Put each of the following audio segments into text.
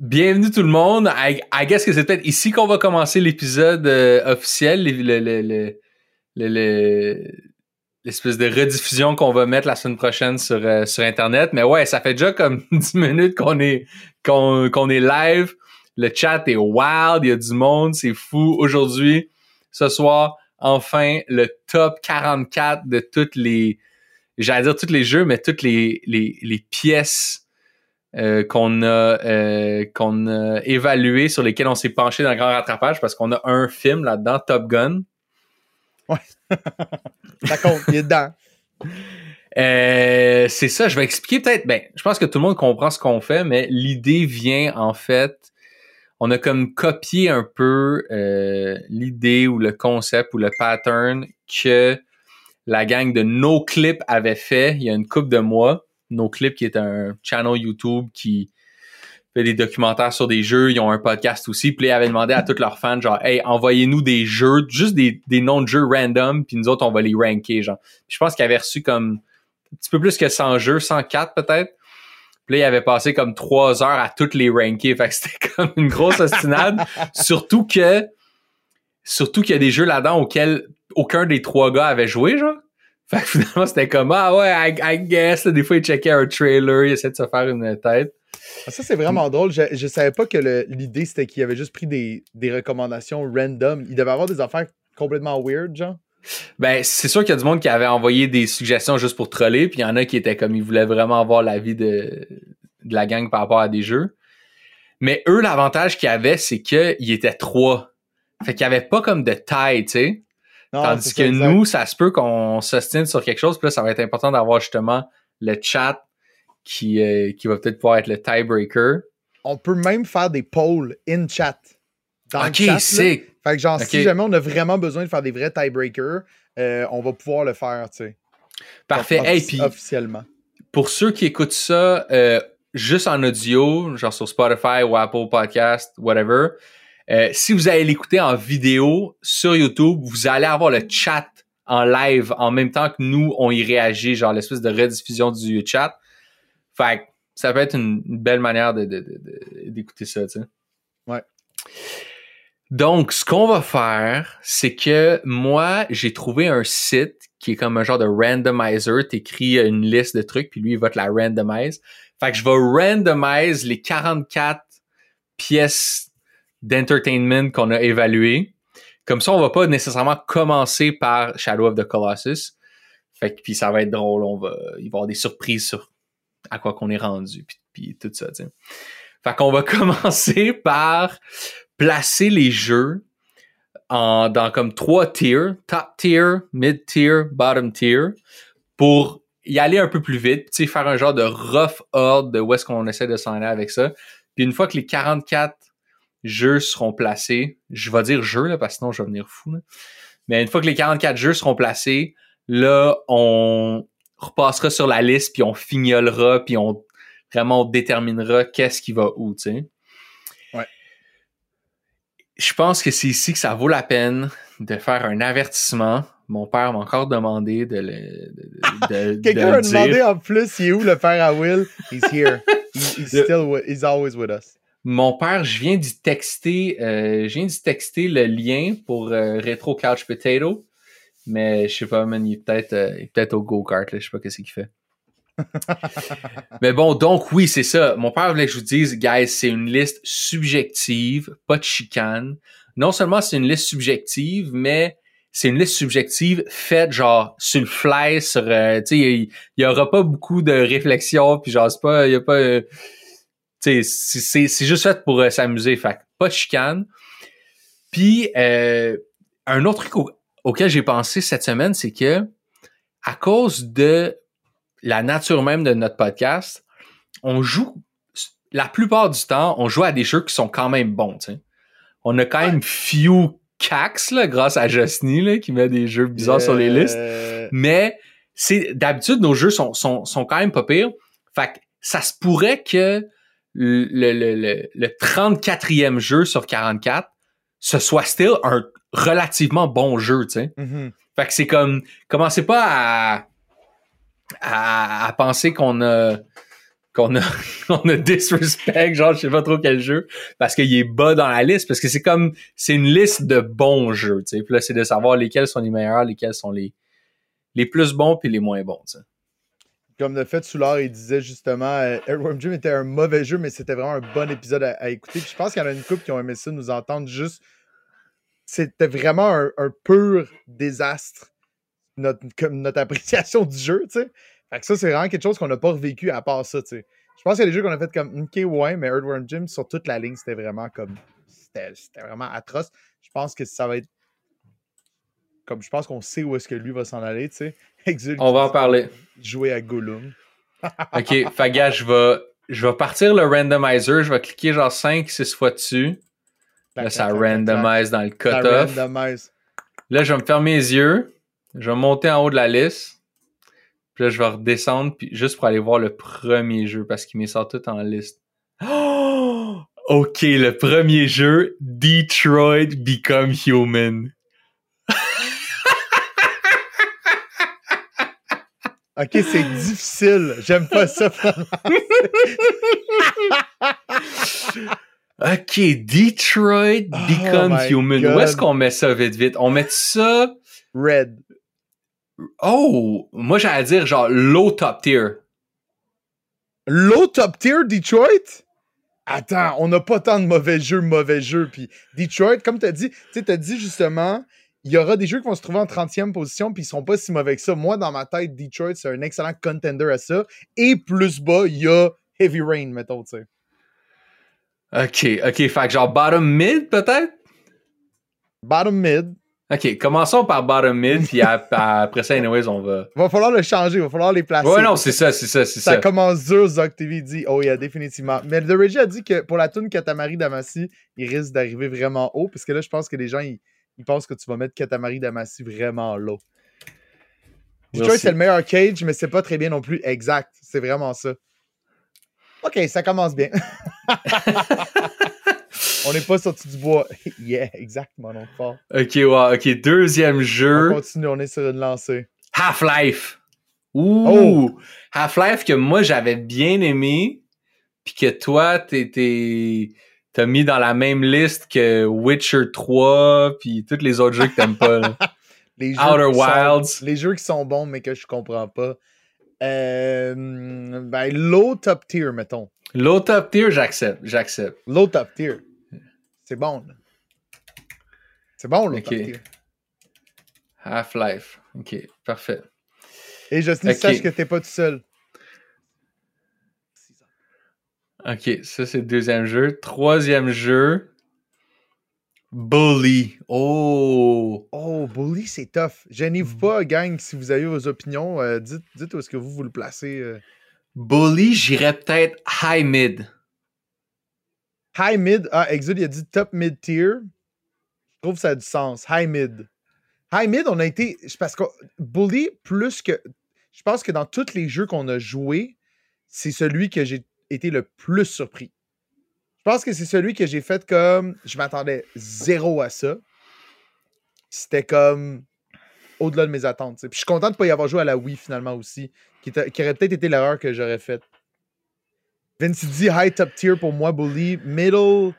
Bienvenue tout le monde. I, I guess que c'est peut-être ici qu'on va commencer l'épisode euh, officiel, le, le, le, le- le- le- l'espèce de rediffusion qu'on va mettre la semaine prochaine sur, euh, Internet. Mais ouais, ça fait déjà comme 10 minutes qu'on est, live. Le chat est wild, il y a du monde, c'est fou. Aujourd'hui, ce soir, enfin, le top 44 de toutes les, j'allais dire tous les jeux, mais toutes les pièces euh, qu'on a euh, qu'on a évaluées, sur lesquelles on s'est penché dans le grand rattrapage parce qu'on a un film là-dedans, Top Gun. Ça compte, il est dedans. Euh, c'est ça, je vais expliquer peut-être. Ben, je pense que tout le monde comprend ce qu'on fait, mais l'idée vient en fait. On a comme copié un peu euh, l'idée ou le concept ou le pattern que la gang de No Clip avait fait il y a une couple de mois. No Clip qui est un channel YouTube qui fait des documentaires sur des jeux. Ils ont un podcast aussi. Puis ils avaient demandé à tous leurs fans, genre, hey, envoyez-nous des jeux, juste des, des noms de jeux random, puis nous autres, on va les ranker, genre. Je pense qu'ils avaient reçu comme un petit peu plus que 100 jeux, 104 peut-être. Puis là, il avait passé comme trois heures à toutes les ranker. Fait que c'était comme une grosse ostinade. surtout que, surtout qu'il y a des jeux là-dedans auxquels aucun des trois gars avait joué, genre. Fait que finalement, c'était comme, ah ouais, I, I guess. Là, des fois, il checkait un trailer, il essayait de se faire une tête. Ah, Ça, c'est vraiment drôle. Je, je savais pas que l'idée, c'était qu'il avait juste pris des, des recommandations random. Il devait avoir des affaires complètement weird, genre. Ben, c'est sûr qu'il y a du monde qui avait envoyé des suggestions juste pour troller, puis il y en a qui étaient comme, ils voulaient vraiment avoir l'avis de, de la gang par rapport à des jeux. Mais eux, l'avantage qu'ils avaient, c'est qu'ils étaient trois. Fait qu'il y avait pas comme de taille, tu sais. Non, Tandis que ça, nous, ça se peut qu'on s'ostine sur quelque chose, puis là, ça va être important d'avoir justement le chat qui, euh, qui va peut-être pouvoir être le tiebreaker. On peut même faire des polls in chat. Dans le Ok, chat, sick. Fait que genre, si jamais on a vraiment besoin de faire des vrais tiebreakers, euh, on va pouvoir le faire, tu sais. Parfait. Hey, puis Officiellement. pour ceux qui écoutent ça euh, juste en audio, genre sur Spotify ou Apple Podcast, whatever, euh, si vous allez l'écouter en vidéo sur YouTube, vous allez avoir le chat en live en même temps que nous, on y réagit, genre l'espèce de rediffusion du chat. Fait que ça peut être une, une belle manière de- de- de- de- d'écouter ça, tu sais. Ouais. Donc, ce qu'on va faire, c'est que moi, j'ai trouvé un site qui est comme un genre de randomizer. T'écris une liste de trucs, puis lui, il va te la randomise. Fait que je vais randomize les 44 pièces d'entertainment qu'on a évaluées. Comme ça, on va pas nécessairement commencer par Shadow of the Colossus. Fait que puis ça va être drôle. On va, il va y avoir des surprises sur à quoi qu'on est rendu, puis, puis tout ça, tu sais. Fait qu'on va commencer par placer les jeux en, dans comme trois tiers, top tier, mid tier, bottom tier, pour y aller un peu plus vite, tu sais, faire un genre de rough ordre de où est-ce qu'on essaie de s'en aller avec ça. Puis une fois que les 44 jeux seront placés, je vais dire jeux, là, parce que sinon je vais venir fou, là. Mais une fois que les 44 jeux seront placés, là, on repassera sur la liste, puis on fignolera, puis on vraiment on déterminera qu'est-ce qui va où, tu sais. Ouais. Je pense que c'est ici que ça vaut la peine de faire un avertissement. Mon père m'a encore demandé de le de, de- de Quelqu'un le a dire. demandé en plus, il est où le père à Will? He's here. He's, he's still with, he's always with us. Mon père, je viens d'y texter, euh, je viens d'y texter le lien pour euh, Retro Couch Potato, mais je sais pas, man, il est peut-être euh, il est peut-être au go-kart, là, je sais pas qu'est-ce qu'il fait. mais bon, donc oui, c'est ça. Mon père voulait que je vous dise, guys, c'est une liste subjective, pas de chicane. Non seulement c'est une liste subjective, mais c'est une liste subjective faite genre sur le fly, sur, euh, tu sais, il y aura pas beaucoup de réflexion, puis genre c'est pas, il y a pas, euh, c'est- c'est c'est juste fait pour euh, s'amuser, fait que pas de chicane. Puis euh, un autre truc au- auquel j'ai pensé cette semaine, c'est que à cause de la nature même de notre podcast, on joue la plupart du temps, on joue à des jeux qui sont quand même bons. On a quand même few cax là, grâce à Josny là, qui met des jeux bizarres sur les listes. Euh, Mais c'est d'habitude nos jeux sont, sont, sont quand même pas pires. Fait que ça se pourrait que le, le, le, le 34e jeu sur 44 ce soit still un relativement bon jeu, tu sais. mhm. Fait que c'est comme commencez pas à à, à penser qu'on a qu'on a, qu'on a disrespect, genre, je sais pas trop quel jeu, parce qu'il est bas dans la liste, parce que c'est comme, c'est une liste de bons jeux, tu sais. Puis là, c'est de savoir lesquels sont les meilleurs, lesquels sont les, les plus bons puis les moins bons, tu sais. Comme le fait, Soulard, il disait justement, euh, Earthworm Jim était un mauvais jeu, mais c'était vraiment un bon épisode à, écouter. Puis je pense qu'il y en a une couple qui ont aimé ça, nous entendre juste. C'était vraiment un, pur désastre, notre, notre appréciation du jeu, tu sais. Fait que ça, c'est vraiment quelque chose qu'on n'a pas revécu à part ça, tu sais. Je pense qu'il y a des jeux qu'on a fait comme OK, ouais, mais Earthworm Jim, sur toute la ligne, c'était vraiment comme. C'était vraiment atroce. Je pense que ça va être. Comme je pense qu'on sait où est-ce que lui va s'en aller, tu sais. Exul On va en parler. Jouer à Gollum. OK, fait gars, je vais, je vais partir le randomizer, je vais cliquer genre 5, 6 fois dessus. Là, ça randomise dans le cutoff. Là, je vais me fermer les yeux. Je vais monter en haut de la liste. Puis là, je vais redescendre puis juste pour aller voir le premier jeu parce qu'il m'est sort tout en liste. Oh! OK, le premier jeu, Detroit Become Human. Ok, c'est difficile. J'aime pas ça. OK, Detroit Oh Become my Human. God. Où est-ce qu'on met ça vite vite? On met ça... Red. Oh! Moi, j'allais dire genre low top tier. Low top tier Detroit? Attends, on n'a pas tant de mauvais jeux, mauvais jeux. Puis Detroit, comme tu as dit, tu sais, tu as dit justement, il y aura des jeux qui vont se trouver en 30e position, puis ils seront pas si mauvais que ça. Moi, dans ma tête, Detroit, c'est un excellent contender à ça. Et plus bas, il y a Heavy Rain, mettons, tu sais. OK, OK. Fait que genre bottom mid, peut-être? Bottom mid. OK, commençons par bottom mid, puis ap- après ça, anyways, on va... Va falloir le changer, va falloir les placer. Ouais, non, c'est ça, c'est ça, c'est Ça ça. commence dur, Zoc TV dit. Oh, yeah, définitivement. Mais The Reggie a dit que pour la tune Katamari Damacy, il risque d'arriver vraiment haut, parce que là, je pense que les gens, ils, ils pensent que tu vas mettre Katamari Damacy vraiment low. Detroit, c'est le meilleur cage, mais c'est pas très bien non plus. Exact. C'est vraiment ça. OK, ça commence bien. On n'est pas sorti du bois. yeah, exact, mon nom fort. OK, ouais, OK. Deuxième On jeu, continue, on est sur une lancée. Half-Life. Ouh! Oh! Half-Life que moi, j'avais bien aimé, puis que toi, t'es- t'as mis dans la même liste que Witcher 3, puis tous les autres jeux que t'aimes pas. là. Les jeux Outer sont- Wilds. les jeux qui sont bons, mais que je comprends pas. Euh, ben, low top tier, mettons. Low top tier, j'accepte, j'accepte. Low top tier. C'est bon. C'est bon, low top tier. Half-Life. OK, parfait. Et Justin, Ok. sache que t'es pas tout seul. OK, ça, c'est le deuxième jeu. Troisième jeu, Bully. Oh! Oh, Bully, c'est tough. Gênez-vous Mm. pas, gang, si vous avez vos opinions. euh, dites, dites où est-ce que vous, vous le placez. euh. Bully, j'irais peut-être high mid. High mid. Ah, Exud, il a dit top mid tier. Je trouve que ça a du sens. High mid. High mid, on a été. c'est Parce que Bully, plus que. Je pense que dans tous les jeux qu'on a joués, c'est celui que j'ai été le plus surpris. Je pense que c'est celui que j'ai fait comme. Je m'attendais zéro à ça. C'était comme. Au-delà de mes attentes. Puis je suis content de ne pas y avoir joué à la Wii finalement aussi. Qui, qui aurait peut-être été l'erreur que j'aurais faite. Vince dit high top tier pour moi, Bully. Middle,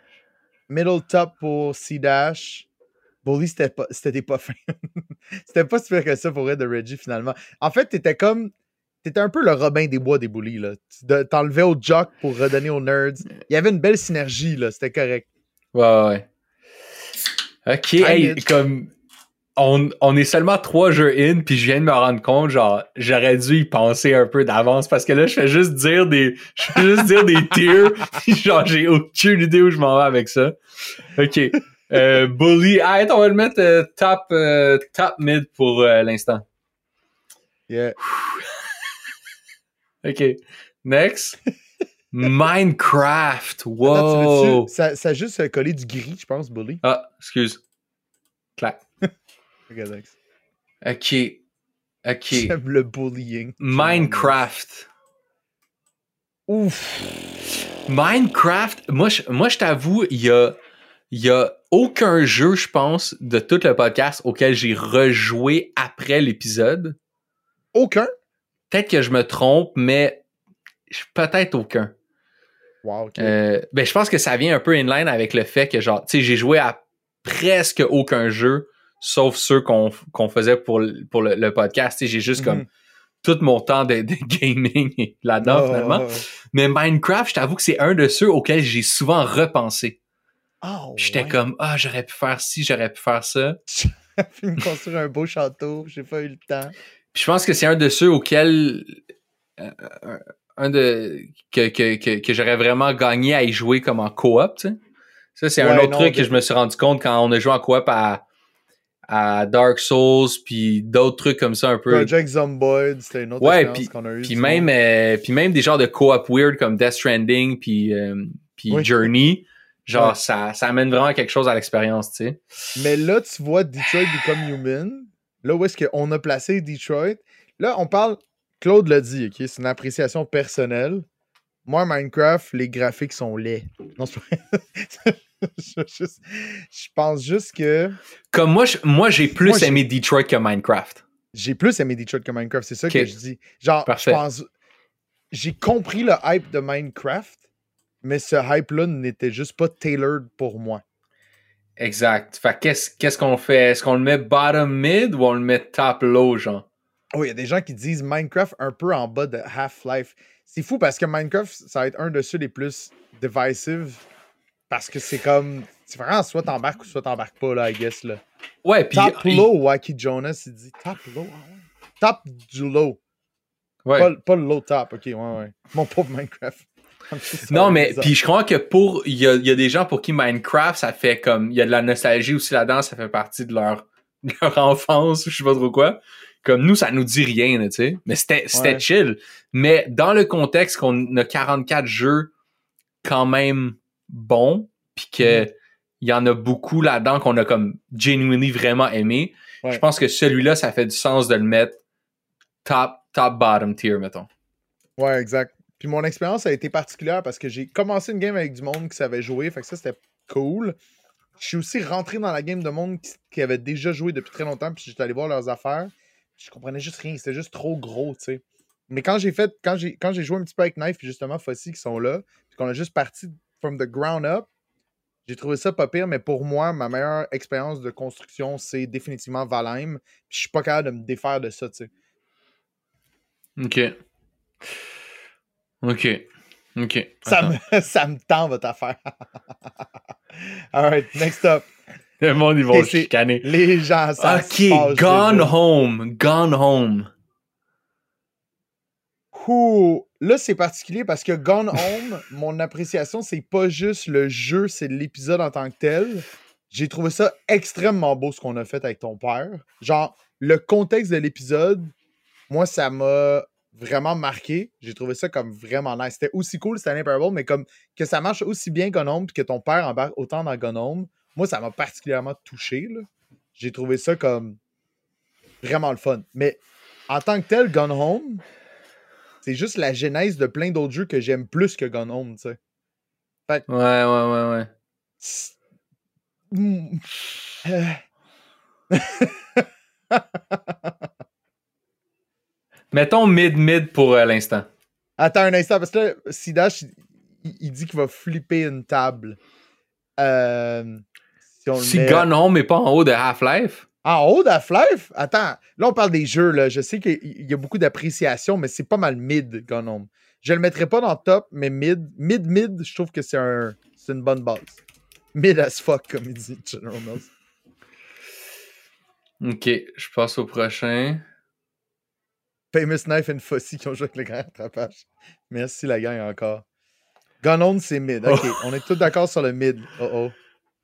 middle top pour C-Dash. Bully, c'était pas, c'était pas fin. c'était pas si pire que ça pour vrai de Reggie finalement. En fait, t'étais comme. T'étais un peu le Robin des Bois des Bullies. là. T'enlevais au jock pour redonner aux nerds. Il y avait une belle synergie, là. C'était correct. Ouais, ouais. OK, hey, comme... On, on est seulement trois jeux in, puis je viens de me rendre compte, genre, j'aurais dû y penser un peu d'avance, parce que là, je fais juste dire des... Je fais juste dire des tiers, puis genre, j'ai aucune idée où je m'en vais avec ça. OK. Euh, Bully... Ah, on va le mettre euh, top, euh, top mid pour l'instant. Yeah. OK. Next. Minecraft. Attends, tu Wow. ça, ça a juste euh, collé du gris, je pense, Bully. Ah, excuse. Clac. Regarde, Alex. OK. OK. J'aime le bullying. Minecraft. Ouf. Minecraft, moi, je, moi, je t'avoue, il y a, il y a aucun jeu, je pense, de tout le podcast auquel j'ai rejoué après l'épisode. Aucun? Peut-être que je me trompe, mais peut-être aucun. Wow, ok. Euh, ben, je pense que ça vient un peu in line avec le fait que, genre, tu sais, j'ai joué à presque aucun jeu, sauf ceux qu'on faisait pour, le- pour le, le podcast. Tu sais, j'ai juste comme Mhm. tout mon temps de, de gaming là-dedans, Oh, finalement. oh, oh. Mais Minecraft, je t'avoue que c'est un de ceux auxquels j'ai souvent repensé. Oh, J'étais ouais. comme, ah, j'aurais pu faire ci, j'aurais pu faire ça. Puis me construire un beau château, j'ai pas eu le temps. Puis je pense que c'est un de ceux auxquels euh, un- de que, que, que, que j'aurais vraiment gagné à y jouer comme en coop, tu sais. Ça, c'est un autre non, truc que je me suis rendu compte quand on a joué en coop à, à Dark Souls, puis d'autres trucs comme ça un peu. Project Zomboid, c'était une autre Ouais, expérience qu'on a eu. Puis même, euh, puis même des genres de coop weird comme Death Stranding, puis, euh, puis Oui. Journey, genre Ouais. ça, ça amène vraiment quelque chose à l'expérience, tu sais. Mais là, tu vois Detroit Become Human. Là où est-ce qu'on a placé Detroit? Là, on parle. Claude l'a dit, ok? C'est une appréciation personnelle. Moi, Minecraft, les graphiques sont laids. Non, je, juste- je pense juste que Comme moi, je- moi j'ai plus Moi, j'ai- aimé Detroit que Minecraft. j'ai plus aimé Detroit que Minecraft. C'est ça que je dis. Genre, Parfait. je pense. J'ai compris le hype de Minecraft, mais ce hype-là n'était juste pas tailored pour moi. Exact. Fait que qu'est-ce qu'est-ce qu'on fait? Est-ce qu'on le met bottom mid ou on le met top low, genre? Oh, il y a des gens qui disent Minecraft un peu en bas de Half-Life. C'est fou parce que Minecraft, ça va être un de ceux les plus divisive parce que c'est comme. C'est vraiment soit t'embarques ou soit t'embarques pas, là, I guess. Là. Ouais, puis. top il- low, Wacky Jonas, il dit top low. ah. Top du low. ouais. Pas, pas le low top, ok, ouais, ouais. Mon pauvre Minecraft. Non, mais puis je crois que pour. Il y a, y a des gens pour qui Minecraft, ça fait comme. Il y a de la nostalgie aussi là-dedans, ça fait partie de leur, de leur enfance ou je sais pas trop quoi. Comme nous, ça nous dit rien, tu sais. Mais c'était c'était Ouais. chill. Mais dans le contexte qu'on a 44 jeux quand même bons, puis que. Mhm. Il y en a beaucoup là-dedans qu'on a comme genuinely vraiment aimé. Ouais. Je pense que celui-là, ça fait du sens de le mettre top, top bottom tier, mettons. Ouais, exact. Puis mon expérience a été particulière parce que j'ai commencé une game avec du monde qui savait jouer, fait que ça c'était cool. Je suis aussi rentré dans la game de monde qui, avait déjà joué depuis très longtemps, puis j'étais allé voir leurs affaires. Je comprenais juste rien, c'était juste trop gros, tu sais. Mais quand j'ai fait, quand j'ai quand j'ai joué un petit peu avec Knife, puis justement Fossy qui sont là, puis qu'on a juste parti from the ground up, j'ai trouvé ça pas pire, mais pour moi, ma meilleure expérience de construction, c'est définitivement Valheim. Puis je suis pas capable de me défaire de ça, tu sais. OK. OK. OK. Ça me, ça me tend votre affaire. Alright, next up. Le monde, ils vont chicaner. Les gens, ça OK, passe Gone. Home. Gone Home. Ouh, Là, c'est particulier parce que Gone Home, mon appréciation, c'est pas juste le jeu, c'est l'épisode en tant que tel. J'ai trouvé ça extrêmement beau ce qu'on a fait avec ton père. Genre, le contexte de l'épisode, moi, ça m'a vraiment marqué. J'ai trouvé ça comme vraiment nice. C'était aussi cool Stanley Parable, mais comme que ça marche aussi bien Gone Home puis que ton père embarque autant dans Gone Home, moi, ça m'a particulièrement touché. là. J'ai trouvé ça comme vraiment le fun. Mais en tant que tel, Gone Home, c'est juste la genèse de plein d'autres jeux que j'aime plus que Gone Home, tu sais. Ouais, ouais, ouais, ouais. Mettons mid-mid pour euh, l'instant. Attends un instant, parce que là, Sidash, il, il dit qu'il va flipper une table. Euh, si on Si met Gone Home est pas en haut de Half-Life, en haut d'Half-Life? Attends, là, on parle des jeux, là. Je sais qu'il il y a beaucoup d'appréciation, mais c'est pas mal mid, Gone Home. Je le mettrai pas dans le top, mais mid, mid-mid, je trouve que c'est un, c'est une bonne base. Mid as fuck, comme il dit General Mills. OK, je passe au prochain. Famous Knife and Fossy qui ont joué avec le grand rattrapage. Merci la gang encore. Home, c'est mid. Ok, on est tous d'accord sur le mid. Oh oh.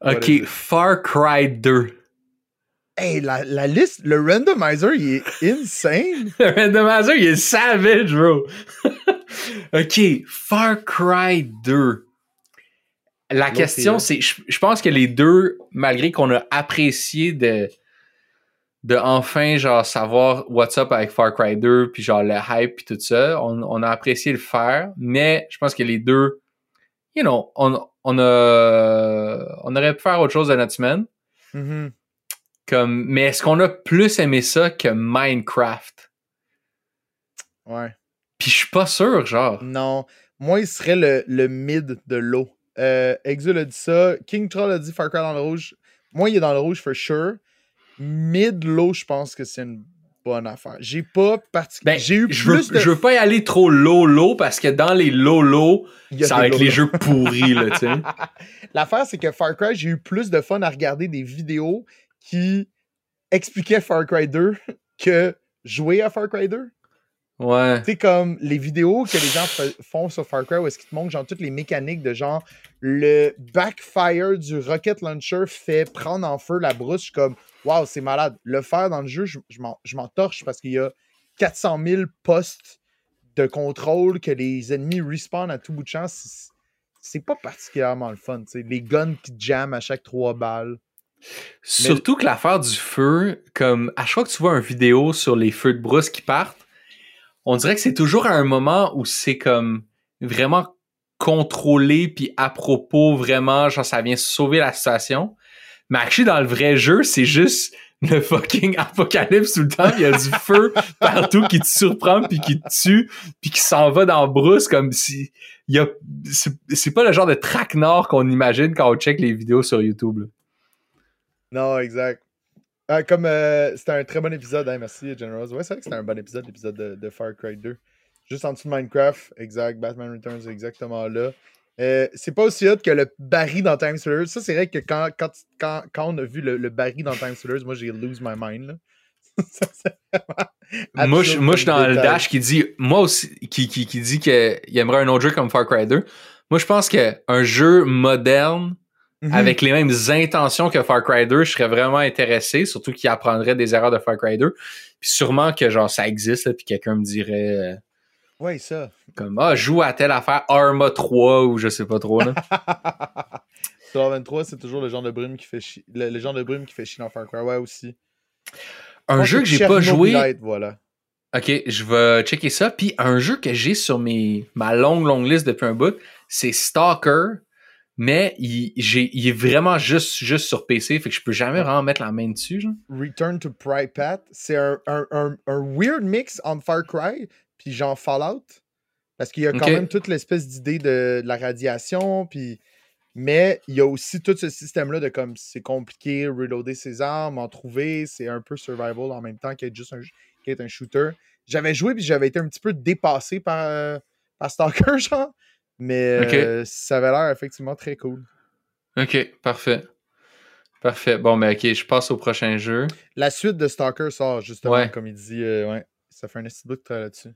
OK? Far Cry 2. Hey, la, la liste, le randomizer, il est insane. Le randomizer, il est savage, bro. OK, Far Cry 2. La question, c'est c'est, je, je pense que les deux, malgré qu'on a apprécié de, de enfin, genre, savoir what's up avec Far Cry 2, puis genre, le hype, puis tout ça, on, on a apprécié le faire, mais je pense que les deux, you know, on, on a, on aurait pu faire autre chose de notre semaine. Mhm. Comme, mais est-ce qu'on a plus aimé ça que Minecraft? Ouais. Puis je suis pas sûr, genre. Non. Moi, il serait le, le mid de l'eau. Euh, Exul a dit ça. King Troll a dit Far Cry dans le rouge. Moi, il est dans le rouge for sure. Mid l'eau, je pense que c'est une bonne affaire. J'ai pas particulièrement. J'ai eu je veux, plus de. je veux pas y aller trop low-low parce que dans les low-low, ça va être les jeux pourris, là, tu sais. L'affaire, c'est que Far Cry, j'ai eu plus de fun à regarder des vidéos qui expliquaient Far Cry 2 que jouer à Far Cry 2. Ouais. Tu sais, comme les vidéos que les gens font sur Far Cry où est-ce qu'ils te montrent genre toutes les mécaniques de genre le backfire du rocket launcher fait prendre en feu la brousse. Je suis comme, waouh, c'est malade. Le faire dans le jeu, je, je m'en- torche parce qu'il y a 400 000 postes de contrôle que les ennemis respawn à tout bout de champ. C'est- pas particulièrement le fun. tu sais. Les guns qui jamment à chaque trois balles. Surtout que l'affaire du feu, comme à chaque fois que tu vois une vidéo sur les feux de brousse qui partent, on dirait que c'est toujours à un moment où c'est comme vraiment contrôlé puis à propos vraiment, genre ça vient sauver la situation. Mais actually, dans le vrai jeu, c'est juste le fucking apocalypse tout le temps. Il y a du feu partout qui te surprend puis qui te tue puis qui s'en va dans la brousse comme si il y a c'est pas le genre de traquenard qu'on imagine quand on check les vidéos sur YouTube. là. Non, exact. Ah, comme euh, c'était un très bon épisode, hein, merci General. Ouais, c'est vrai que c'était un bon épisode, l'épisode de, de Far Cry 2. Juste en dessous de Minecraft, exact. Batman Returns, exactement là. Euh, c'est pas aussi hot que le baril dans Time Stealers. Ça, c'est vrai que quand, quand, quand, quand on a vu le, le baril dans Time Stealers, moi, j'ai lose my mind. Là. Ça, Moi, je, absurde moi, je suis comme dans le dash qui dit, moi aussi, qui, qui, qui dit qu'il aimerait un autre jeu comme Far Cry 2. Moi, je pense qu'un jeu moderne, Mhm. avec les mêmes intentions que Far Cry 2, je serais vraiment intéressé, surtout qu'il apprendrait des erreurs de Far Cry 2. Puis sûrement que genre ça existe, là, puis quelqu'un me dirait euh, Ouais, ça. comme Ah, joue à telle affaire Arma 3 ou je sais pas trop là. Sur 23, c'est toujours le genre de brume qui fait chier. Le, le genre de brume qui fait chier dans Far Cry. Ouais, aussi. un Moi, jeu que j'ai pas joué. Light, voilà. Ok, je vais checker ça. Puis un jeu que j'ai sur mes, ma longue, longue liste depuis un bout, c'est Stalker. Mais il, il est vraiment juste, juste sur PC, fait que je peux jamais vraiment mettre la main dessus. Genre. Return to Pripyat, c'est un, un, un, un weird mix entre Far Cry puis genre Fallout. Parce qu'il y a quand même toute l'espèce d'idée de, de la radiation, puis... mais il y a aussi tout ce système-là de comme c'est compliqué, reloader ses armes, en trouver, c'est un peu survival en même temps qu'être juste un, qu'être un shooter. J'avais joué puis j'avais été un petit peu dépassé par, euh, par Stalker, genre, mais euh, ça avait l'air effectivement très cool. Ok, parfait. Parfait. Bon, mais ok, je passe au prochain jeu. La suite de Stalker sort, justement, Ouais. comme il dit. euh, ouais, ça fait un petit bout de là-dessus.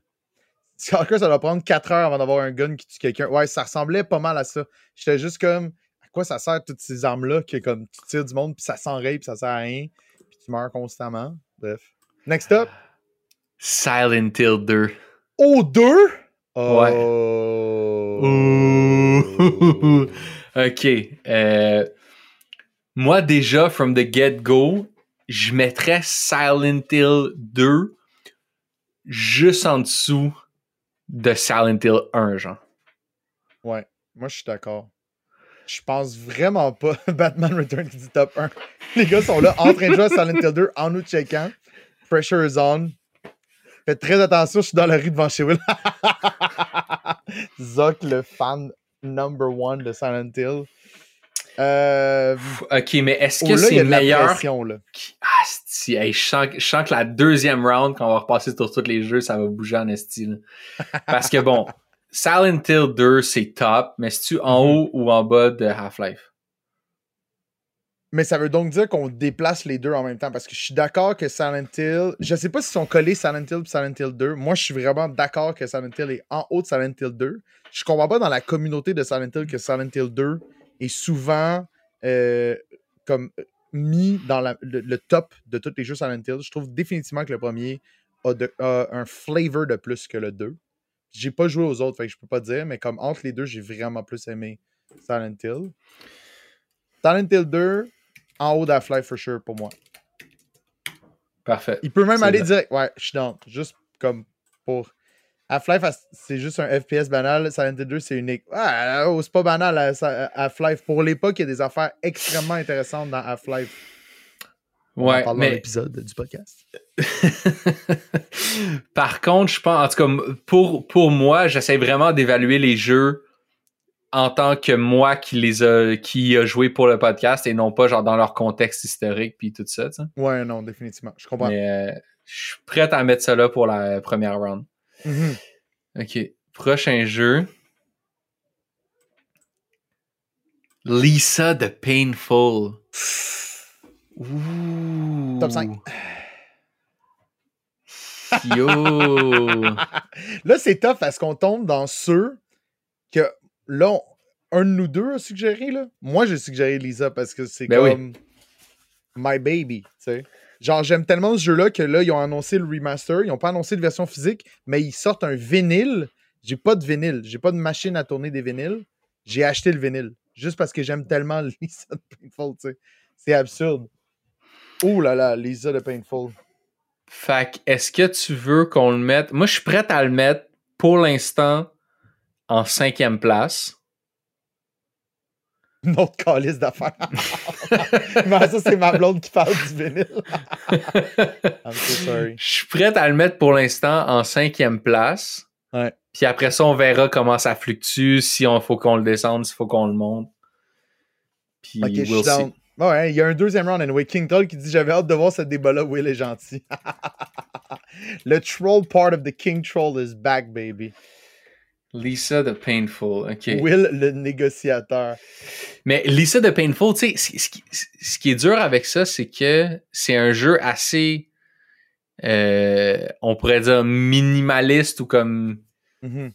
Stalker, ça doit prendre 4 heures avant d'avoir un gun qui tue quelqu'un. Ouais, ça ressemblait pas mal à ça. J'étais juste comme, à quoi ça sert toutes ces armes-là que comme tu tires du monde, puis ça s'enraye, puis ça sert à rien, puis tu meurs constamment. Bref. Next up. Silent Hill 2. Oh, 2? Ouais. Oh. ok. euh, moi, déjà, from the get-go, je mettrais Silent Hill 2 juste en dessous de Silent Hill 1, genre. Ouais, moi je suis d'accord. Je pense vraiment pas Batman Return qui dit top 1. Les gars sont là en train de jouer à Silent Hill 2 en nous checkant. Pressure is on. Faites très attention, je suis dans la rue devant chez Will. Zoc, le fan number one de Silent Hill. Euh, Ok, mais est-ce que c'est meilleur pression, là. Ah, sti, hey, je, sens, que- je sens que la deuxième round, quand on va repasser sur tous les jeux, ça va bouger en esti. là. Parce que bon, Silent Hill 2, c'est top, mais c'est-tu en Mhm. haut ou en bas de Half-Life? Mais ça veut donc dire qu'on déplace les deux en même temps parce que je suis d'accord que Silent Hill. Je sais pas s'ils sont collés Silent Hill et Silent Hill 2. Moi, je suis vraiment d'accord que Silent Hill est en haut de Silent Hill 2. Je comprends pas dans la communauté de Silent Hill que Silent Hill 2 est souvent euh, comme mis dans le, top de tous les jeux Silent Hill. Je trouve définitivement que le premier a un flavor de plus que le 2. J'ai pas joué aux autres, fait que je peux pas dire, mais comme entre les deux, j'ai vraiment plus aimé Silent Hill. Silent Hill 2, en haut d'Half-Life for sure pour moi. Parfait. Il peut même aller direct. Ouais, je suis dans. Juste comme pour. Half-Life, c'est juste un FPS banal. Silent Hill 2, c'est unique. Ah, oh, c'est pas banal, Half-Life. Pour l'époque, il y a des affaires extrêmement intéressantes dans Half-Life. En Ouais, mais l'épisode du podcast. par contre, je pense, en tout cas, pour, pour moi, j'essaie vraiment d'évaluer les jeux en tant que moi qui les a, qui a joué pour le podcast et non pas genre dans leur contexte historique puis tout ça, tu sais. Ouais, non, définitivement. Je comprends. Mais euh, je suis prêt à mettre ça là pour la première round. Mhm. Ok. Prochain jeu. Lisa de Painful. Ouh. Top 5. Yo. Là, c'est tough parce qu'on tombe dans ceux que là, on- un de nous deux a suggéré. Là. Moi, j'ai suggéré Lisa parce que c'est Ben oui. comme My Baby. tu sais. Genre, j'aime tellement ce jeu-là que là, ils ont annoncé le remaster. Ils n'ont pas annoncé de version physique, mais ils sortent un vinyle. J'ai pas de vinyle. J'ai pas de machine à tourner des vinyles. J'ai acheté le vinyle. Juste parce que j'aime tellement Lisa de Painful. tu sais. C'est absurde. Oh là là, Lisa de Painful. Fait est-ce que tu veux qu'on le mette? Moi, je suis prêt à le mettre pour l'instant en cinquième place. Une autre calice d'affaires. Mais ça, c'est ma blonde qui parle du vinyle. I'm so sorry. Je suis prêt à le mettre pour l'instant en cinquième place. Ouais. Puis après ça, on verra comment ça fluctue, si on faut qu'on le descende, s'il faut qu'on le monte. Puis we'll see. Ouais, il y a un deuxième round anyway. King Troll qui dit J'avais hâte de voir ce débat-là. Will est gentil. le troll part of the King Troll is back, baby. Lisa de Painful, ok. Will, le négociateur. Mais Lisa de Painful, tu sais, ce qui, ce qui est dur avec ça, c'est que c'est un jeu assez, euh, on pourrait dire minimaliste ou comme, Mhm.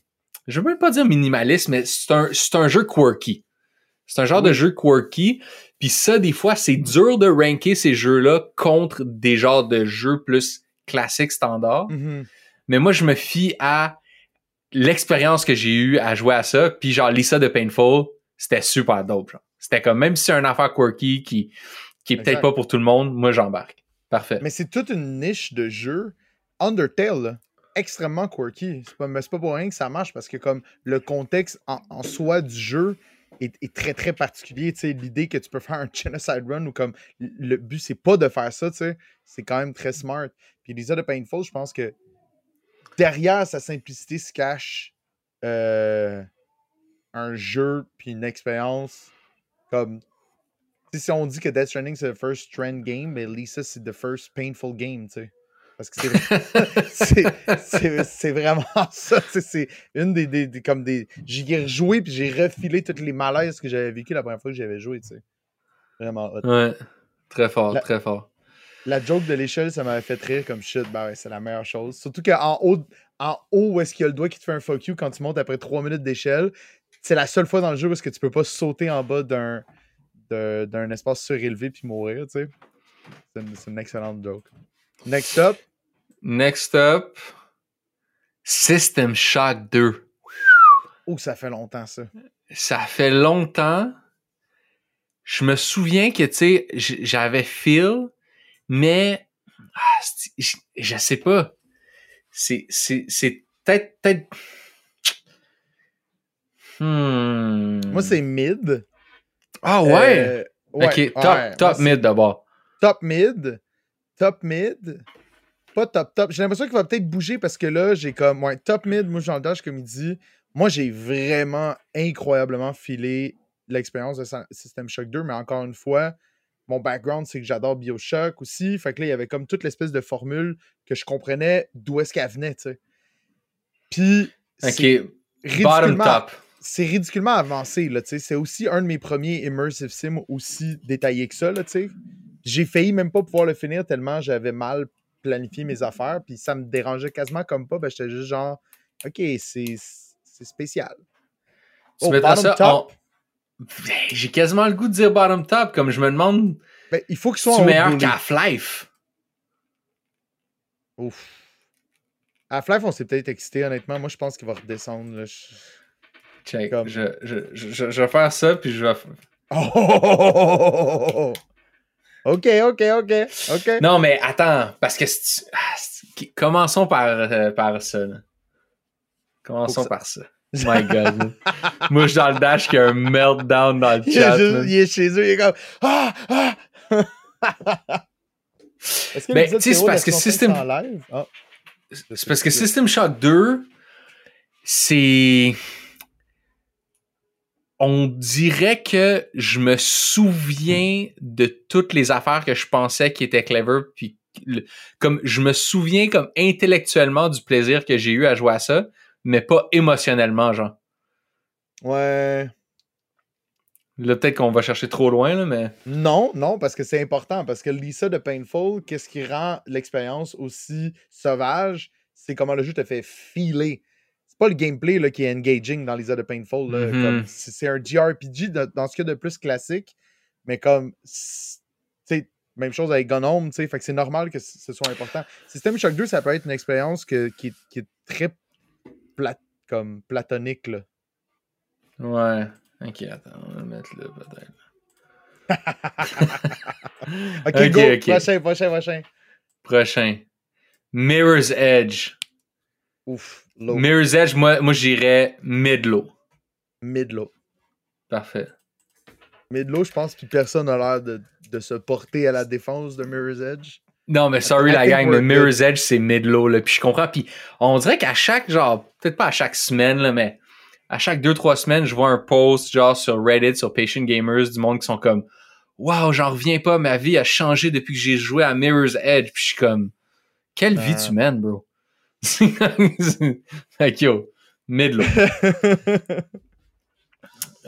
je veux même pas dire minimaliste, mais c'est un, un jeu quirky. C'est un genre de jeu quirky. Puis ça, des fois, c'est dur de ranker ces jeux-là contre des genres de jeux plus classiques standards. Mhm. Mais moi, je me fie à l'expérience que j'ai eue à jouer à ça. Puis genre, Lisa de Painful, c'était super dope. genre. C'était comme, même si c'est une affaire quirky qui, qui est peut-être pas pour tout le monde, moi, j'embarque. Parfait. Mais c'est toute une niche de jeu. Undertale, là, extrêmement quirky. C'est pas, mais c'est pas pour rien que ça marche parce que comme le contexte en, en soi du jeu est, est très très particulier. tu sais, L'idée que tu peux faire un genocide run ou comme le but c'est pas de faire ça, tu sais, c'est quand même très smart. Puis Lisa de Painful, je pense que derrière sa simplicité se cache euh, un jeu puis une expérience comme si on dit que Death Stranding c'est le first trend game, mais Lisa c'est the first painful game, tu sais. Parce que c'est vraiment ça. C'est une des, des- des- comme des. J'y ai rejoué puis j'ai refilé toutes les malaises que j'avais vécu la première fois que j'avais joué, tu sais. Vraiment hot. ouais. Très fort, La- très fort. La joke de l'échelle, ça m'avait fait rire comme shit. Ben ouais, c'est la meilleure chose. Surtout qu'en haut, en haut, où est-ce qu'il y a le doigt qui te fait un fuck you quand tu montes après 3 minutes d'échelle, c'est la seule fois dans le jeu où est-ce que tu peux pas sauter en bas d'un d'un espace surélevé puis mourir, tu sais. C'est une, excellente joke. Next up, Next up, System Shock 2. oh, ça fait longtemps ça. ça fait longtemps. Je me souviens que, tu sais, j'avais feel, mais ah, je, je sais pas. C'est, c'est, c'est peut-être, peut-être. Hmm. Moi, c'est mid. Ah ouais? Euh, ouais, ok, top, ouais, top moi, mid d'abord. Top mid. Top mid. Pas top top. J'ai l'impression qu'il va peut-être bouger parce que là, j'ai comme. Ouais, top mid, moi, Jean Dash, comme il dit. Moi, j'ai vraiment incroyablement filé l'expérience de System Shock 2, mais encore une fois, mon background, c'est que j'adore Bioshock aussi. Fait que là, il y avait comme toute l'espèce de formule que je comprenais d'où est-ce qu'elle venait, tu sais. Puis. Ok, bottom top. c'est ridiculement avancé, là, tu sais. C'est aussi un de mes premiers immersive sim aussi détaillé que ça, là, tu sais. J'ai failli même pas pouvoir le finir tellement j'avais mal planifié mes affaires, puis ça me dérangeait quasiment comme pas, ben j'étais juste genre, OK, c'est spécial. Tu Oh, ça top. en- J'ai quasiment le goût de dire bottom top, comme je me demande Ben, il faut qu'il si soit tu en haut de meilleur qu'Half-Life. Ouf. À Half-Life, on s'est peut-être excité, honnêtement. Moi, je pense qu'il va redescendre. Là. Je- Check. Comme- Je, je, je, je vais faire ça, puis je vais. Oh! OK, OK, OK, OK. Non, mais attends, parce que si tu- ah, commençons par, euh, par ça. là. Commençons par ça. My God. Moi, je suis dans le dash qui a un meltdown dans le Il est, chat. juste- là. il est chez eux, il est comme Ah! Ah! Est-ce que Ben, l'épisode tu sais, c'est parce que System-? Ah, C'est parce que System Shock 2, c'est. On dirait que je me souviens de toutes les affaires que je pensais qui étaient clever, puis comme je me souviens comme intellectuellement du plaisir que j'ai eu à jouer à ça, mais pas émotionnellement, genre. Ouais. Là, peut-être qu'on va chercher trop loin, là, mais. Non, non, parce que c'est important. Parce que Lisa de Painful, qu'est-ce qui rend l'expérience aussi sauvage? C'est comment le jeu te fait filer. C'est pas le gameplay là, qui est engaging dans Lisa de Painful. là, Mhm. comme C'est un JRPG de- dans ce cas de plus classique, mais comme. c'est- tu sais, Même chose avec Gone Home, tu sais, fait que c'est normal que ce soit important. System Shock 2, ça peut être une expérience que- qui est très plat, comme platonique. Là. Ouais. Ok, attends, on va le mettre là, peut-être. Ok, Ok, go. Prochain, prochain, prochain. Prochain. Mirror's Edge. Ouf, low. Mirror's Edge, moi, moi j'irais mid-low. Mid-low. Parfait. Mid-low, je pense que personne n'a l'air de, de se porter à la défense de Mirror's Edge. Non, mais sorry la gang, mais we're Mirror's Edge, c'est mid-low, là. Puis je comprends. Puis on dirait qu'à chaque, genre, peut-être pas à chaque semaine, là, mais à chaque deux, trois semaines, je vois un post, genre, sur Reddit, sur Patient Gamers, du monde qui sont comme, Waouh, j'en reviens pas, ma vie a changé depuis que j'ai joué à Mirror's Edge. Puis je suis comme, quelle vie Euh. tu mènes, bro? fait que yo, mid-low.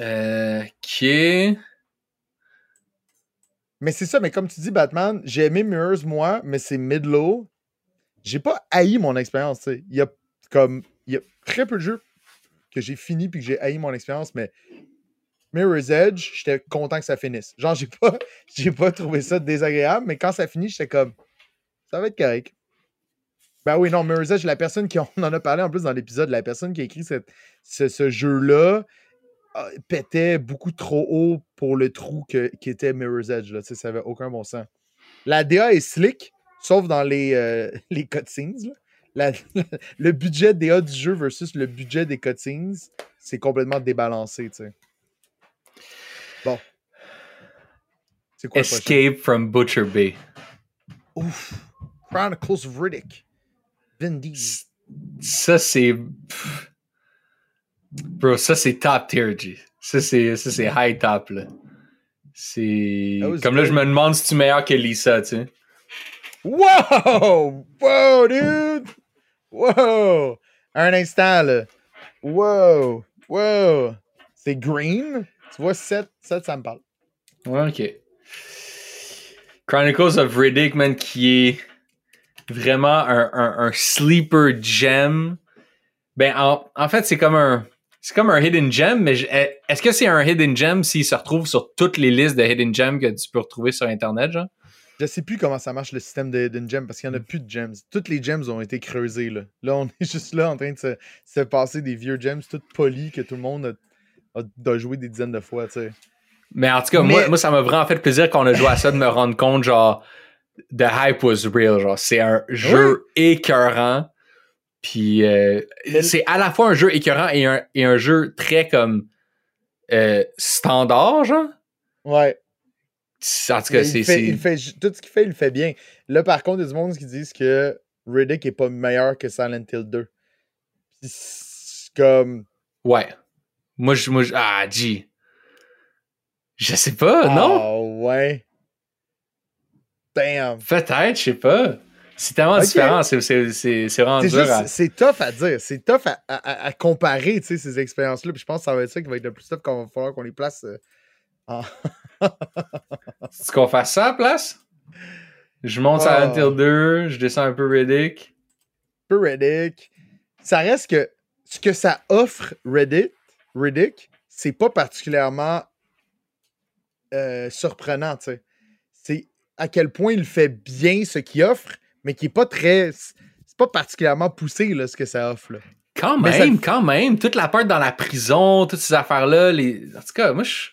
Euh, ok. Mais c'est ça, mais comme tu dis, Batman, j'ai aimé Mirrors, moi, mais c'est mid-low. J'ai pas haï mon expérience, tu sais. Il y a comme. Il y a très peu de jeux que j'ai fini puis que j'ai haï mon expérience, mais Mirror's Edge, j'étais content que ça finisse. Genre, j'ai pas, j'ai pas trouvé ça désagréable, mais quand ça finit, j'étais comme. Ça va être correct. Ben oui, non, Mirror's Edge, la personne qui. On en a parlé en plus dans l'épisode, la personne qui a écrit cette- ce, jeu-là pétait beaucoup trop haut pour le trou que, qui était Mirror's Edge. Là, ça avait aucun bon sens. La DA est slick, sauf dans les, euh, les cutscenes. là. La- le budget DA du jeu versus le budget des cutscenes, c'est complètement débalancé. Bon. C'est quoi? Escape from Butcher Bay. Ouf. Chronicles of Riddick. Vin Diesel. Ça, c'est. pff. Bro, ça, c'est top tier, G. Ça, c'est, ça, c'est high top, là. C'est. Comme là, je me demande si tu es meilleur que Lisa, tu sais. Wow! Wow, dude! Wow! Un instant, là. Wow! Wow! C'est green? Tu vois, 7, 7 ça me parle. Ouais, ok. Chronicles of Riddick, man, qui est vraiment un, un, un sleeper gem. Ben, en, en fait, c'est comme un. C'est comme un hidden gem, mais je- est-ce que c'est un hidden gem s'il se retrouve sur toutes les listes de hidden gems que tu peux retrouver sur Internet, genre? Je sais plus comment ça marche le système de Hidden Gem parce qu'il n'y en a plus de gems. Toutes les gems ont été creusées. Là, là on est juste là en train de se, se passer des vieux gems toutes polis que tout le monde a, a, doit jouer des dizaines de fois. tu sais. Mais en tout cas, moi, Mais- moi, ça m'a vraiment fait plaisir quand on a joué à ça de me rendre compte, genre, the hype was real. Genre, c'est un jeu écœurant. Puis, euh, c'est à la fois un jeu écœurant et un, et un jeu très comme euh, standard, genre. Ouais. En tout cas, c'est. tout ce qu'il fait, il le fait bien. Là, par contre, il y a du monde qui disent que Riddick est pas meilleur que Silent Hill 2. Puis c'est comme. Ouais. Moi, je. Moi, ah, G. Je sais pas, non? Ah ouais. Damn. Peut-être, je sais pas. C'est tellement différent. C'est c'est- c'est- c'est vraiment dur à. c'est tough à dire. C'est tough à, à- comparer, ces expériences-là. Puis je pense que ça va être ça qui va être le plus tough qu'on va falloir qu'on les place euh, en... Tu qu'on fasse ça à la place? Je monte à Ah. Until 2, je descends un peu Riddick. peu Reddick. Ça reste que ce que ça offre Reddit, Riddick, c'est pas particulièrement euh, surprenant, tu sais. C'est à quel point il fait bien ce qu'il offre, mais qui est pas très. C'est pas particulièrement poussé, là, ce que ça offre, là. Quand Mais même, ça- quand même. Toute la part dans la prison, toutes ces affaires-là. Les... En tout cas, moi, je.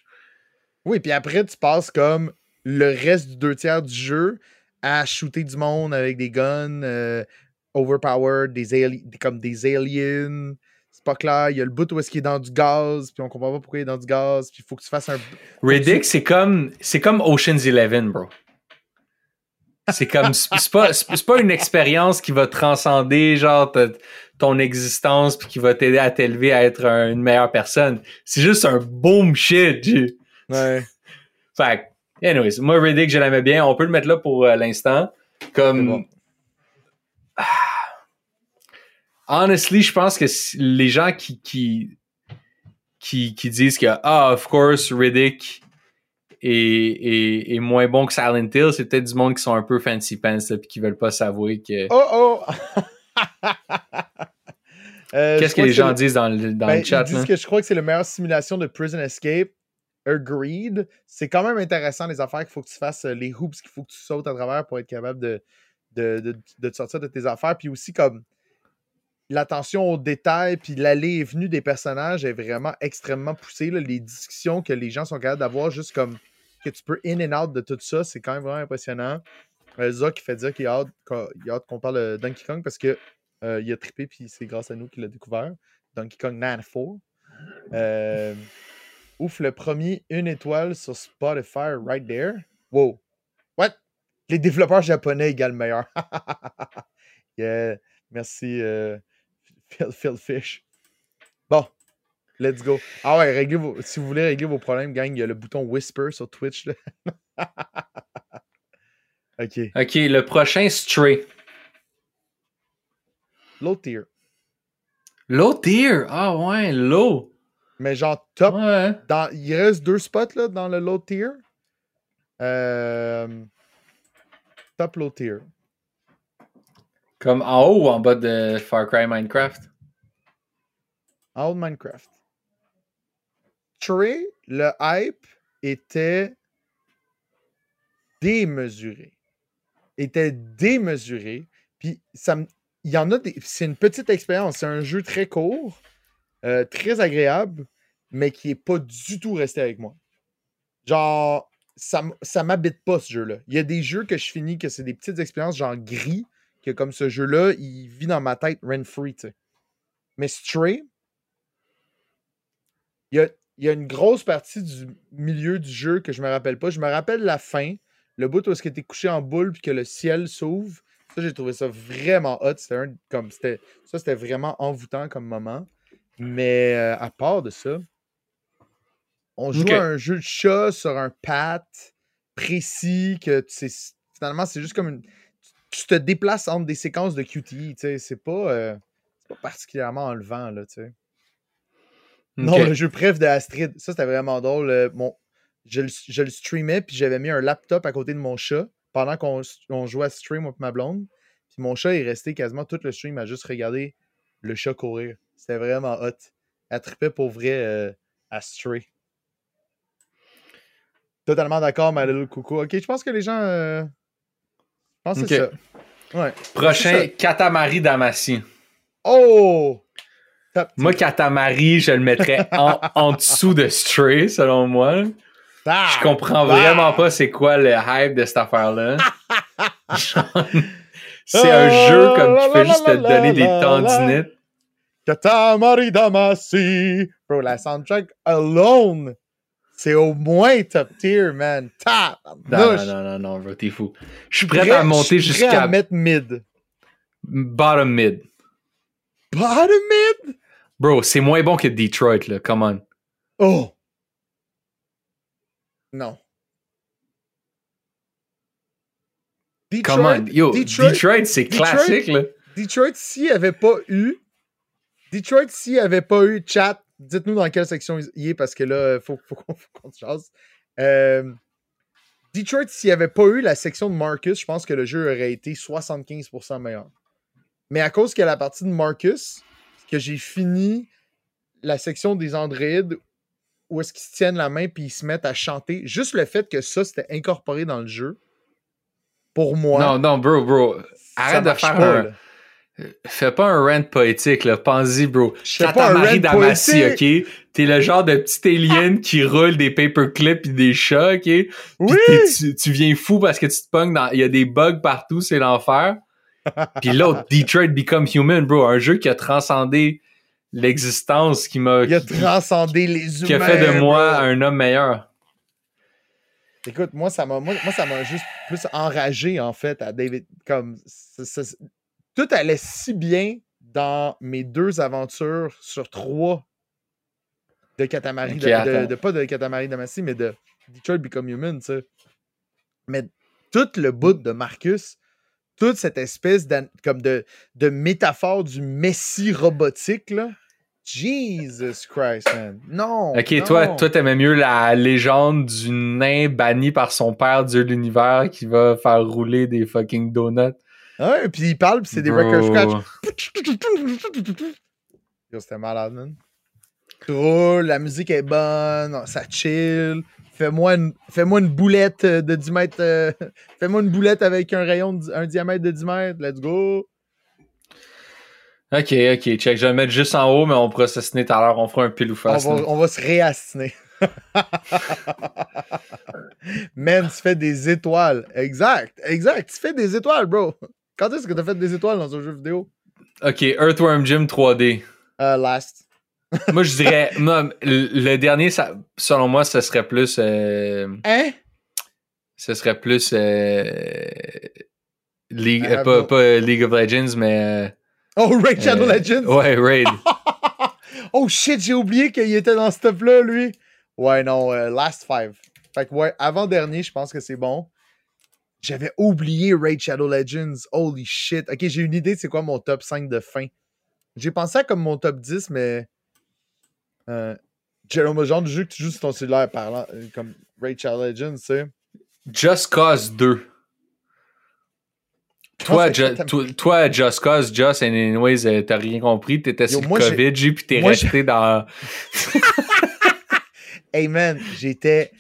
Oui, puis après, tu passes comme le reste du deux tiers du jeu à shooter du monde avec des guns euh, overpowered, des- comme des aliens. C'est pas clair. Il y a le bout où est-ce qu'il est dans du gaz, puis on comprend pas pourquoi il est dans du gaz, puis il faut que tu fasses un. Riddick, c'est comme, c'est comme Ocean's Eleven, bro. C'est comme, c'est pas, c'est pas une expérience qui va transcender, genre, ton existence puis qui va t'aider à t'élever à être une meilleure personne. C'est juste un boom shit, Ouais. Fait anyways, moi, Riddick, je l'aimais bien. On peut le mettre là pour euh, l'instant. Comme. Honestly, je pense que les gens qui, qui, qui, qui disent que, ah, of course, Riddick est, moins bon que Silent Hill, c'est peut-être du monde qui sont un peu fancy pants et qui veulent pas s'avouer que. Oh oh! Euh, Qu'est-ce que les gens disent dans le, dans ben, chat? Ils disent que je crois que c'est la meilleure simulation de Prison Escape. Agreed. C'est quand même intéressant les affaires qu'il faut que tu fasses, les hoops qu'il faut que tu sautes à travers pour être capable de, de, de, de te sortir de tes affaires. Puis aussi, comme l'attention aux détails, puis l'aller et venue des personnages est vraiment extrêmement poussée. Les discussions que les gens sont capables d'avoir, juste comme que tu peux in and out de tout ça, c'est quand même vraiment impressionnant. Euh, qui fait dire qu'il a hâte qu'on parle de Donkey Kong parce qu'il euh, a trippé, puis c'est grâce à nous qu'il l'a découvert. Donkey Kong 94. Euh, ouf, le premier, une étoile sur Spotify, right there. Wow. What? Les développeurs japonais égale meilleur. yeah. Merci. Euh, Phil, Fish. Bon, let's go. Ah ouais, réglez vos, si vous voulez régler vos problèmes, gang, il y a le bouton Whisper sur Twitch. ok. Ok, le prochain Stray. Low tier. Low tier? Ah ouais, low. Mais genre top. Ouais. Dans, il reste deux spots là, dans le low tier. Euh, top low tier. Comme en haut ou en bas de Far Cry Minecraft? En haut de Minecraft. Trey, le hype était démesuré. Était démesuré. Puis. C'est une petite expérience. C'est un jeu très court, euh, très agréable, mais qui n'est pas du tout resté avec moi. Genre, ça, ça m'habite pas ce jeu-là. Il y a des jeux que je finis que c'est des petites expériences genre gris que comme ce jeu-là, il vit dans ma tête rent-free. Mais Stray, il y, a, une grosse partie du milieu du jeu que je me rappelle pas. Je me rappelle la fin, le bout où est-ce que tu couché en boule puis que le ciel s'ouvre. Ça, j'ai trouvé ça vraiment hot. C'était comme, c'était, ça, c'était vraiment envoûtant comme moment. Mais euh, à part de ça, on joue à un jeu de chat sur un pat précis que c'est finalement c'est juste comme une tu te déplaces entre des séquences de QTE, tu sais, c'est pas, euh, pas particulièrement enlevant, là, tu sais. Non, le jeu préf de Astrid, ça c'était vraiment drôle. Euh, je, le, streamais, puis j'avais mis un laptop à côté de mon chat pendant qu'on jouait à stream avec ma blonde. Puis mon chat est resté quasiment tout le stream à juste regarder le chat courir. C'était vraiment hot. Elle trippait pour vrai euh, à Stray. Totalement d'accord, ma little coucou. Ok, je pense que les gens c'est ça. Ouais. Prochain, Katamari Damacy. Oh! Moi, Katamari, je le mettrais en, dessous de Stray, selon moi. je comprends vraiment pas c'est quoi le hype de cette affaire-là. c'est un jeu comme tu fais juste te donner des tendinites. Katamari Damacy. Bro, la soundtrack alone c'est au moins top tier, man. Top! Non, non, non, non, non, t'es fou. Je suis prêt, à monter jusqu'à. mettre mid. Bottom mid. Bottom mid? Bro, c'est moins bon que Detroit, là. Come on. Oh! Non. Detroit, Come on. Yo, Detroit, c'est classique, là. Detroit, s'il n'y avait pas eu. Detroit, s'il n'y avait pas eu chat dites-nous dans quelle section il est parce que là, il faut, faut, qu'on se chasse. Euh, Detroit, s'il n'y avait pas eu la section de Marcus, je pense que le jeu aurait été 75% meilleur. Mais à cause qu'il y a la partie de Marcus, que j'ai fini la section des androïdes où est-ce qu'ils se tiennent la main puis ils se mettent à chanter, juste le fait que ça, c'était incorporé dans le jeu, pour moi. Non, non, bro, bro. Arrête de faire un. Fais pas un rant poétique, là. Pense-y, bro. Katamari Damacy, ok? T'es le genre de petit alien qui roule des paperclips et des chats, ok? Oui! Tu, viens fou parce que tu te pognes dans... Il y a des bugs partout, c'est l'enfer. Puis l'autre, Detroit Become Human, bro. Un jeu qui a transcendé l'existence, qui m'a... Il a transcendé les humains, Qui a fait de moi un homme meilleur. Écoute, moi, ça m'a moi, moi, ça m'a juste plus enragé, en fait, à David. Comme tout allait si bien dans mes deux aventures sur trois de Katamari, Ok, de, de- de- pas de Katamari Damacy, mais de Detroit Become Human, tu sais. Mais tout le bout de Marcus, toute cette espèce comme de, de métaphore du messie robotique, là? Jesus Christ, man. Non. Ok, non. toi, toi, t'aimais mieux la légende du nain banni par son père, dieu de l'univers, qui va faire rouler des fucking donuts. Ouais, puis il parle, puis c'est des record scratch. C'était malade, man. Cool, la musique est bonne, ça chill. Fais-moi une, fais-moi une boulette euh, de 10 mètres. euh, fais-moi une boulette avec un rayon, de, un diamètre de 10 mètres. Let's go. Ok, ok, check. Je vais le mettre juste en haut, mais on pourra s'assiner tout à l'heure. On fera un pile ou On face. va, là. on va se réassiner. Man, tu fais des étoiles. Exact, exact. Tu fais des étoiles, bro. Quand est-ce que tu as fait des étoiles dans un jeu vidéo? Ok, Earthworm Jim 3D. Euh, last. Moi, je dirais, moi, le dernier, ça, selon moi, ce serait plus. euh, Hein? ce serait plus. euh, League, euh, pas, pas League of Legends, mais. Oh, Raid Shadow Legends? Ouais, Raid. oh shit, j'ai oublié qu'il était dans ce top-là, lui. Ouais, non, euh, Last Five. Fait que ouais, avant-dernier, je pense que c'est bon. J'avais oublié Raid Shadow Legends. Holy shit. Ok, j'ai une idée de c'est quoi mon top 5 de fin? J'ai pensé à comme mon top 10, mais. Euh, Jérôme, le genre de jeu que tu joues sur ton cellulaire parlant, euh, comme Shadow Legends, tu sais. Just Cause 2. Toi, Ju- toi, toi, Just Cause, Just, and anyways, euh, t'as rien compris. T'étais sur le j'ai- COVID, puis t'es resté dans. Hey man, j'étais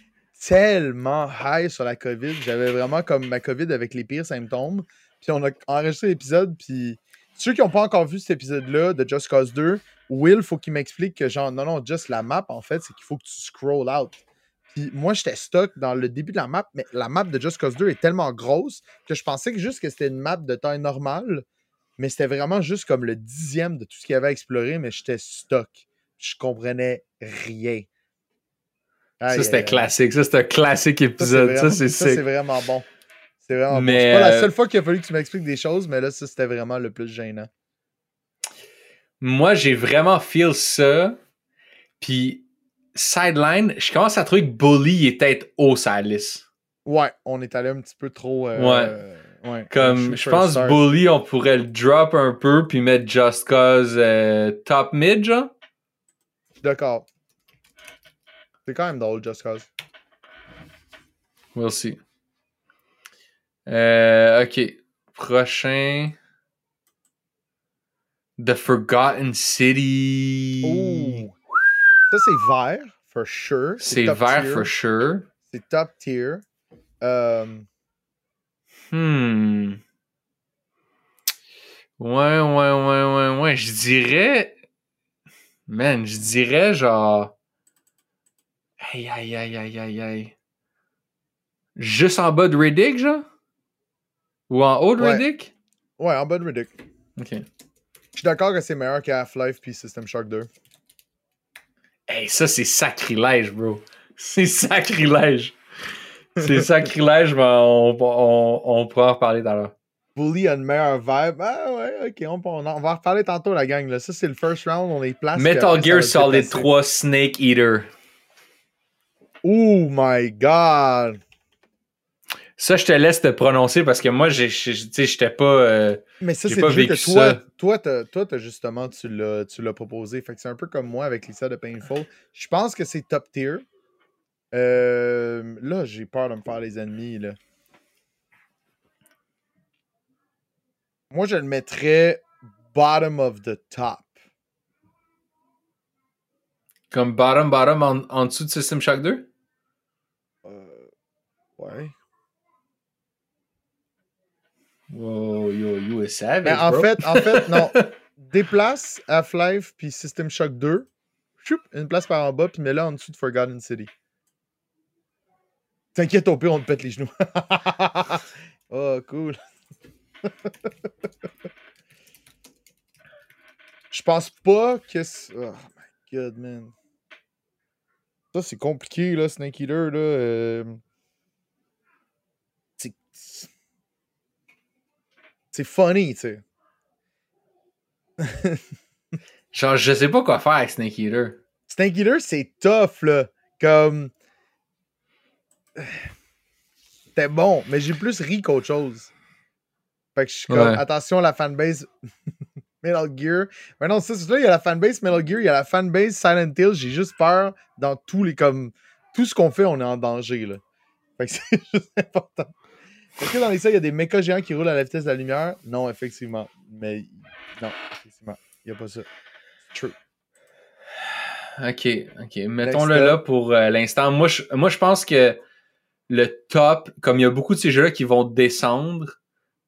tellement high sur la COVID. J'avais vraiment comme ma COVID avec les pires symptômes. Puis on a enregistré l'épisode. Puis ceux qui n'ont pas encore vu cet épisode-là de Just Cause 2, Will, faut qu'il m'explique que genre, non, non, juste la map, en fait, c'est qu'il faut que tu scroll out. Puis moi, j'étais stuck dans le début de la map, mais la map de Just Cause 2 est tellement grosse que je pensais que juste que c'était une map de taille normale, mais c'était vraiment juste comme le dixième de tout ce qu'il y avait à explorer, mais j'étais stuck. Je comprenais rien. Ça, c'était classique. Ça, c'était un classique c'est épisode. vraiment- Ça, c'est ça, c'est sick. vraiment bon. C'est vraiment bon. C'est pas la euh, seule fois qu'il a fallu que tu m'expliques des choses, mais là, ça, c'était vraiment le plus gênant. Moi, j'ai vraiment feel ça. Puis, sideline, je commence à trouver que Bully est peut-être haut sa liste. Ouais, on est allé un petit peu trop. euh, ouais. Comme, shoot je pense stars. Bully, on pourrait le drop un peu, puis mettre Just Cause euh, top mid, genre. D'accord. C'est quand même drôle, Just Cause. We'll see. Euh, ok. Prochain. The Forgotten City. Ça, c'est vert, for sure. C'est vert tier. for sure. C'est top tier. Euh, Hmm. Ouais, ouais, ouais, ouais, ouais. Je dirais. Man, je dirais genre. Aïe, aïe, aïe, aïe, aïe, aïe. Juste en bas de Riddick, genre? Ou en haut de Ouais. Riddick? ouais, en bas de Riddick. Ok. Je suis d'accord que c'est meilleur que Half-Life puis System Shock 2. Hey, ça, c'est sacrilège, bro. C'est sacrilège. C'est sacrilège, mais on, on, on pourra en reparler tout à l'heure. Bully a une meilleure vibe. Ah ouais, ok, on, va en reparler tantôt, la gang. Là. Ça, c'est le first round, on est place. Metal Gear Solid 3 Snake Eater. Oh my god! Ça, je te laisse te prononcer parce que moi, sais, j'étais pas. euh, Mais ça, c'est que toi, ça. toi, t'as, toi, t'as justement, tu l'as, proposé. Fait que c'est un peu comme moi avec Lisa de Painful. Je pense que c'est top tier. Euh, là, j'ai peur de me faire les ennemis. Là. Moi, je le mettrais bottom of the top. comme bottom, bottom en, en dessous de System Shock 2. Euh, ouais. Wow, yo, you is savage. Mais en bro. fait, en fait, non. Déplace Half-Life puis System Shock 2. Choup, une place par en bas, puis mets-la en dessous de Forgotten City. T'inquiète, au pire, on te pète les genoux. oh, cool. Je pense pas que. Oh my god, man. Ça, c'est compliqué, là, Snake Eater, là. euh. C'est funny, tu sais. Genre, je sais pas quoi faire avec Snake Eater. Snake Eater, c'est tough, là. Comme. C'était bon, mais j'ai plus ri qu'autre chose. Fait que je suis comme, Ouais. attention à la fanbase Metal Gear. Mais non, ça, c'est là, il y a la fanbase Metal Gear, il y a la fanbase Silent Hill. J'ai juste peur dans tous les. comme Tout ce qu'on fait, on est en danger, là. Fait que c'est juste important. Est-ce que dans les salles, il y a des mécas géants qui roulent à la vitesse de la lumière? Non, effectivement. Mais non, effectivement. Il n'y a pas ça. True. Ok, ok. Mettons-le là pour euh, l'instant. Moi je, moi, je pense que le top, comme il y a beaucoup de ces jeux-là qui vont descendre,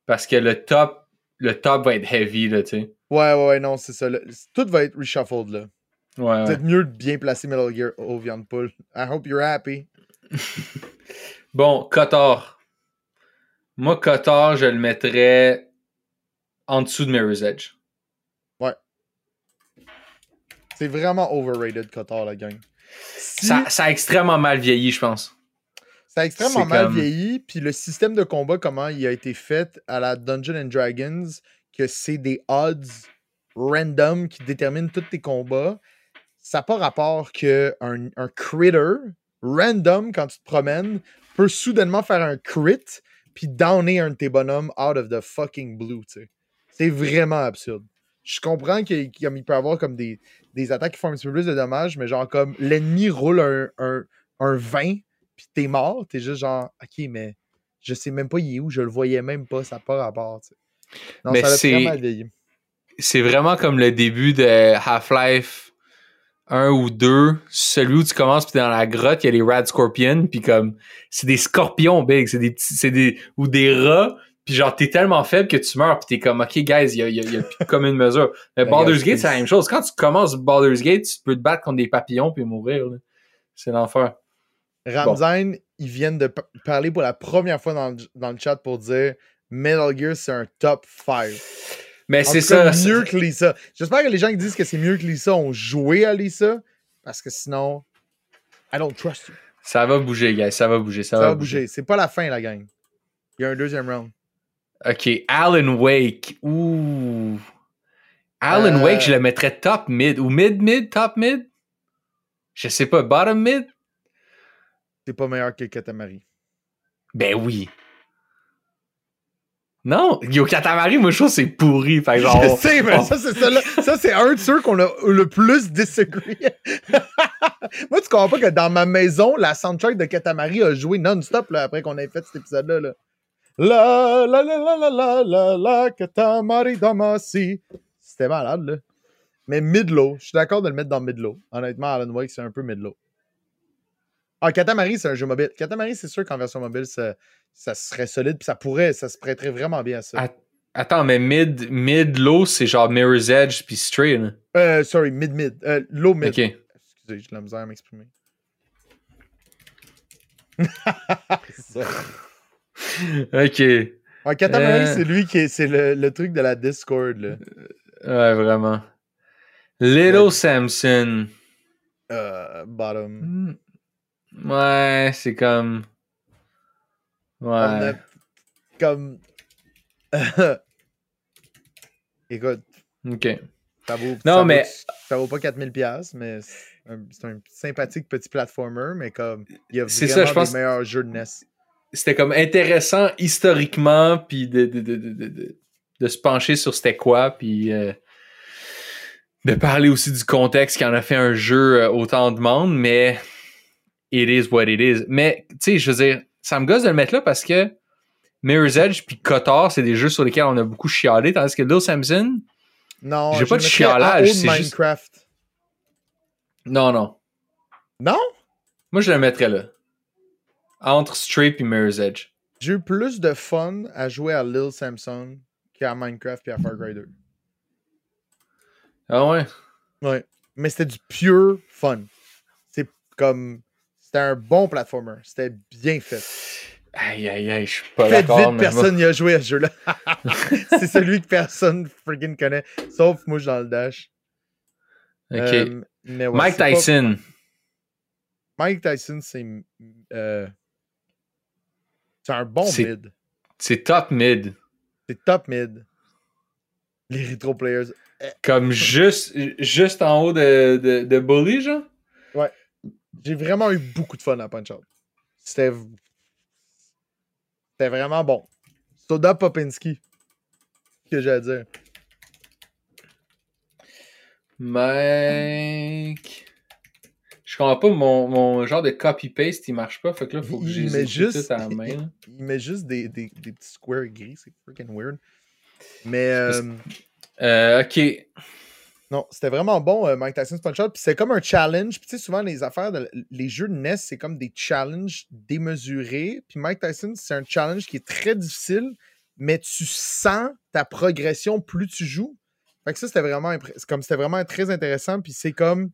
parce que le top, le top va être heavy, là, tu sais. Ouais, ouais, ouais, non, c'est ça. Tout va être reshuffled, là. Ouais, ouais. Peut-être mieux de bien placer Metal Gear au viande poule. I hope you're happy. Bon, Kotor. Moi, Kotor, je le mettrais en dessous de Mirror's Edge. C'est vraiment overrated, Kotor, la gang. Si- Ça, ça a extrêmement mal vieilli, je pense. Ça a extrêmement mal comme- vieilli, puis le système de combat, comment il a été fait à la Dungeons and Dragons, que c'est des odds random qui déterminent tous tes combats, ça n'a pas rapport qu'un un critter random, quand tu te promènes, peut soudainement faire un crit, puis downer un de tes bonhommes out of the fucking blue, tu sais. C'est vraiment absurde. Je comprends qu'il il peut avoir comme des, des attaques qui font un petit peu plus de dommages, mais genre comme l'ennemi roule un, un, un 20, puis t'es mort, t'es juste genre, ok, mais je sais même pas il est où, je le voyais même pas, ça n'a pas rapport, tu sais. Non, Mais ça c'est-. C'est vraiment comme le début de Half-Life 1 ou 2. Celui où tu commences, puis dans la grotte, il y a les Rad Scorpions, puis comme, c'est des scorpions big, c'est des petits, c'est des, ou des rats, puis genre, t'es tellement faible que tu meurs, puis t'es comme, ok, guys, il y a, il y a- y a plus comme une mesure. Mais Baldur's Gate, c'est la même chose. Quand tu commences Baldur's Gate, tu peux te battre contre des papillons puis mourir, là. C'est l'enfer. Ramzan, ils viennent de pa- parler pour la première fois dans, le- dans le chat pour dire Metal Gear, c'est un top 5. Mais c'est ça. mieux que Lisa. J'espère que les gens qui disent que c'est mieux que Lisa ont joué à Lisa, parce que sinon, I don't trust you. Ça va bouger, guys. Ça va bouger. Ça, Ça va bouger. C'est pas la fin, la gang. Il y a un deuxième round. Ok, Alan Wake. Ouh. Alan Euh, Wake, je le mettrais top mid. Ou mid mid, top mid? Je sais pas, bottom mid? C'est pas meilleur que Katamari. Ben oui. Non, Yo Katamari, moi je trouve que c'est pourri. Fait que genre, je sais, mais on- ça, c'est ça. Ça, c'est un de ceux qu'on a le plus disagree. Moi, tu comprends pas que dans ma maison, la soundtrack de Katamari a joué non-stop là, après qu'on ait fait cet épisode-là. Là. La la la la la la la la Katamari Damasi. C'était malade, là. Mais mid-low, je suis d'accord de le mettre dans mid-low. Honnêtement, Alan Wake, c'est un peu mid-low. Ah, Katamari, c'est un jeu mobile. Katamari, c'est sûr qu'en version mobile, ça, ça serait solide, puis ça pourrait, ça se prêterait vraiment bien à ça. Att- Attends, mais mid, mid low, c'est genre Mirror's Edge puis Stray. là. Euh, sorry, mid-mid. Euh, low mid. Ok. Excusez, j'ai de la misère à m'exprimer. Ok. Ah, Katamari, Euh. c'est lui qui est, c'est le, le truc de la Discord, là. Ouais, vraiment. Little Samson. Euh, bottom. Hmm. Ouais, c'est comme. On a- Ouais. Comme. Écoute, Ok. ça vaut, Non, ça mais- vaut, ça vaut pas 4000$, piastres, mais c'est un, sympathique petit platformer, mais comme, il y a vraiment ça, je pense- des meilleurs jeux de NES. C'était comme intéressant historiquement, puis de, de, de, de, de, de- de se pencher sur c'était quoi, puis euh, de parler aussi du contexte qui en a fait un jeu euh, autant en demande, mais it is what it is. Mais, tu sais, je veux dire, ça me gosse de le mettre là parce que Mirror's Edge puis Kotor, c'est des jeux sur lesquels on a beaucoup chialé, tandis que Little Samson, Non, J'ai pas de chialage, c'est juste- Minecraft. non, non. Non? Moi, je le mettrais là. Entre Stray puis Mirror's Edge. J'ai eu plus de fun à jouer à Lil Samson qu'à Minecraft et à Far Cry 2. Ah ouais? Ouais. Mais c'était du pure fun. C'est comme. C'était un bon platformer. C'était bien fait. Aïe, aïe, aïe, je suis pas Faites d'accord. vite, mais personne n'y a joué à ce jeu-là. c'est celui que personne freaking connaît. Sauf moi, je dans le dash. Ok. Euh, mais ouais, Mike pas- Tyson. Mike Tyson, c'est. euh, c'est un bon mid. C'est top mid. C'est top mid. Les retro players. Comme juste, juste en haut de, de, de Bully, genre? J'ai vraiment eu beaucoup de fun à Punch Out. C'était. C'était vraiment bon. Soda Popinski. que j'ai à dire. Mike. Je comprends pas, mon, mon genre de copy-paste, il marche pas. Fait que là, faut que Il j'ai met juste- tout à la main. Il met juste des, des, des petits squares gris. C'est freaking weird. Mais. euh, Euh, ok. Non, c'était vraiment bon, euh, Mike Tyson's Punch Out. Puis c'est comme un challenge. Puis tu sais, souvent, les affaires, de, les jeux de NES, c'est comme des challenges démesurés. Puis Mike Tyson, c'est un challenge qui est très difficile, mais tu sens ta progression plus tu joues. Fait que ça, c'était vraiment, comme, c'était vraiment très intéressant. Puis c'est comme.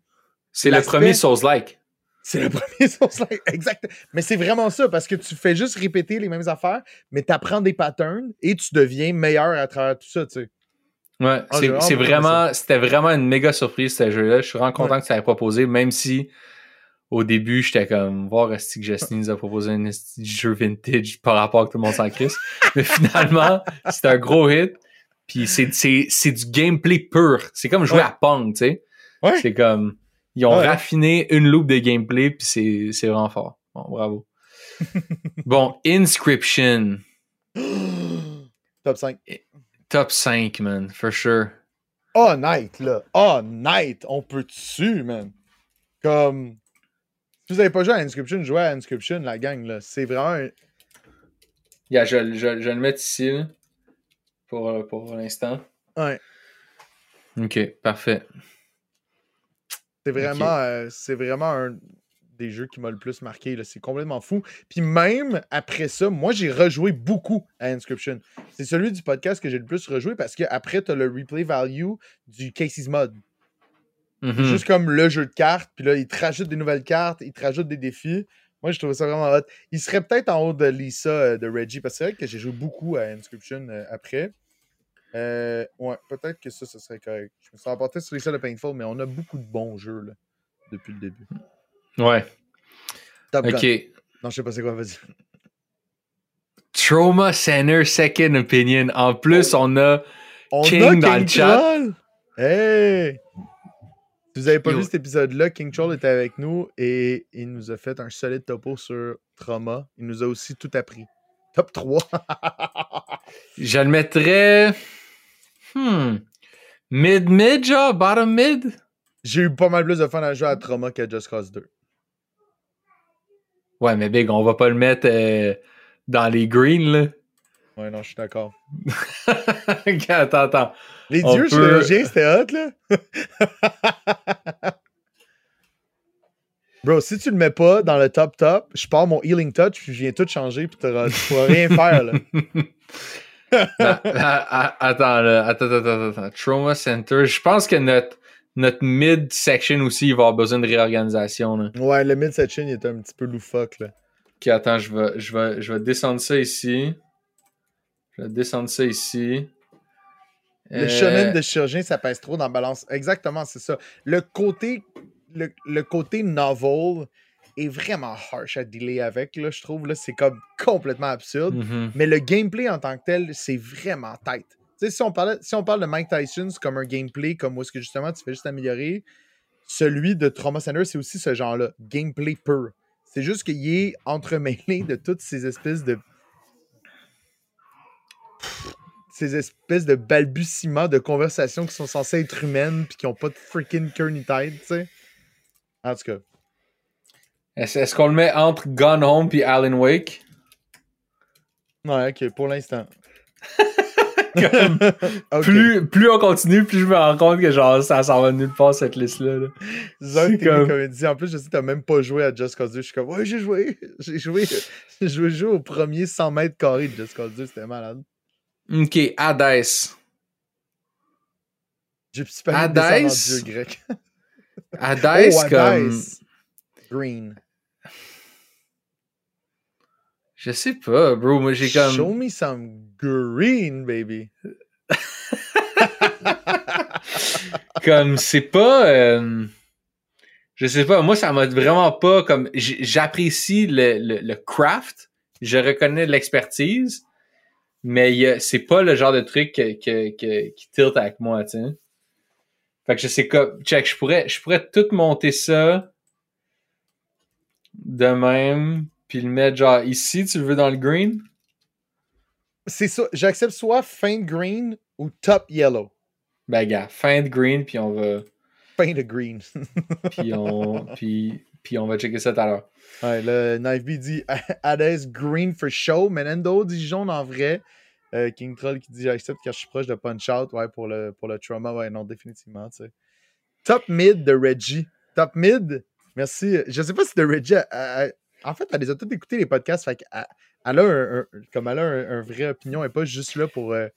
C'est le premier Souls-like. C'est le premier Souls-like. Exact. Mais c'est vraiment ça, parce que tu fais juste répéter les mêmes affaires, mais tu apprends des patterns et tu deviens meilleur à travers tout ça, tu sais. Ouais, Ah, c'est vraiment c'était vraiment une méga surprise ce jeu-là. Je suis vraiment content Ouais. que ça ait proposé, même si au début j'étais comme voir Esti que Justin nous a proposé un jeu vintage par rapport à que tout le monde s'en crisse. Mais finalement, c'était un gros hit. Puis c'est c'est c'est du gameplay pur. C'est comme jouer Ouais. à Pong, tu sais. Ouais. C'est comme ils ont Ouais. raffiné une loupe de gameplay puis c'est c'est vraiment fort. Bon, bravo. bon, Inscription, Top 5. Top 5 man, for sure. Oh, Night, là. Oh, Night. On peut dessus, man? Comme. Si vous avez pas joué à Inscription, jouez à Inscription, la gang, là. C'est vraiment. un- Yeah, je, je, je vais le mettre ici là, pour, euh, pour l'instant. Ouais. Ok, parfait. C'est vraiment, euh, c'est vraiment un des jeux qui m'a le plus marqué. C'est complètement fou. Puis même après ça, moi, j'ai rejoué beaucoup à Inscription. C'est celui du podcast que j'ai le plus rejoué parce qu'après, tu as le replay value du Casey's Mod. Mhm. Juste comme le jeu de cartes. Puis là, ils te rajoutent des nouvelles cartes, ils te rajoutent des défis. Moi, je trouvais ça vraiment hot. Il serait peut-être en haut de Lisa, euh, de Reggie, parce que c'est vrai que j'ai joué beaucoup à Inscription euh, après. Euh, ouais, peut-être que ça, ce serait correct. Je me suis emporté sur Lisa de Painful, mais on a beaucoup de bons jeux là, depuis le début. Ouais. Top Gun. Ok. Non, je sais pas c'est quoi, vas-y. Trauma Center Second Opinion. En plus, on a. On King dans a le King chat. Troll! Hey! Si vous avez pas Yo. vu cet épisode-là, King Troll était avec nous et il nous a fait un solide topo sur Trauma. Il nous a aussi tout appris. Top 3. Je le mettrais. Hmm. Mid-mid, genre? Bottom-mid? J'ai eu pas mal plus de fun à jouer à Trauma qu'à Just Cause 2. Ouais, mais Big, on va pas le mettre euh, dans les greens, là. Ouais, non, je suis d'accord. Attends, attends. Les On dieux peut- chirurgiens, c'était hot, là. Bro, si tu le mets pas dans le top top, je pars mon healing touch puis je viens tout changer puis tu pourras rien faire, là. Attends, là. Attends, attends, attends, attends. Trauma Center. Je pense que notre, notre mid-section aussi, il va avoir besoin de réorganisation, là. Ouais, le mid-section, il était un petit peu loufoque, là. Ok, attends, je vais, je vais, je vais descendre ça ici. Je vais descendre ça ici. Le Euh, shonen de chirurgien, ça pèse trop dans la balance. Exactement, c'est ça. Le côté, le, le côté novel est vraiment harsh à dealer avec, là, je trouve. Là, c'est comme complètement absurde. mhm. Mais le gameplay en tant que tel, c'est vraiment tight. Si on, parlait, si on parle de Mike Tyson, c'est comme un gameplay, comme où est-ce que justement tu fais juste améliorer, celui de Trauma Center, c'est aussi ce genre-là. Gameplay pur. C'est juste qu'il est entremêlé de toutes ces espèces de. Ces espèces de balbutiements de conversations qui sont censées être humaines puis qui ont pas de freaking ni tête, tu sais. En tout cas. Est-ce est-ce qu'on le met entre Gone Home puis Alan Wake? Ouais, ok, pour l'instant. Comme, plus, plus on continue, plus je me rends compte que genre ça s'en va nulle part cette liste-là. là. Zone C'est comme... En plus, je sais que t'as même pas joué à Just Cause 2. Je suis comme, ouais, j'ai joué. J'ai joué. J'ai joué, joué au premier 100 mètres carrés de Just Cause 2. C'était malade. Ok, Hades. J'ai pas mis Hades? Hades, oh, comme. Green. Je sais pas, bro. Moi, j'ai comme. Show me some green, baby. comme c'est pas euh, je sais pas moi ça m'a vraiment pas comme j'apprécie le, le, le craft je reconnais l'expertise Mais c'est pas le genre de truc que, que, que, qui tilte avec moi, tu sais. Fait que je sais quoi. Check, je pourrais, je pourrais tout monter ça de même, puis le mettre genre ici, tu le veux dans le green? C'est ça. J'accepte soit faint green ou top yellow. Ben, gars, faint green, puis on va. Faint green. puis, on, puis, puis on va checker ça tout à l'heure. Ouais, le Knife B dit Hades green for show. Menendo dit jaune en vrai. Euh, King Troll qui dit j'accepte quand je suis proche de Punch Out. Ouais, pour le, pour le trauma. Ouais, non, définitivement. Tu sais. Top mid de Reggie. Top mid? Merci. Je sais pas si de Reggie. En fait, elle les a toutes écouté les podcasts. Fait elle a, un, comme elle a un, vrai opinion. Elle n'est pas juste là pour. Euh,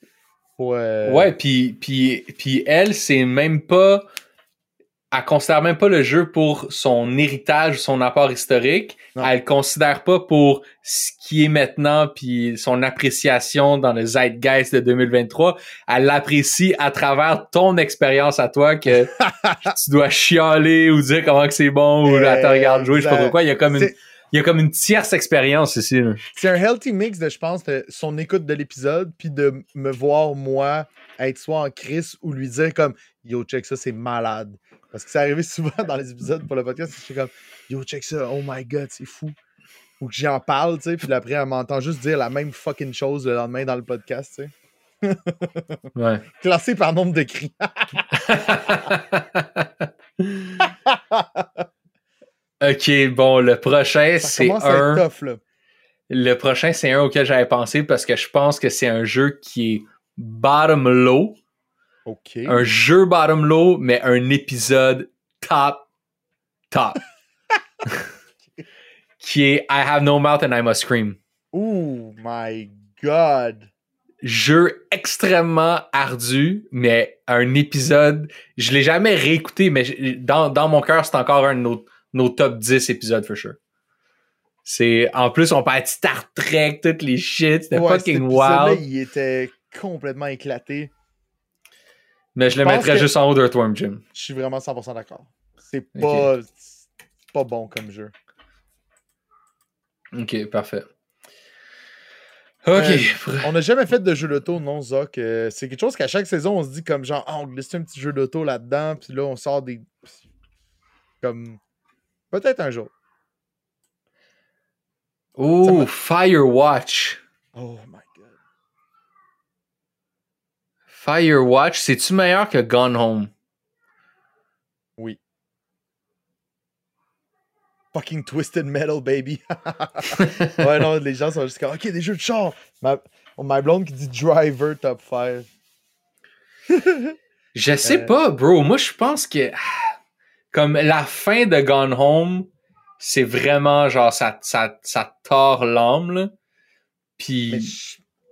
pour euh, Ouais, puis, puis, puis elle, c'est même pas elle considère même pas le jeu pour son héritage, son apport historique. Elle le considère pas pour ce qui est maintenant puis son appréciation dans le zeitgeist de 2023. Elle l'apprécie à travers ton expérience à toi que tu dois chialer ou dire comment que c'est bon ou elle te regarde jouer, je sais pas pourquoi. Il y a comme une il y a comme une tierce expérience ici. C'est un healthy mix de, je pense, de son écoute de l'épisode, puis de me voir, moi, être soit en crise ou lui dire comme Yo, check ça, c'est malade. Parce que c'est arrivé souvent dans les épisodes pour le podcast. Je suis comme, yo, check ça, oh my god, c'est fou. Ou que j'en parle, tu sais, puis après, elle m'entend juste dire la même fucking chose le lendemain dans le podcast, tu sais. ouais. Classé par nombre de cris. ok, bon, le prochain, c'est un. Le prochain, c'est un auquel j'avais pensé parce que je pense que c'est un jeu qui est bottom low un jeu bottom low, mais un épisode top, top. qui est I have no mouth and I must scream. Oh my god. Jeu extrêmement ardu, mais un épisode. Je l'ai jamais réécouté, mais dans, dans mon cœur, c'est encore un de nos, top 10 épisodes, for sure. C'est, en plus, on parle de Star Trek, toutes les shit, c'était fucking wild. il était complètement éclaté. Mais je le mettrais juste en haut d'Earthworm Jim. Je suis vraiment 100% d'accord. C'est pas, pas bon comme jeu. Ok, parfait. Ok. Euh, on n'a jamais fait de jeu d'auto, non, Zoc. Euh, c'est quelque chose qu'à chaque saison, on se dit comme genre, ah, on glisse un petit jeu d'auto là-dedans, puis là, on sort des. Comme. Peut-être un jour. Oh, Firewatch. Oh my Firewatch, c'est-tu meilleur que Gone Home? Oui. Fucking Twisted Metal, baby. ouais, non, les gens sont juste comme, ok, des jeux de char. Ma, ma blonde qui dit Driver Top 5. je sais euh. pas, bro. Moi, je pense que comme la fin de Gone Home, c'est vraiment genre ça, ça, ça tord l'âme. Puis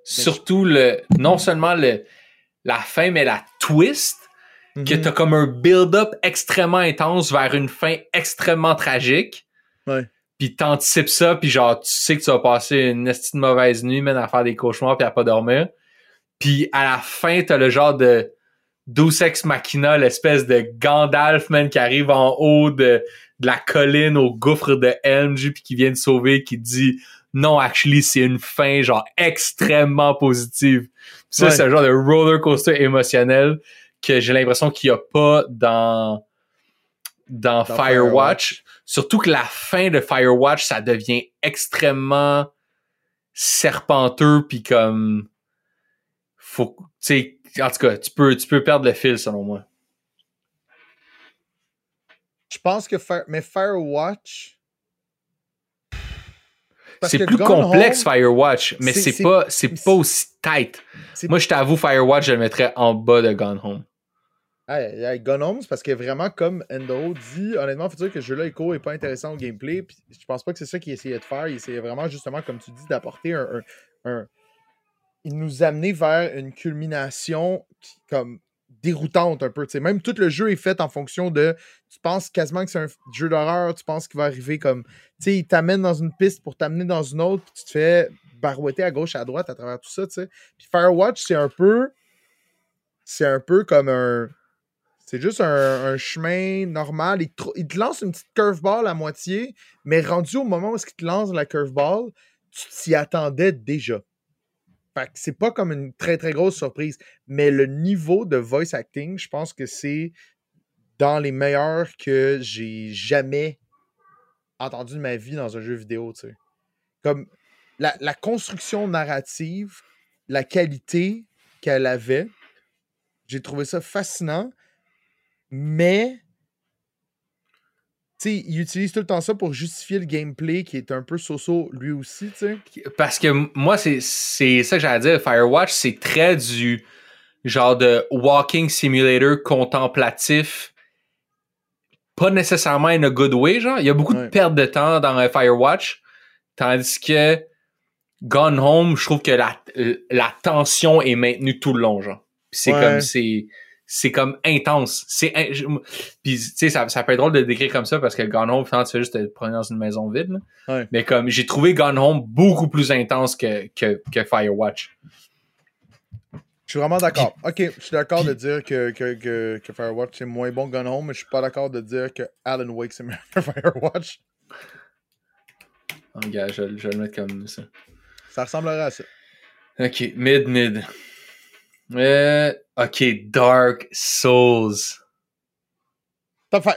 surtout le non seulement le la fin, mais la twist, que mhm. t'as comme un build-up extrêmement intense vers une fin extrêmement tragique. Ouais. Puis t'anticipes ça, puis genre, tu sais que tu vas passer une estime mauvaise nuit, même à faire des cauchemars, puis à pas dormir. Puis à la fin, t'as le genre de Deus Ex Machina, l'espèce de Gandalf, man, qui arrive en haut de, de la colline au gouffre de Helmj, puis qui vient te sauver, qui dit non, actually, c'est une fin genre extrêmement positive. Ça, c'est un genre de roller coaster émotionnel que j'ai l'impression qu'il n'y a pas dans, dans, Firewatch. Surtout que la fin de Firewatch, ça devient extrêmement serpenteux puis comme faut tu sais en tout cas tu peux tu peux perdre le fil selon moi je pense que mais Firewatch c'est plus complexe Firewatch, mais c'est pas, c'est pas aussi tight. Moi, je t'avoue, Firewatch, je le mettrais en bas de Gone Home. Hey, Gone Home, c'est parce que vraiment, comme Endo dit, honnêtement, il faut dire que le jeu-là est court et pas intéressant au gameplay. Puis je pense pas que c'est ça qu'il essayait de faire. Il essayait vraiment, justement, comme tu dis, d'apporter un, un, Il nous amener vers une culmination comme déroutante un peu. Même tout le jeu est fait en fonction de. Tu penses quasiment que c'est un jeu d'horreur, tu penses qu'il va arriver comme. Tu sais, il t'amène dans une piste pour t'amener dans une autre, puis tu te fais barouetter à gauche, à droite à travers tout ça. sais. Puis Firewatch, c'est un peu. C'est un peu comme un. C'est juste un, chemin normal. Il te, lance une petite curveball à moitié, mais rendu au moment où il te lance la curveball, tu t'y attendais déjà. C'est pas comme une très très grosse surprise. Mais le niveau de voice acting, je pense que c'est dans les meilleurs que j'ai jamais entendu de ma vie dans un jeu vidéo, tu sais. Comme la, construction narrative, la qualité qu'elle avait, j'ai trouvé ça fascinant, mais sais, il utilise tout le temps ça pour justifier le gameplay qui est un peu so-so lui aussi, tu sais. Parce que moi, c'est ça que j'allais dire. Firewatch, c'est très du genre de walking simulator contemplatif. Pas nécessairement in a good way, genre. Il y a beaucoup de Ouais. perte de temps dans Firewatch. Tandis que Gone Home, je trouve que la, euh, la tension est maintenue tout le long, genre. C'est Ouais. comme, c'est, c'est comme intense. C'est, in- puis, tu sais, ça, ça peut être drôle de le décrire comme ça parce que Gone Home, finalement, tu fais juste te promener dans une maison vide, là. Ouais. Mais comme, j'ai trouvé Gone Home beaucoup plus intense que, que, que Firewatch. Je suis vraiment d'accord. Ok, je suis d'accord de dire que, que, que, que Firewatch c'est moins bon que Gone Home, mais je suis pas d'accord de dire que Alan Wake c'est meilleur que Firewatch. Oh, gars, je, je vais le mettre comme ça. Ça ressemblerait à ça. Ok, mid, mid. Euh, ok, Dark Souls. Top 5.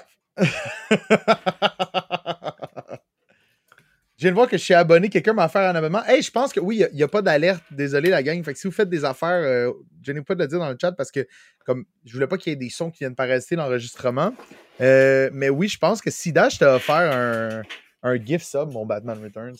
Je viens de voir que je suis abonné. Quelqu'un m'a offert un abonnement. Hey, je pense que oui, il n'y a, pas d'alerte. Désolé, la gang. Fait que si vous faites des affaires, euh, je n'ai pas de le dire dans le chat parce que comme je voulais pas qu'il y ait des sons qui viennent parasiter l'enregistrement. Euh, mais oui, je pense que Sida, je t'ai offert un, un gift sub, mon Batman Returns.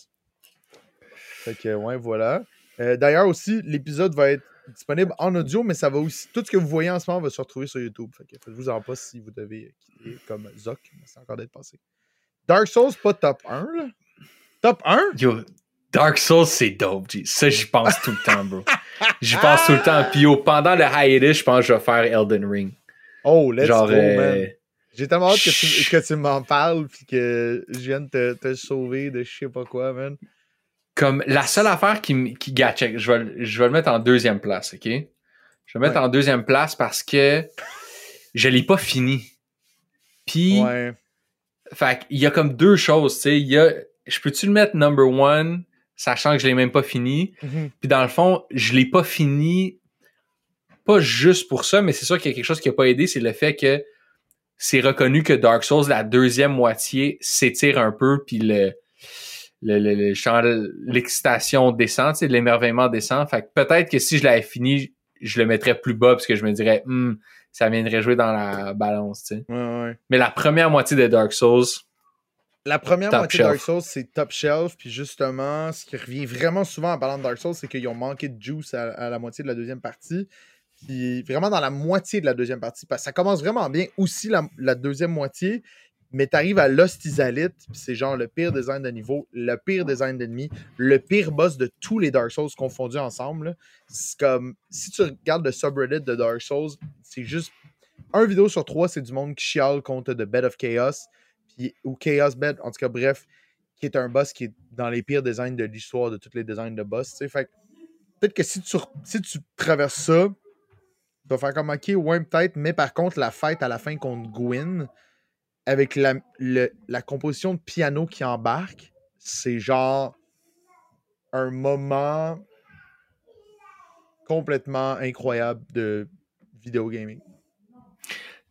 Fait que, ouais, voilà. Euh, D'ailleurs, aussi, l'épisode va être disponible en audio, mais ça va aussi. Tout ce que vous voyez en ce moment va se retrouver sur YouTube. Fait que faites-vous en pas si vous devez quitter comme Zoc, mais c'est encore d'être passé. Dark Souls, pas top 1, là. Top 1? Yo, Dark Souls, c'est dope. Ça, j'y pense tout le temps, bro. J'y pense tout le temps. Puis yo, pendant le hiatus, je pense que je vais faire Elden Ring. Oh, let's Genre, go, euh, man. J'ai tellement hâte que tu, que tu m'en parles puis que je vienne te, te sauver de je sais pas quoi, man. Comme la seule affaire qui, qui check, je vais, le- je vais le mettre en deuxième place, ok? Je vais le mettre Ouais. en deuxième place parce que je l'ai pas fini. Puis, Ouais. fait il y a comme deux choses, tu sais. Il y a, je peux-tu le mettre number one, sachant que je l'ai même pas fini? Mhm. Puis dans le fond, je l'ai pas fini, pas juste pour ça, mais c'est sûr qu'il y a quelque chose qui a pas aidé, c'est le fait que c'est reconnu que Dark Souls, la deuxième moitié, s'étire un peu, puis le, le, le, l'excitation descend, tu sais, l'émerveillement descend. Fait que peut-être que si je l'avais fini, je le mettrais plus bas, parce que je me dirais, Hmm, ça viendrait jouer dans la balance, tu sais. Ouais, ouais. Mais la première moitié de Dark Souls, La première moitié shelf. de Dark Souls, c'est top shelf. Puis justement, ce qui revient vraiment souvent en parlant de Dark Souls, c'est qu'ils ont manqué de juice à, à la moitié de la deuxième partie. Puis vraiment dans la moitié de la deuxième partie. Parce que ça commence vraiment bien aussi la, la deuxième moitié. Mais t'arrives à Lost Isalith, puis c'est genre le pire design de niveau, le pire design d'ennemis, le pire boss de tous les Dark Souls confondus ensemble. C'est comme, si tu regardes le subreddit de Dark Souls, c'est juste un vidéo sur trois, c'est du monde qui chiale contre The Bed of Chaos, ou Chaos Bed, en tout cas, bref, qui est un boss qui est dans les pires designs de l'histoire de tous les designs de boss. tu sais. Fait peut-être que si tu, si tu traverses ça, tu vas faire comme ok, ouais, peut-être, mais par contre, la fête à la fin contre Gwyn, avec la, le- la composition de piano qui embarque, c'est genre un moment complètement incroyable de vidéo gaming.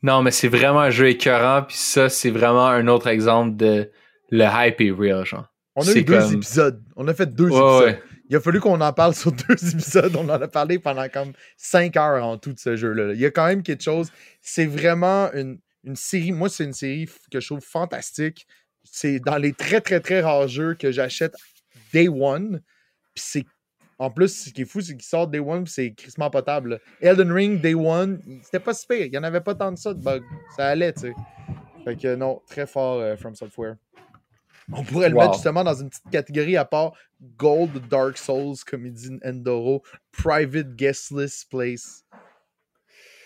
non, mais c'est vraiment un jeu écœurant, puis ça, c'est vraiment un autre exemple de le hype est real, genre. On a eu deux comme- épisodes. On a fait deux Ouais, épisodes. ouais. Il a fallu qu'on en parle sur deux épisodes. On en a parlé pendant comme cinq heures en tout de ce jeu-là. Il y a quand même quelque chose. C'est vraiment une, une série. Moi, c'est une série que je trouve fantastique. C'est dans les très, très, très rares jeux que j'achète Day One. Puis c'est. En plus, ce qui est fou, c'est qu'il sort Day One, c'est crissement potable. Elden Ring, Day One, c'était pas si pire. Il n'y en avait pas tant de ça de bugs. Ça allait, tu sais. Fait que non, très fort euh, From Software. On pourrait le Wow. mettre justement dans une petite catégorie à part Gold Dark Souls, comme il dit Endoro, Private Guest List Place.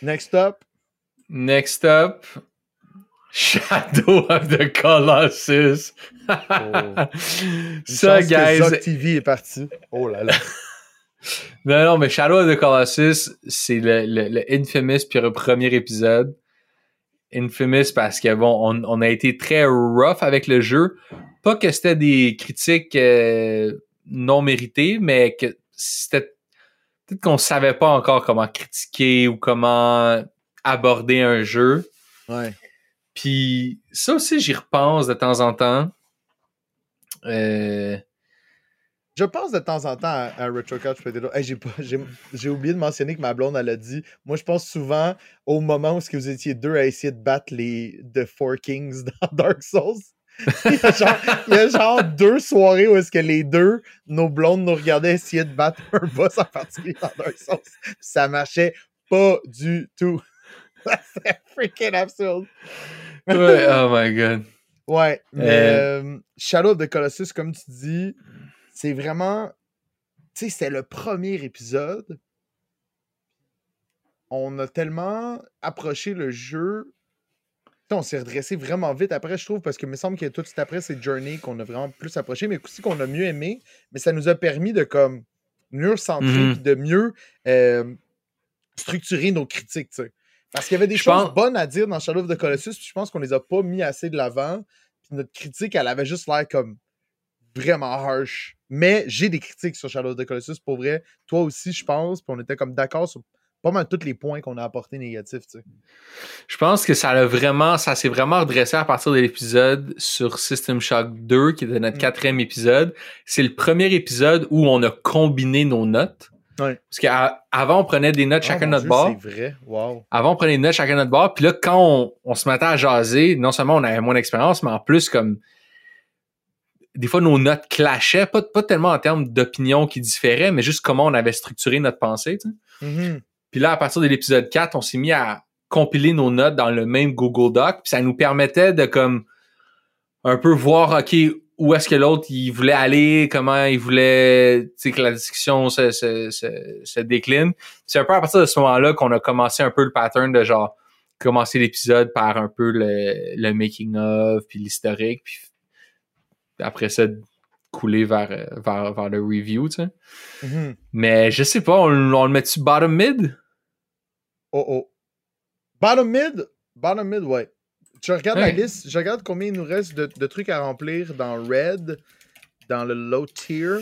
Next up, Next up, Shadow of the Colossus. une Ça, que guys. Zoc TV est parti. Oh là là. Non, non, mais Shadow of the Colossus, c'est le, le, le Infamous puis le premier épisode. Infamous parce que bon, on, on a été très rough avec le jeu. Pas que c'était des critiques euh, non méritées, mais que c'était peut-être qu'on savait pas encore comment critiquer ou comment aborder un jeu. Ouais. Puis ça aussi, j'y repense de temps en temps. Euh, Je pense de temps en temps à, à Retro Couch Potato. Hey, j'ai, pas, j'ai, j'ai oublié de mentionner que ma blonde, elle a dit Moi, je pense souvent au moment où ce que vous étiez deux à essayer de battre les The Four Kings dans Dark Souls. il, y a genre, il y a genre deux soirées où est-ce que les deux, nos blondes, nous regardaient essayer de battre un boss en particulier dans Dark Souls. Ça marchait pas du tout. C'est freaking absurde. ouais, oh my god. Ouais, mais euh, Shadow of the Colossus, comme tu dis, c'est vraiment. Tu sais, c'est le premier épisode. On a tellement approché le jeu. T'sais, on s'est redressé vraiment vite après, je trouve, parce que il me semble que tout de suite après, c'est Journey qu'on a vraiment plus approché, mais aussi qu'on a mieux aimé. Mais ça nous a permis de comme mieux centrer Mhm. puis de mieux euh, structurer nos critiques, tu sais. Parce qu'il y avait des Je choses pense- bonnes à dire dans Shadow of the Colossus, puis je pense qu'on les a pas mis assez de l'avant. Puis notre critique, elle avait juste l'air comme vraiment harsh. Mais j'ai des critiques sur Shadow of the Colossus, pour vrai. Toi aussi, je pense. Puis on était comme d'accord sur pas mal tous les points qu'on a apportés négatifs, tu sais. Je pense que ça a vraiment, ça s'est vraiment redressé à partir de l'épisode sur System Shock 2, qui était notre Mm. quatrième épisode. C'est le premier épisode où on a combiné nos notes. Ouais. Parce qu'avant, on prenait des notes chacun Oh, de mon notre Dieu, bord. C'est vrai. Wow. Avant, on prenait des notes chacun de notre bord. Puis là, quand on, on se mettait à jaser, non seulement on avait moins d'expérience, mais en plus, comme des fois, nos notes clashaient, pas, pas tellement en termes d'opinion qui différaient, mais juste comment on avait structuré notre pensée. tu sais. Mhm. Puis là, à partir de l'épisode 4, on s'est mis à compiler nos notes dans le même Google Doc. Puis ça nous permettait de comme un peu voir, OK, où est-ce que l'autre il voulait aller, comment il voulait tu sais, que la discussion se, se, se, se décline. C'est un peu à partir de ce moment-là qu'on a commencé un peu le pattern de genre commencer l'épisode par un peu le, le making of, puis l'historique, puis après ça, couler vers, vers, vers le review, tu sais. Mhm. Mais je sais pas, on, on le met-tu bottom mid? Oh oh. Bottom mid? Bottom mid, ouais. Je regarde la liste, je regarde combien il nous reste de, de trucs à remplir dans Red, dans le low tier.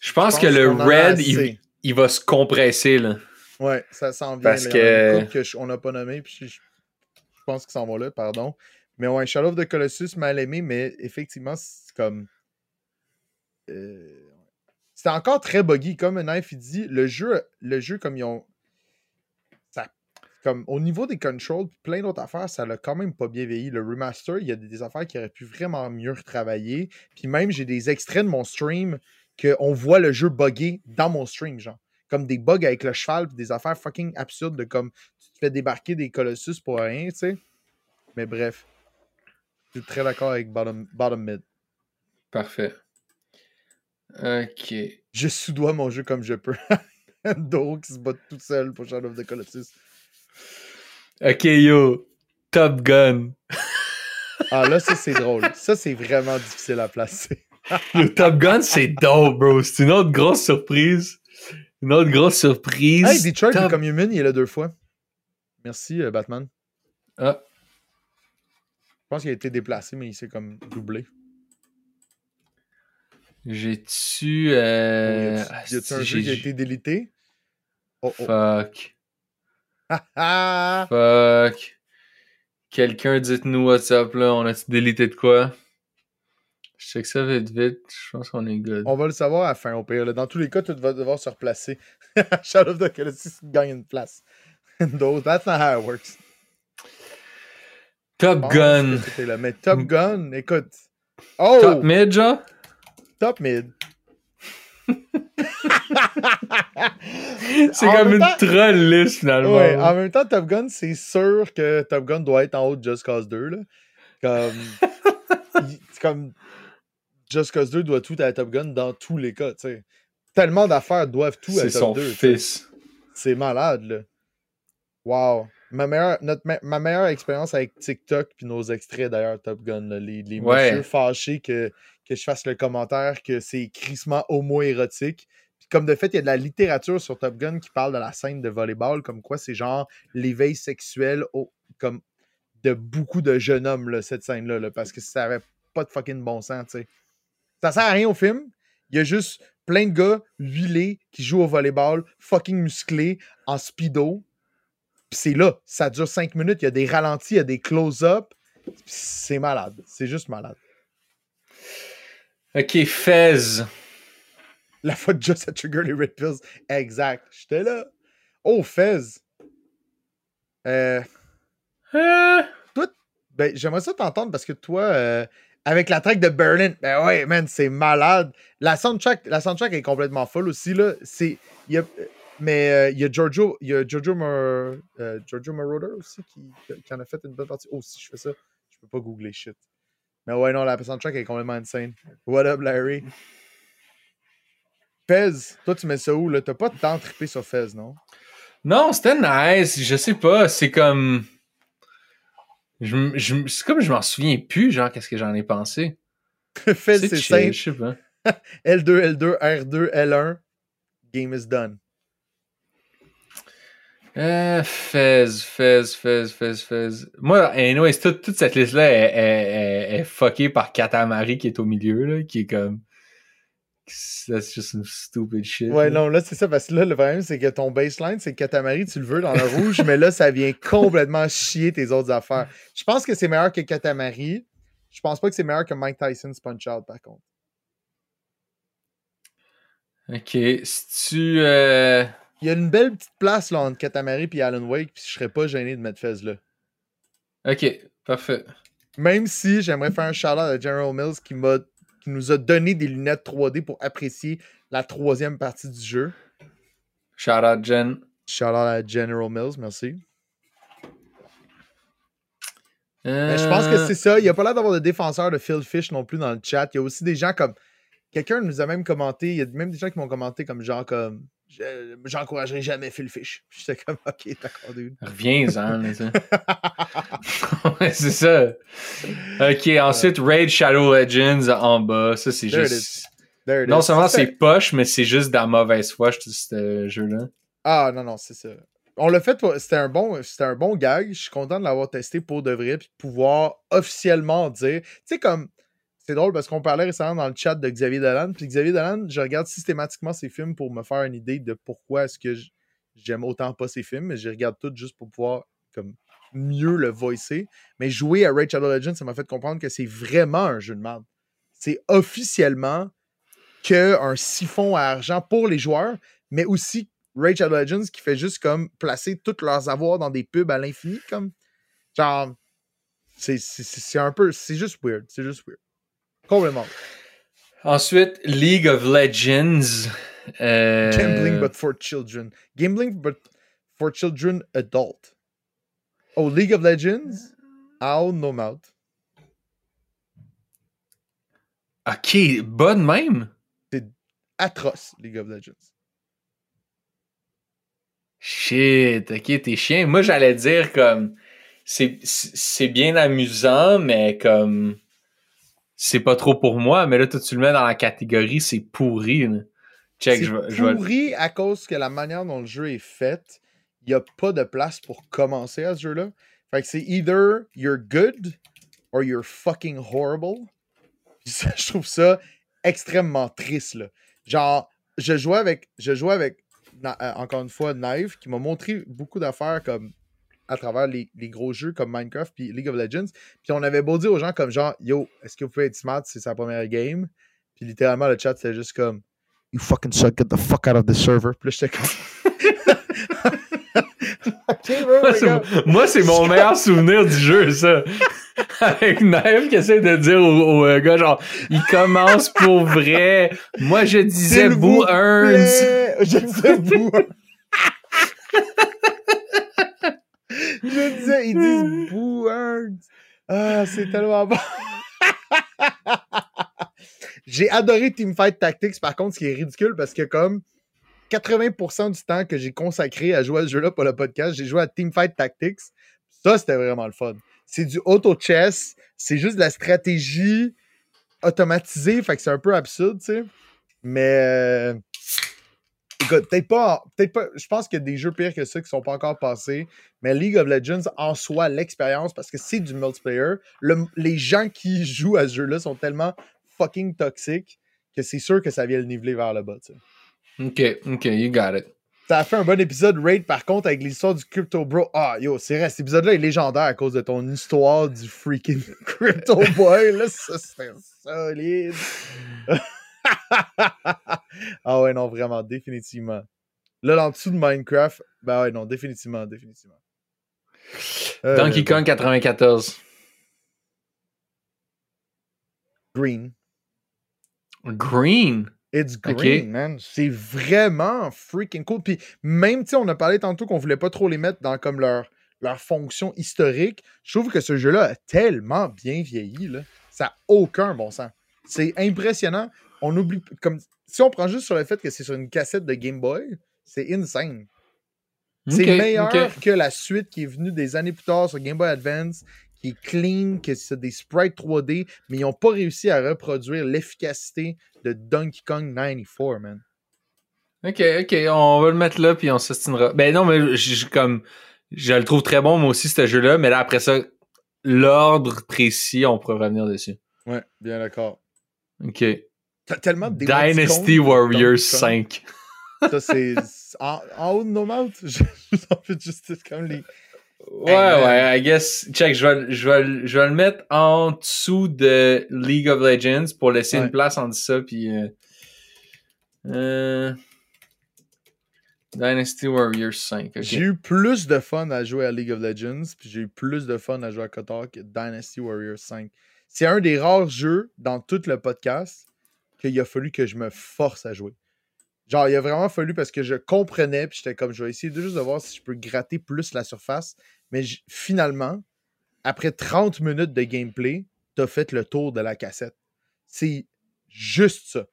Je pense Je que le red, il, va se compresser, là. Ouais, ça s'en vient. Parce là. Que- couple que je- on n'a pas nommé, puis je, je pense qu'ils s'en vont là, pardon. Mais ouais, Shadow of the Colossus, mal aimé, mais effectivement, c'est comme. euh, C'était encore très buggy. Comme Knife il dit, le jeu, le jeu comme ils ont. Comme au niveau des controls, puis plein d'autres affaires, ça l'a quand même pas bien vieilli. Le remaster, il y a des, des affaires qui auraient pu vraiment mieux retravailler. Puis même, j'ai des extraits de mon stream qu'on voit le jeu bugger dans mon stream, genre comme des bugs avec le cheval puis des affaires fucking absurdes de comme tu te fais débarquer des Colossus pour rien, tu sais. Mais bref. Je suis très d'accord avec bottom, bottom mid. Parfait. OK. Je sous-dois mon jeu comme je peux. Doro qui se bat tout seul pour Shadow of the Colossus. OK, yo. Top Gun. Ah là, ça c'est drôle. Ça c'est vraiment difficile à placer. Yo, Top Gun, c'est dope, bro. C'est une autre grosse surprise. Une autre grosse surprise. Hey, Detroit Top- Become Human, il est là deux fois. Merci, euh, Batman. Ah, Je pense qu'il a été déplacé, mais il s'est comme doublé. j'ai-tu... Euh... y a-tu- y a-tu un jeu qui a été délité? Oh oh. Fuck. Fuck. Quelqu'un, dites-nous what's up, là. On a-tu délité de quoi? Je sais que ça vite vite. Je pense qu'on est good. On va le savoir à la fin, au pire. là. Dans tous les cas, tout va devoir se replacer. Shadow of the Colossus gagne une place. no, that's not how it works. Top Pense Gun. là. Mais Top Gun, écoute. Oh! Top mid, genre? Top mid. C'est comme une temps- troll liste, finalement. Ouais, en même temps, Top Gun, c'est sûr que Top Gun doit être en haut de Just Cause 2. Là. Comme, Just Cause 2 doit tout à Top Gun dans tous les cas. Tellement d'affaires doivent tout à Top son 2. tu sais. fils. C'est malade, là. Wow. Ma meilleure, notre, ma meilleure expérience avec TikTok, puis nos extraits d'ailleurs, Top Gun, là, les, les Ouais. messieurs fâchés que, que je fasse le commentaire que c'est crissement homo-érotique. Comme de fait, il y a de la littérature sur Top Gun qui parle de la scène de volleyball, comme quoi c'est genre l'éveil sexuel au- comme de beaucoup de jeunes hommes, là, cette scène-là, là, parce que ça avait pas de fucking bon sens, tu sais. Ça sert à rien au film. Il y a juste plein de gars huilés qui jouent au volleyball, fucking musclés, en speedo. Puis c'est là, ça dure 5 minutes, il y a des ralentis, il y a des close-up. C'est malade. C'est juste malade. Ok, Fez. La fois de Just a Trigger les Red Pills. Exact. J'étais là. Oh, Fez. Euh, Euh, ben, j'aimerais ça t'entendre parce que toi, euh, avec la track de Berlin, ben ouais, man, c'est malade. La soundtrack, la soundtrack est complètement folle aussi, là. C'est. y a- mais euh, il y a Giorgio, il y a Giorgio, Mor- euh, Giorgio Moroder aussi qui, qui en a fait une bonne partie. Oh, si je fais ça, je peux pas googler shit. Mais ouais, non, la soundtrack est complètement insane. What up, Larry? Fez, toi, tu mets ça où, là? T'as pas tant trippé sur Fez, non? Non, c'était nice. Je sais pas. C'est comme. Je, je c'est comme je m'en souviens plus, genre, qu'est-ce que j'en ai pensé. Fez, c'est simple. Je sais pas. L2, L2, R2, L1. Game is done. Euh, Fez, Fez, Fez, Fez, Fez. Moi, anyways, toute, toute cette liste-là est, est, est, est fuckée par Katamari qui est au milieu, là, qui est comme. That's just some stupid shit. Ouais, là. non, là, c'est ça, parce que là, le problème, c'est que ton baseline, c'est Katamari, tu le veux dans le rouge, mais là, ça vient complètement chier tes autres affaires. Je pense que c'est meilleur que Katamari. Je pense pas que c'est meilleur que Mike Tyson's Punch Out, par contre. Ok, si tu. Euh... Il y a une belle petite place là, entre Katamari et Alan Wake, puis je serais pas gêné de mettre Fez là. Ok, parfait. Même si j'aimerais faire un shout-out à General Mills qui, m'a, qui nous a donné des lunettes 3D pour apprécier la troisième partie du jeu. Shout out, Jen. Shout-out à General Mills, merci. Euh... Mais je pense que c'est ça. Il n'y a pas l'air d'avoir de défenseur de Phil Fish non plus dans le chat. Il y a aussi des gens comme. Quelqu'un nous a même commenté. Il y a même des gens qui m'ont commenté comme genre comme. Je- J'encouragerai jamais Phil Fish. J'étais comme ok, d'accord, dude. Reviens-en, c'est ça. Ok, ensuite, Raid Shadow Legends en bas. Ça, c'est juste. Non seulement c'est poche, mais c'est juste de la mauvaise foi, ce jeu-là. Ah non, non, c'est ça. On l'a fait, pour- c'était un, bon, un bon gag. Je suis content de l'avoir testé pour de vrai, puis pouvoir officiellement dire. Tu sais, comme. C'est drôle parce qu'on parlait récemment dans le chat de Xavier Dolan. Puis Xavier Dolan, je regarde systématiquement ses films pour me faire une idée de pourquoi est-ce que j'aime autant pas ses films, mais je regarde tous juste pour pouvoir comme mieux le voicer. Mais jouer à Raid Shadow Legends, ça m'a fait comprendre que c'est vraiment un jeu de merde. C'est officiellement que un siphon à argent pour les joueurs, mais aussi Raid Shadow Legends qui fait juste comme placer tous leurs avoirs dans des pubs à l'infini, comme genre c'est un peu c'est juste weird, c'est juste weird. Complètement. Ensuite, League of Legends. Euh... Gambling but for children. Gambling but for children adult. Oh, League of Legends? Owl no mouth. Ok, bonne même. Atroce, League of Legends. Shit, ok, t'es chien. Moi, j'allais dire comme. C'est c'est bien amusant, mais comme. C'est pas trop pour moi, mais là, toi, tu le mets dans la catégorie, c'est pourri. là. Check, C'est je vais. je vais- pourri à cause que la manière dont le jeu est fait, il n'y a pas de place pour commencer à ce jeu-là. Fait que c'est either you're good or you're fucking horrible. Ça, je trouve ça extrêmement triste. Là. Genre, je jouais avec, je jouais avec euh, encore une fois, Knife, qui m'a montré beaucoup d'affaires comme à travers les, les gros jeux comme Minecraft puis League of Legends. Puis on avait beau dire aux gens comme genre, yo, est-ce que vous pouvez être smart c'est sa première game? Puis littéralement, le chat, c'était juste comme, You fucking suck, get the fuck out of the server. Puis là, j'étais comme. Bro, Moi, c'est mon- meilleur souvenir du jeu, ça. Avec Naïf qui essaie de dire au, au, euh, gars, genre, il commence pour vrai. Moi, je disais Boo vous Earns. Je disais Boo Je disais, ils disent. Ah, c'est tellement bon. j'ai adoré Teamfight Tactics, par contre, ce qui est ridicule parce que comme 80% du temps que j'ai consacré à jouer à ce jeu-là pour le podcast, j'ai joué à Teamfight Tactics. Ça, c'était vraiment le fun. C'est du auto-chess, c'est juste de la stratégie automatisée, fait que c'est un peu absurde, tu sais. Mais euh, écoute, peut-être pas, pas. Je pense qu'il y a des jeux pires que ça qui sont pas encore passés. Mais League of Legends en soi, l'expérience, parce que c'est du multiplayer. le- les gens qui jouent à ce jeu-là sont tellement fucking toxiques que c'est sûr que ça vient le niveler vers le bas. Ok, ok, you got it. Ça a fait un bon épisode Raid par contre avec l'histoire du Crypto Bro. Ah yo, c'est vrai, cet épisode-là est légendaire à cause de ton histoire du freaking Crypto Boy. Là, ça c'est solide. ah ouais, non, vraiment, définitivement. Là, en dessous de Minecraft, ben ouais, non, définitivement, définitivement. Euh, Donkey Kong 94. Green. Green? It's green, man. C'est vraiment freaking cool. Puis même, tu on a parlé tantôt qu'on voulait pas trop les mettre dans comme leur, leur fonction historique. Je trouve que ce jeu-là a tellement bien vieilli, là. Ça n'a aucun bon sens. C'est impressionnant. On oublie, comme, si on prend juste sur le fait que c'est sur une cassette de Game Boy, c'est insane. C'est meilleur que la suite qui est venue des années plus tard sur Game Boy Advance, qui est clean, que c'est des sprites 3D, mais ils n'ont pas réussi à reproduire l'efficacité de Donkey Kong 94, man. Ok, ok, on va le mettre là puis on s'estimera. Ben non, mais je, comme je le trouve très bon moi aussi ce jeu-là, mais là après ça, l'ordre précis, on pourra revenir dessus. Ouais, bien d'accord. Ok. T'as tellement de Dynasty Warriors Donkey Kong. 5. Ça, c'est en, en haut de nos mouths. Je vous en fais justice comme les. Ouais, ouais, I guess. Check, je vais, je, vais, le- je vais le mettre en dessous de League of Legends pour laisser Ouais. une place entre ça puis euh, euh, Dynasty Warriors 5. ok. J'ai eu plus de fun à jouer à League of Legends, puis j'ai eu plus de fun à jouer à Kotor que Dynasty Warriors 5. C'est un des rares jeux dans tout le podcast qu'il a fallu que je me force à jouer. Genre, il a vraiment fallu parce que je comprenais, puis j'étais comme, je vais essayer de juste de voir si je peux gratter plus la surface. Mais finalement, après 30 minutes de gameplay, t'as fait le tour de la cassette. C'est juste ça.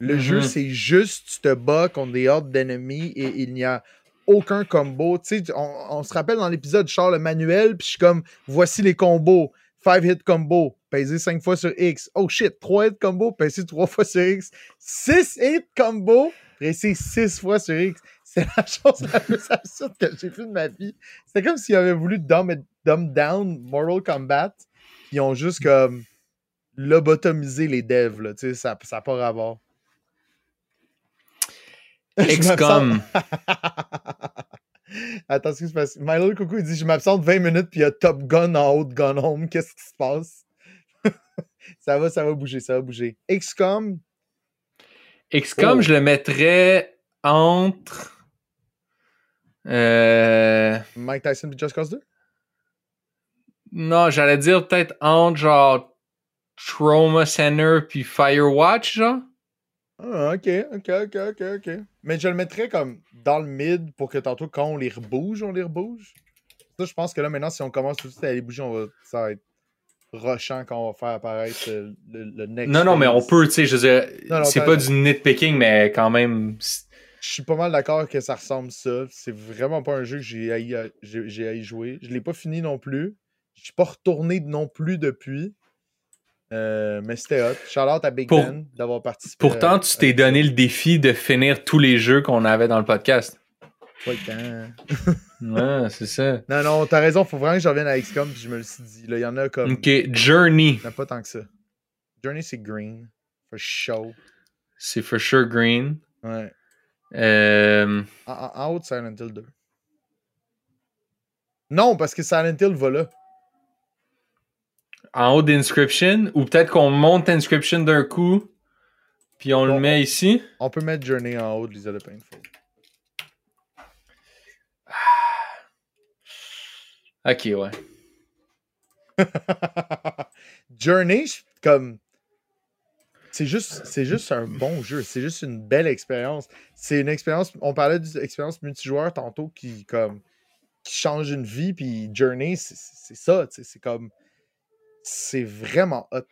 Le jeu, c'est juste, tu te bats contre des hordes d'ennemis et il n'y a aucun combo. Tu sais, on, on se rappelle dans l'épisode, je sors le manuel, puis je suis comme, voici les combos. 5 hit combo, peser 5 fois sur X. Oh shit, 3 hit combo, peser 3 fois sur X. 6 hit combo, peser 6 fois sur X. C'est la chose la plus absurde que j'ai vue de ma vie. C'était comme s'ils avaient voulu dumb, it- dumb down Mortal Kombat, ils ont juste comme lobotomisé les devs, là. Tu sais, ça n'a pas rapport. XCOM. Attends, ce qui se passe. Milo Coucou, il dit Je m'absente 20 minutes, puis il y a Top Gun en haut de Gun Home. Qu'est-ce qui se passe? Ça va, ça va bouger, ça va bouger. XCOM, XCOM, Oh. je le mettrais entre. Euh, Mike Tyson et Just Cause 2 non, j'allais dire peut-être entre genre Trauma Center puis Firewatch, genre. Ah, ok, ok, ok, ok, ok. Mais je le mettrais comme dans le mid pour que tantôt, quand on les rebouge, on les rebouge. Ça, je pense que là, maintenant, si on commence tout de suite à les bouger, on va, ça va être rushant quand on va faire apparaître euh, le, le next. Non, non, mais on peut, tu sais, je veux dire, c'est pas du nitpicking, mais quand même. Je suis pas mal d'accord que ça ressemble ça. C'est vraiment pas un jeu que j'ai à- j'ai haï jouer. Je l'ai pas fini non plus. Je suis pas retourné non plus depuis. Euh, mais c'était hot. Shout out à Big Pour- Ben d'avoir participé. Pourtant, à- tu t'es donné le défi de finir tous les jeux qu'on avait dans le podcast. Pas le temps. Ouais, c'est ça. Non, non, t'as raison. Faut vraiment que je revienne à XCOM. Puis je me le suis dit. Là, il y en a comme. Ok, Journey, Il y en a pas tant que ça. Journey, c'est green. For show. c'est for sure green. Ouais. Euh, En, en- en haut de Silent Hill 2. Non, parce que Silent Hill va là. En haut d'Inscription, ou peut-être qu'on monte Inscription d'un coup, puis on Bon, le met ici. On peut mettre Journey en haut de Lisa de Painful. Ok, ouais. Journey, comme. C'est juste, c'est juste un bon jeu. C'est juste une belle expérience. C'est une expérience. On parlait d'une expérience multijoueur tantôt qui, comme, qui change une vie. Puis Journey, c'est ça. C'est comme. C'est vraiment hot.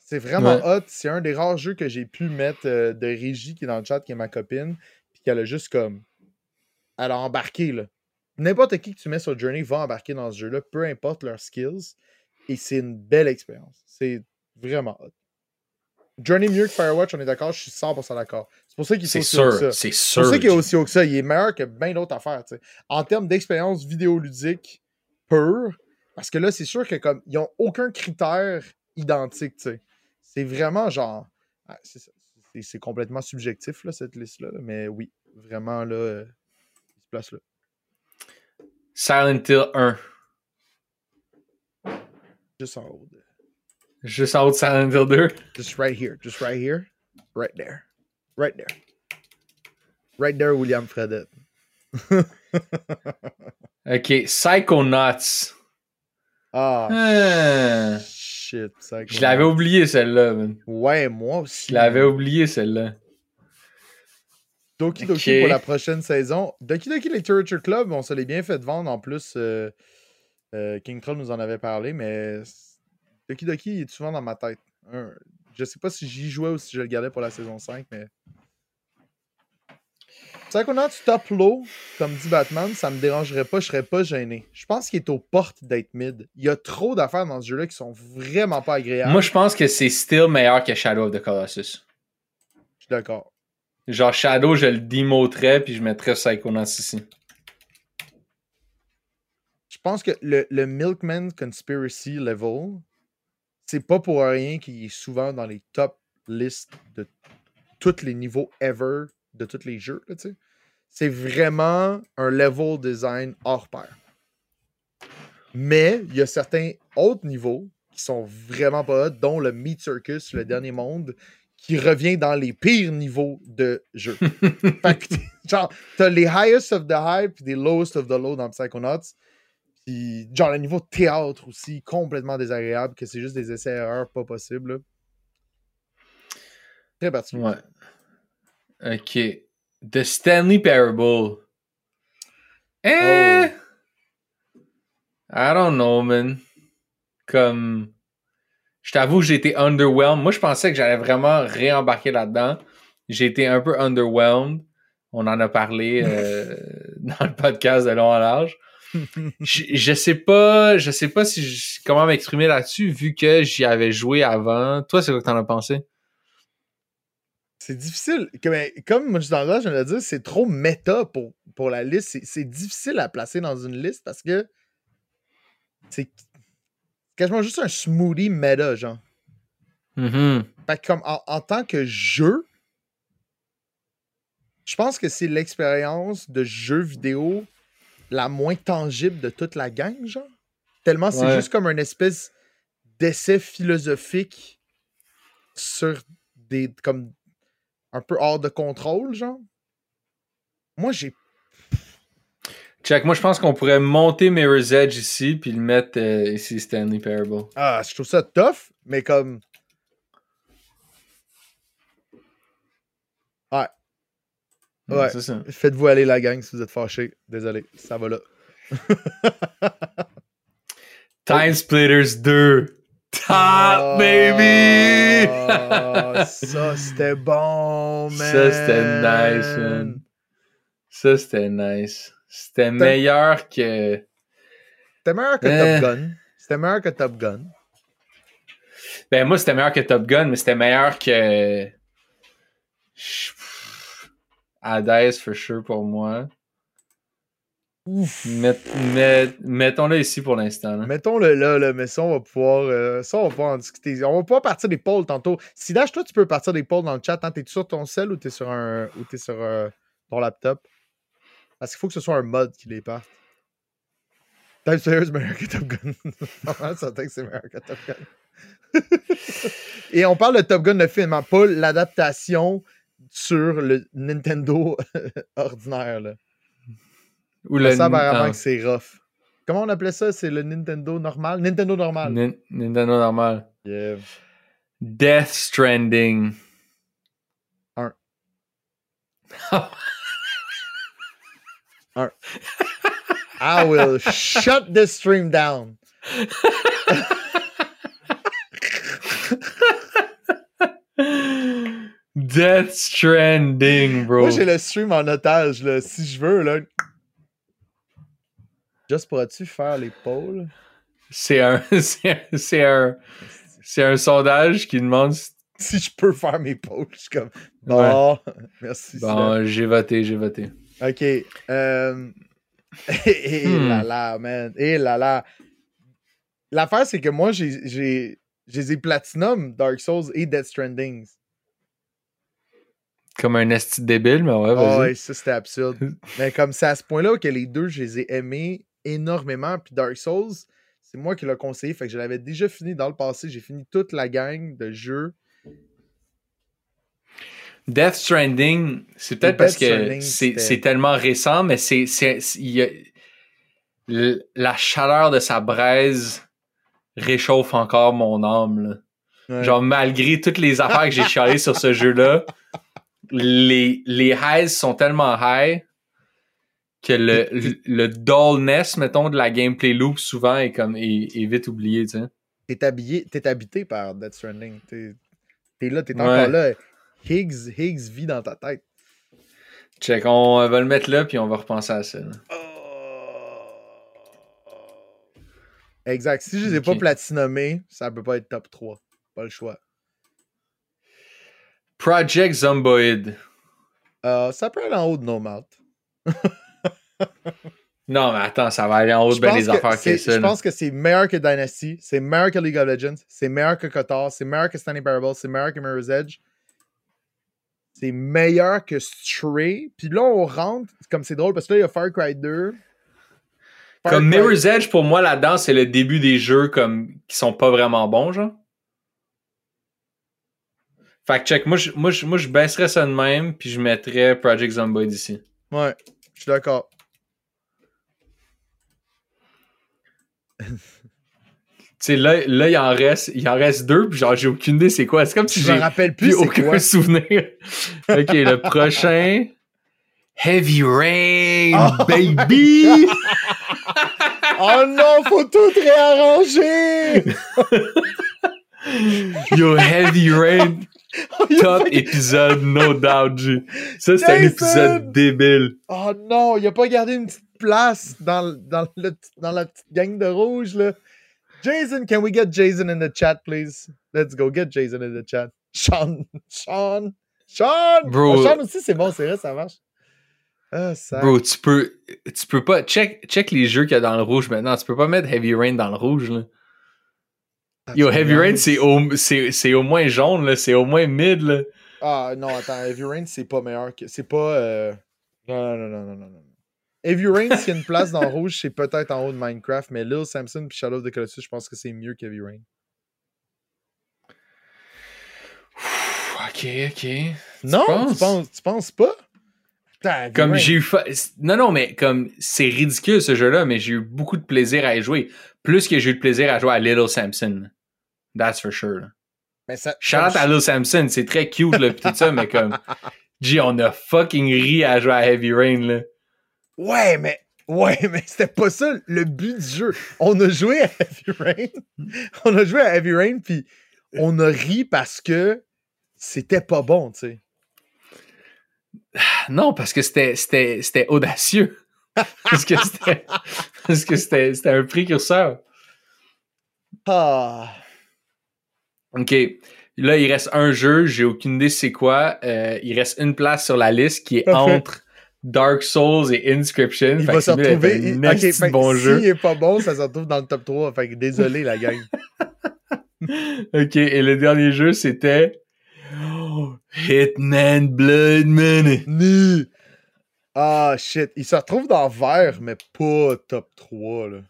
C'est vraiment Ouais. hot. C'est un des rares jeux que j'ai pu mettre euh, de Régie qui est dans le chat, qui est ma copine. Puis qu'elle a juste comme. Elle a embarqué, là. N'importe qui que tu mets sur Journey va embarquer dans ce jeu-là, peu importe leurs skills. Et c'est une belle expérience. C'est vraiment hot. Journey mieux que Firewatch, on est d'accord, je suis 100% d'accord. C'est pour ça qu'il est C'est aussi haut que ça. sûr, c'est C'est pour sûr. ça qu'il est aussi haut que ça. Il est meilleur que bien d'autres affaires. tu sais. En termes d'expérience vidéoludique pure, parce que là, c'est sûr que comme ils n'ont aucun critère identique. tu sais. C'est vraiment genre. ah, c'est complètement subjectif, là, cette liste-là. là, Mais oui, vraiment, là, euh, il se place là. Silent Hill 1. Juste en haut. de- Juste en haut de Silent Hill 2. Just right here. Just right here. Right there. Right there. Right there, William Fredette. Ok, Psychonauts. Ah, Ah, shit. ça je l'avais oublié celle-là, man. Ouais, moi aussi. Je l'avais oublié celle-là. Doki Doki Ok. pour la prochaine saison. Doki Doki Literature Club, on se l'est bien fait vendre. En plus, euh, euh, King Troll nous en avait parlé, mais Doki Doki est souvent dans ma tête. Un- je sais pas si j'y jouais ou si je le gardais pour la saison 5, mais. Psychonauts top low, comme dit Batman, ça me dérangerait pas, je serais pas gêné. Je pense qu'il est aux portes d'être mid. Il y a trop d'affaires dans ce jeu-là qui sont vraiment pas agréables. Moi, je pense que c'est still meilleur que Shadow of the Colossus. Je suis d'accord. Genre, Shadow, je le démoterais puis je mettrais Psychonauts ici. Je pense que le, le Milkman Conspiracy level, c'est pas pour rien qu'il est souvent dans les top listes de tous les niveaux ever de tous les jeux. là, tu sais. C'est vraiment un level design hors pair. Mais il y a certains autres niveaux qui sont vraiment pas hot, dont le Meat Circus, le dernier monde, qui revient dans les pires niveaux de jeu. Fait que, genre, t'as les highest of the high puis des lowest of the low dans Psychonauts. Puis, genre, le niveau théâtre aussi, complètement désagréable, que c'est juste des essais-erreurs pas possibles. Très particulier. Ouais. Ok. The Stanley Parable. Eh! I don't know, man. Comme. Je t'avoue j'ai été underwhelmed. Moi, je pensais que j'allais vraiment réembarquer là-dedans. J'ai été un peu underwhelmed. On en a parlé euh, dans le podcast de long en large. je, je sais pas, je sais pas si je- comment m'exprimer là-dessus vu que j'y avais joué avant. Toi, c'est quoi que t'en as pensé? C'est difficile. Comme, comme moi, je viens de le dire, c'est trop méta pour, pour la liste. C'est- difficile à placer dans une liste parce que c'est quasiment juste un smoothie méta, genre. Mhm. Fait que comme en, en tant que jeu, je pense que c'est l'expérience de jeu vidéo la moins tangible de toute la gang, genre. Tellement c'est juste comme une espèce d'essai philosophique sur des. comme un peu hors de contrôle, genre? Moi, j'ai. Check, moi je pense qu'on pourrait monter Mirror's Edge ici puis le mettre euh, ici Stanley Parable. Ah, je trouve ça tough, mais comme. Ouais. Ouais. C'est ça. Faites-vous aller la gang si vous êtes fâchés. Désolé, ça va là. Time Splitters 2. Top Ah, baby! ça, c'était bon, man. Ça, c'était nice, man. Ça c'était nice. C'était meilleur que. C'était meilleur que Euh. Top Gun. C'était meilleur que Top Gun. Ben moi c'était meilleur que Top Gun, mais c'était meilleur que. Hades for sure pour moi. Ouf. Met- met- Mettons-le ici pour l'instant. Mettons-le là, là, mais ça, on va pouvoir, euh, ça, on va pouvoir en discuter. On va pouvoir partir des polls tantôt. Sidash, toi, tu peux partir des polls dans le chat. Hein? T'es sur ton cell ou t'es sur un, ou t'es sur euh, ton laptop? Parce qu'il faut que ce soit un mode qui les parte. Time Slayer, c'est meilleur que Top Gun. Que c'est meilleur que Top Gun. Et on parle de Top Gun, le film, hein, pas l'adaptation sur le Nintendo ordinaire. Là. Ou Le ça, apparemment non, que c'est rough. Comment on appelait ça? C'est le Nintendo normal? Nintendo normal. Nin- Nintendo normal. Yeah. Death Stranding. Un. I will shut this stream down. Death Stranding, bro. Moi, j'ai le stream en otage, là. Si je veux, là. Just pourrais-tu faire les polls? C'est un, c'est un, c'est un, sondage qui demande. si- Si je peux faire mes polls, je suis comme. Bon, merci. Bon, j'ai voté, j'ai voté. Ok. Euh... Et Hmm. là là, man. Et là là. L'affaire, c'est que moi, j'ai, j'ai, Platinum, Dark Souls et Death Stranding. Comme un esti débile, mais ouais, Ah vas-y. ouais, ça c'était absurde. Mais comme c'est à ce point-là que les deux, je les ai aimés énormément. Puis Dark Souls, c'est moi qui l'ai conseillé. Fait que je l'avais déjà fini dans le passé. J'ai fini toute la gang de jeux. Death Stranding, c'est peut-être parce que c'est tellement récent, mais c'est la chaleur de sa braise réchauffe encore mon âme. là. Ouais. Genre malgré toutes les affaires que j'ai chialées sur ce jeu-là, les les highs sont tellement high que le, le, le dullness, mettons, de la gameplay loop souvent est comme est, est vite oublié, tu sais. T'es habillé, t'es habité par Death Stranding. T'es là, t'es Ouais. encore là. Higgs, Higgs vit dans ta tête. Check, on va le mettre là puis on va repenser à ça. là. Exact. Si je les ai pas platinomés, ça peut pas être top 3. Pas le choix. Project Zomboid. Euh, ça peut aller en haut de No Mouth. Non, mais attends, ça va aller en haut ben que affaires que c'est- ça. Je pense que c'est meilleur que Dynasty, c'est meilleur que League of Legends, c'est meilleur que Kotor, c'est meilleur que Standing Parable, c'est meilleur que Mirror's Edge. C'est meilleur que Stray. Puis là, on rentre, comme c'est drôle, parce que là, il y a Far Cry 2. Far Comme Cry- Mirror's Edge, pour moi, là-dedans, c'est le début des jeux comme qui sont pas vraiment bons, genre. Fait que check, moi je, moi, je, moi, je baisserais ça de même, puis je mettrais Project Zomboid ici. Ouais, je suis d'accord. Sais, là, là, il en reste, il en reste deux, puis genre, j'ai aucune idée c'est quoi. C'est comme si Je me rappelle plus plus aucun quoi. souvenir. ok, le prochain. Heavy Rain, Oh baby! Oh non, faut tout réarranger! Yo, Heavy Rain, top fait- épisode, no doubt, G. Ça, c'est un épisode débile. Oh non, il a pas gardé une petite place dans, dans, le, dans la petite gang de rouge, là. Jason, can we get Jason in the chat, please? Let's go, get Jason in the chat. Sean, Sean, Sean! Bro. Ah, Sean aussi, c'est bon, c'est vrai, ça marche. Ah, ça. Bro, tu peux, tu peux pas. Check, check les jeux qu'il y a dans le rouge maintenant. Tu peux pas mettre Heavy Rain dans le rouge, là. Yo, Heavy. Rain, c'est au, c'est, c'est au moins jaune, là. C'est au moins mid, là. Ah non, attends, Heavy Rain, c'est pas meilleur que. C'est pas. euh, Non, non, non, non, non, non. Heavy Rain, s'il y a une place dans rouge, c'est peut-être en haut de Minecraft, mais Lil Samson puis Shadow of the Colossus, je pense que c'est mieux qu'Heavy Rain. Ok, ok. Non, penses? tu penses, tu penses pas? Comme j'ai eu. fa- Non, non, mais comme c'est ridicule ce jeu-là, mais j'ai eu beaucoup de plaisir à y jouer. Plus que j'ai eu de plaisir à jouer à Little Samson. That's for sure. Mais ça, Shout out à Little Samson, c'est très cute, là, pis tout ça, mais comme. Gee, on a fucking ri à jouer à Heavy Rain, là. Ouais, mais. Ouais, mais c'était pas ça le but du jeu. On a joué à Heavy Rain. On a joué à Heavy Rain, puis on a ri parce que c'était pas bon, tu sais. Non, parce que c'était audacieux. parce que c'était, parce que c'était, c'était un précurseur. Ah. OK. Là, il reste un jeu, j'ai aucune idée c'est quoi. Euh, il reste une place sur la liste qui est Parfait. entre Dark Souls et Inscription. Il Fait va se retrouver. un il- Ok, esti fait bon jeu. S'il est pas bon, ça se retrouve dans le top 3. Fait que désolé, la gang. OK, et le dernier jeu, c'était Hitman Blood Money. Ah, shit. Il se retrouve dans vert, mais pas top 3, là.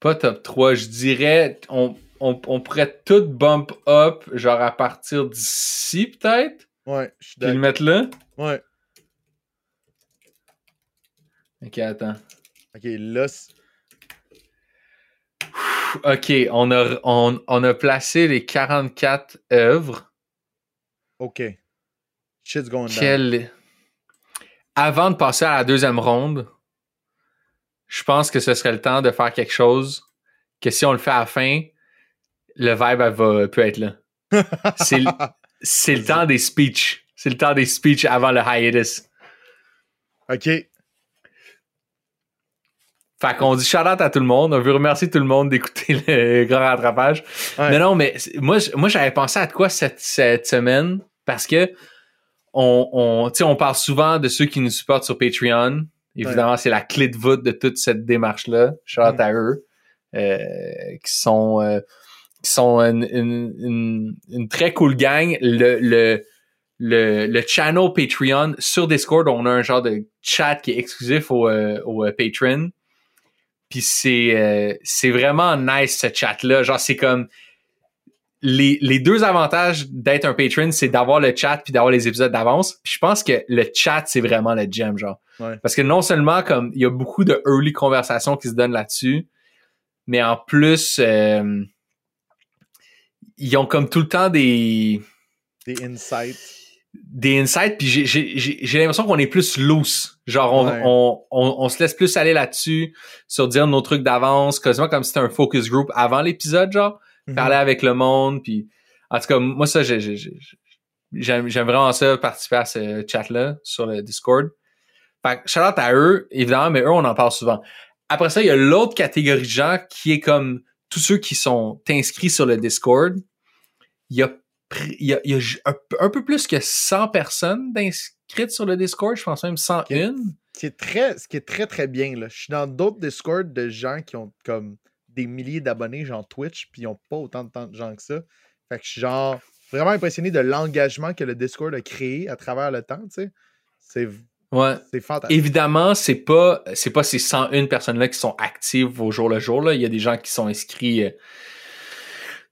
Pas top 3, je dirais, on, on, on pourrait tout bump up, genre à partir d'ici, peut-être, Ouais, je suis puis le d'accord. mettre là? Ouais. OK, attends. Ok, là. OK, on a, on, on a placé les 44 œuvres. Ok. Shit's going down. Quel... Avant de passer à la deuxième ronde, je pense que ce serait le temps de faire quelque chose que si on le fait à la fin, le vibe elle va, peut être là. C'est le, c'est le temps des speeches. C'est le temps des speeches avant le hiatus. ok. Fait qu'on dit shout out à tout le monde. On veut remercier tout le monde d'écouter le grand rattrapage. Ouais. Mais non, mais moi, moi j'avais pensé à quoi cette, cette semaine parce que on, on, tu sais, on parle souvent de ceux qui nous supportent sur Patreon. Évidemment, c'est la clé de voûte de toute cette démarche-là. Shout out Mm. à eux. euh, qui sont, euh, qui sont une, une, une, une très cool gang. Le, le, le, le channel Patreon sur Discord. On a un genre de chat qui est exclusif au, euh, au euh, Patreon. Puis c'est euh, c'est vraiment nice ce chat-là. Genre, c'est comme les, les deux avantages d'être un patron, c'est d'avoir le chat puis d'avoir les épisodes d'avance. Puis je pense que le chat, c'est vraiment le gem, genre. Ouais. Parce que non seulement comme il y a beaucoup de early conversations qui se donnent là-dessus, mais en plus euh, ils ont comme tout le temps des Des insights. des insights puis j'ai l'impression qu'on est plus loose genre on, Ouais. on, on on se laisse plus aller là-dessus sur dire nos trucs d'avance quasiment comme si c'était un focus group avant l'épisode genre Mhm. parler avec le monde puis en tout cas moi ça j'ai j'ai- j'ai- j'aime vraiment ça participer à ce chat là sur le Discord fait que shout out à eux évidemment mais eux on en parle souvent après ça il y a l'autre catégorie de gens qui est comme tous ceux qui sont inscrits sur le Discord il y a il y a, il y a ju- un, peu- un peu plus que 100 personnes d'inscrites sur le Discord je pense même 101 qui est très, ce qui est très très bien. Là. Je suis dans d'autres Discord de gens qui ont comme des milliers d'abonnés, genre Twitch, puis ils n'ont pas autant de, gens que ça. Fait que je suis genre vraiment impressionné de l'engagement que le Discord a créé à travers le temps, tu sais. C'est ouais c'est fantastique. Évidemment, c'est pas c'est pas ces 101 personnes là qui sont actives au jour le jour là, il y a des gens qui sont inscrits euh,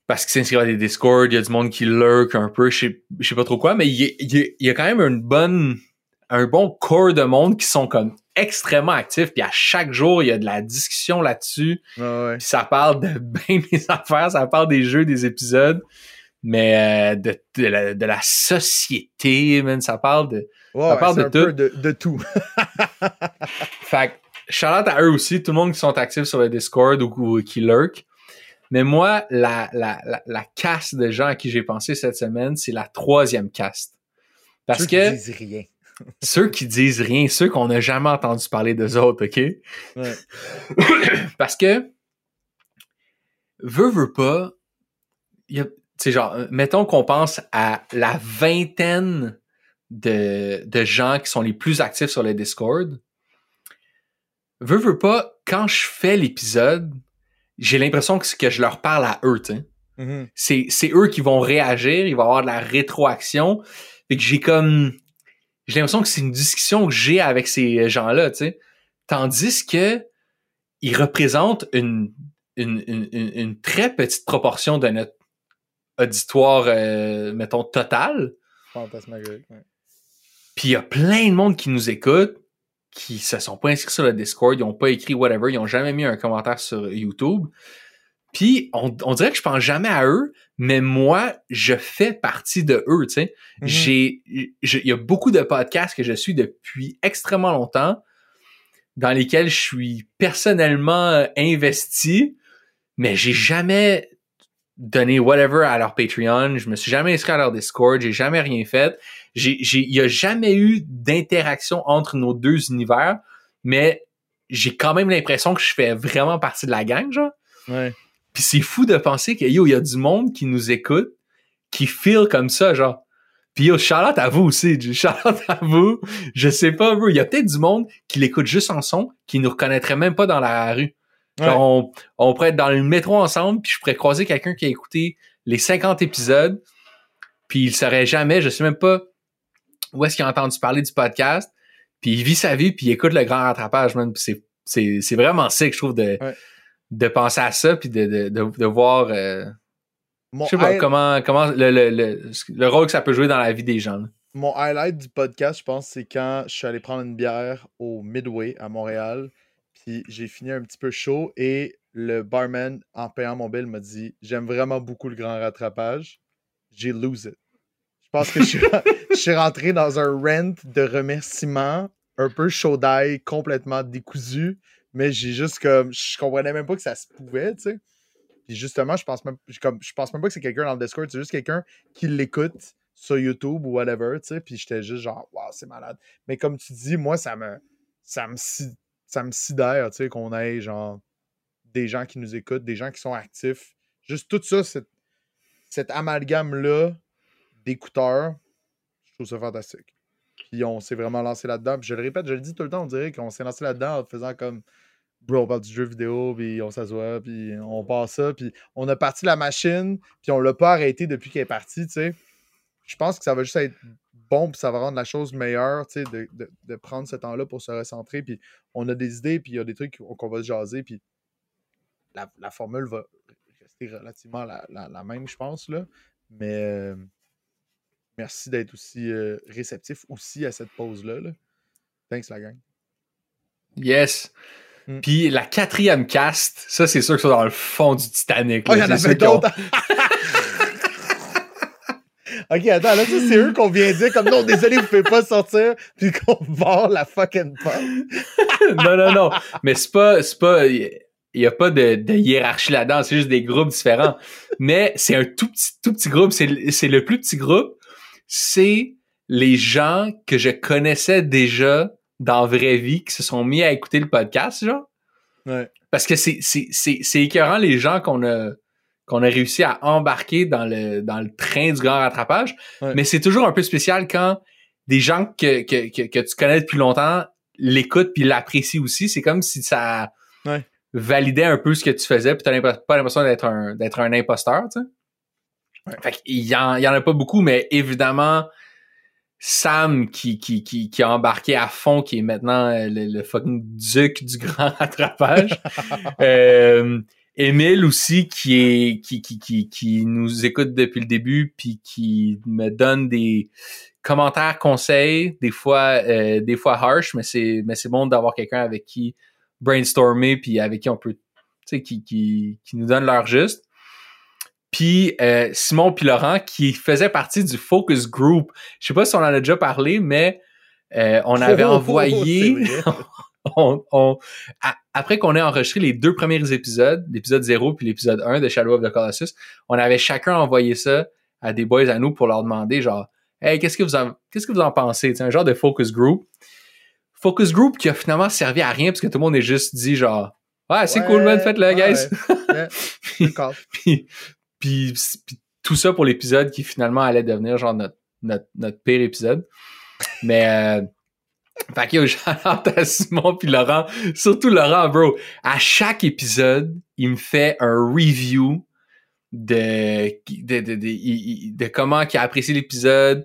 parce qu'ils s'inscrivent à des Discord, il y a du monde qui lurk un peu, je sais, je sais pas trop quoi, mais il y, a, il y a- il y a quand même une bonne un bon corps de monde qui sont comme extrêmement actifs puis à chaque jour il y a de la discussion là-dessus Ouais, ouais. puis ça parle de bien des affaires ça parle des jeux des épisodes mais euh, de, de, la, de la société man, ça parle de Ouais, parle de un peu tout. de, de tout. Fait que, à eux aussi, tout le monde qui sont actifs sur le Discord ou, ou qui lurk. Mais moi, la, la, la, la caste de gens à qui j'ai pensé cette semaine, c'est la troisième caste. Parce qui que disent rien. Ceux qui disent rien, ceux qu'on n'a jamais entendu parler d'eux autres, OK? Ouais. Parce que, veut, veut pas, tu sais, genre, mettons qu'on pense à la vingtaine de, de gens qui sont les plus actifs sur le Discord. Veux, veux pas, quand je fais l'épisode, j'ai l'impression que, que je leur parle à eux, tu sais. Mhm. C'est, c'est eux qui vont réagir, il va y avoir de la rétroaction. Fait que j'ai comme, j'ai l'impression que c'est une discussion que j'ai avec ces gens-là, tu sais. Tandis que ils représentent une, une, une, très petite proportion de notre auditoire, euh, mettons, total. Fantasmagorique. ouais. Puis il y a plein de monde qui nous écoute, qui se sont pas inscrits sur le Discord, ils ont pas écrit whatever, ils ont jamais mis un commentaire sur YouTube. Puis on, on dirait que je pense jamais à eux, mais moi, je fais partie de eux, tu sais. Mhm. J'ai, il y a beaucoup de podcasts que je suis depuis extrêmement longtemps, dans lesquels je suis personnellement euh, investi, mais j'ai jamais donné whatever à leur Patreon, je me suis jamais inscrit à leur Discord, j'ai jamais rien fait. J'ai, il y a jamais eu d'interaction entre nos deux univers, mais j'ai quand même l'impression que je fais vraiment partie de la gang, genre. Ouais. Puis c'est fou de penser que yo, il y a du monde qui nous écoute, qui feel comme ça, genre. Puis yo, Charlotte à vous aussi, Charlotte à vous. Je sais pas, bro. Il y a peut-être du monde qui l'écoute juste en son, qui nous reconnaîtrait même pas dans la rue. Genre, on, on pourrait être dans le métro ensemble, puis je pourrais croiser quelqu'un qui a écouté les 50 épisodes, puis il saurait jamais, je sais même pas où est-ce qu'il a entendu parler du podcast, puis il vit sa vie, puis il écoute le grand rattrapage, man. Puis c'est, c'est, c'est vraiment sick, je trouve, de, Ouais. De penser à ça, puis de, de, de, de voir, euh, je sais pas, comment, comment le, le, le, le rôle que ça peut jouer dans la vie des gens. là. mon highlight du podcast, je pense, c'est quand je suis allé prendre une bière au Midway à Montréal. Puis j'ai fini un petit peu chaud et le barman, en payant mon bill, m'a dit J'aime vraiment beaucoup le grand rattrapage. J'ai lose it. Je pense que je suis, je suis rentré dans un rent de remerciements, un peu chaud d'ail, complètement décousu. Mais j'ai juste comme. Je comprenais même pas que ça se pouvait, tu sais. Puis justement, je pense même, comme, je pense même pas que c'est quelqu'un dans le Discord, c'est juste quelqu'un qui l'écoute sur YouTube ou whatever, tu sais. Puis j'étais juste genre, waouh, c'est malade. Mais comme tu dis, moi, ça me, ça me, ça me sidère, tu sais, qu'on ait genre des gens qui nous écoutent, des gens qui sont actifs. Juste tout ça, cette, cet amalgame-là d'écouteurs, je trouve ça fantastique. Puis on s'est vraiment lancé là-dedans. Puis je le répète, je le dis tout le temps, on dirait qu'on s'est lancé là-dedans en faisant comme bro, on parle du jeu vidéo, puis on s'assoit, puis on passe ça, puis on a parti la machine, puis on l'a pas arrêté depuis qu'elle est partie, tu sais. Je pense que ça va juste être bon, puis ça va rendre la chose meilleure, tu sais, de, prendre ce temps-là pour se recentrer. Puis on a des idées, puis il y a des trucs qu'on va se jaser, puis la, la, formule va rester relativement la, la, la même, je pense, là. Mais euh, merci d'être aussi euh, réceptif aussi à cette pause-là. Là. Thanks, la gang. Yes. Mm. Puis la quatrième cast, ça, c'est sûr que c'est dans le fond du Titanic. Oh, il y en avait d'autres. Ok, attends, là, c'est eux qu'on vient dire comme non, désolé, vous pouvez pas sortir, puis qu'on vend la fucking pomme. non, non, non. Mais c'est pas, c'est pas, il y a pas de, de hiérarchie là-dedans, c'est juste des groupes différents. Mais c'est un tout petit, tout petit groupe, c'est, c'est le plus petit groupe. C'est les gens que je connaissais déjà dans la vraie vie qui se sont mis à écouter le podcast, genre. Ouais. Parce que c'est, c'est, c'est, c'est écœurant les gens qu'on a, qu'on a réussi à embarquer dans le, dans le train du grand rattrapage. Ouais. Mais c'est toujours un peu spécial quand des gens que, que, que, que tu connais depuis longtemps l'écoutent puis l'apprécient aussi. C'est comme si ça Ouais. validait un peu ce que tu faisais puis t'as pas l'impression d'être un, d'être un imposteur, tu sais. Ouais. Fait qu'il y en, il y en a pas beaucoup, mais évidemment, Sam qui, qui, qui, qui a embarqué à fond, qui est maintenant euh, le, le fucking duc du grand rattrapage. euh, Émile aussi qui est qui, qui, qui, qui nous écoute depuis le début puis qui me donne des commentaires, conseils, des fois euh, des fois harsh, mais c'est mais c'est bon d'avoir quelqu'un avec qui brainstormer puis avec qui on peut tu sais qui, qui, qui nous donne l'heure juste. Puis euh, Simon puis Laurent qui faisait partie du focus group. Je sais pas si on en a déjà parlé, mais euh, on avait Oh, envoyé on, on- a- après qu'on ait enregistré les deux premiers épisodes, l'épisode 0 puis l'épisode 1 de Shadow of the Colossus, on avait chacun envoyé ça à des boys à nous pour leur demander genre Hey, qu'est-ce que vous en qu'est-ce que vous en pensez? C'est un genre de focus group. Focus group qui a finalement servi à rien parce que tout le monde est juste dit genre Ouais, c'est Ouais, cool, man, faites-le, ouais, guys. ouais. Puis, puis, tout ça pour l'épisode qui finalement allait devenir genre notre, notre, notre pire épisode. Mais euh, fait que Simon puis Laurent. Surtout Laurent, bro. À chaque épisode, il me fait un review de, de, de, comment il a apprécié l'épisode.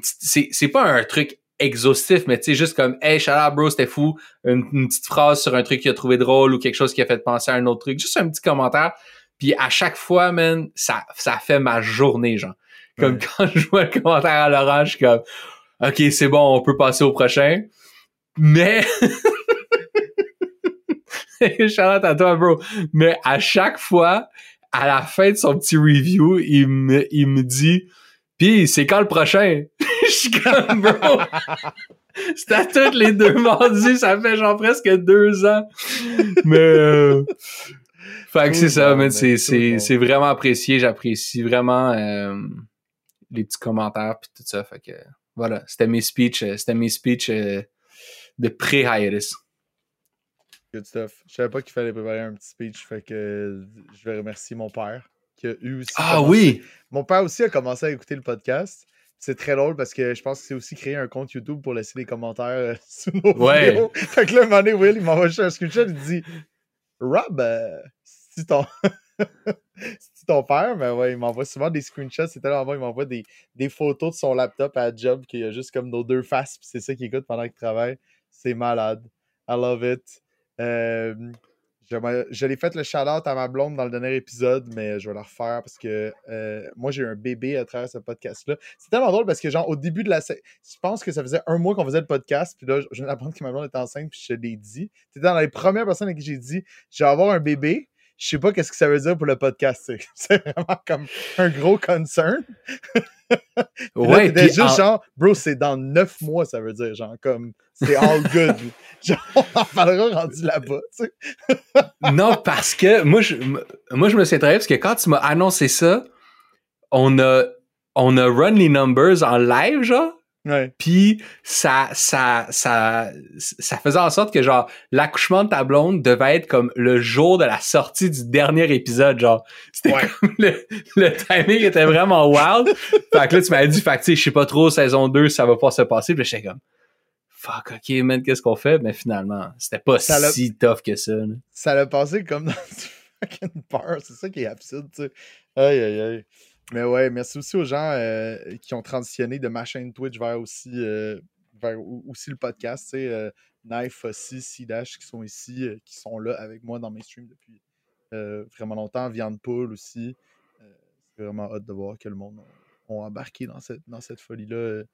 C'est pas un truc exhaustif, mais tu sais, juste comme Hey, out, bro, c'était fou. Une petite phrase sur un truc qu'il a trouvé drôle ou quelque chose qui a fait penser à un autre truc. Juste un petit commentaire. Puis à chaque fois, man, ça, ça fait ma journée, genre. Comme Ouais. quand je vois le commentaire à Laurent, je suis comme OK, c'est bon, on peut passer au prochain. Mais Charlotte à toi, bro. Mais à chaque fois, à la fin de son petit review, il me, il me dit Pis c'est quand le prochain? Je suis comme bro. C'est à tous les deux mardis, ça fait genre presque deux ans. Mais euh, fait que c'est ça, man. C'est, vraiment apprécié. J'apprécie vraiment euh, les petits commentaires puis tout ça. Fait que voilà, c'était mes speeches, euh, c'était mes speeches euh, de pré-hiatus. Good stuff. Je savais pas qu'il fallait préparer un petit speech, fait que je vais remercier mon père qui a eu aussi. Ah commencé- oui! Mon père aussi a commencé à écouter le podcast. C'est très drôle parce que je pense que c'est aussi créé un compte YouTube pour laisser des commentaires sous nos Ouais. vidéos. Fait que là, un moment donné, Will, il m'envoie un screenshot, il dit Rob, euh, c'est ton. c'est ton père, mais ouais, il m'envoie souvent des screenshots. C'est tellement bon, il m'envoie des, des photos de son laptop à job qu'il y a juste comme nos deux faces, c'est ça qu'il écoute pendant qu'il travaille. C'est malade. I love it. Je l'ai fait le shout-out à ma blonde dans le dernier épisode, mais je vais le refaire parce que euh, moi, j'ai un bébé à travers ce podcast-là. C'est tellement drôle parce que, genre, au début de la. Je pense que ça faisait un mois qu'on faisait le podcast, puis là, je viens d'apprendre que ma blonde est enceinte, puis je l'ai dit. C'était dans les premières personnes à qui j'ai dit je vais avoir un bébé. Je sais pas qu'est-ce que ça veut dire pour le podcast. C'est vraiment comme un gros concern. Là, Ouais, puis juste en- genre, bro, c'est dans neuf mois, ça veut dire, genre, comme, c'est all good. genre, on en parlera rendu là-bas, tu sais. non, parce que moi, je, moi, je me suis intéressé parce que quand tu m'as annoncé ça, on a, on a run les numbers en live, genre. Ouais. Puis ça, ça, ça, ça faisait en sorte que genre l'accouchement de ta blonde devait être comme le jour de la sortie du dernier épisode, genre. C'était Ouais. comme le, le timing était vraiment wild. fait que là tu m'avais dit, fait que je sais pas trop saison 2 ça va pas se passer. Puis j'étais comme fuck, ok man, qu'est-ce qu'on fait? Mais finalement, c'était pas Ça si tough que ça. là. Ça l'a passé comme dans du fucking peur. C'est ça qui est absurde, tu sais. Aïe, aïe, aïe. Mais ouais, merci aussi aux gens euh, qui ont transitionné de ma chaîne Twitch vers aussi, euh, vers aussi le podcast. Tu sais, euh, Knife aussi, C-Dash qui sont ici, qui sont là avec moi dans mes streams depuis vraiment longtemps. Viande Poule aussi. c'est vraiment hâte de voir que le monde a, embarqué dans cette, dans cette folie-là.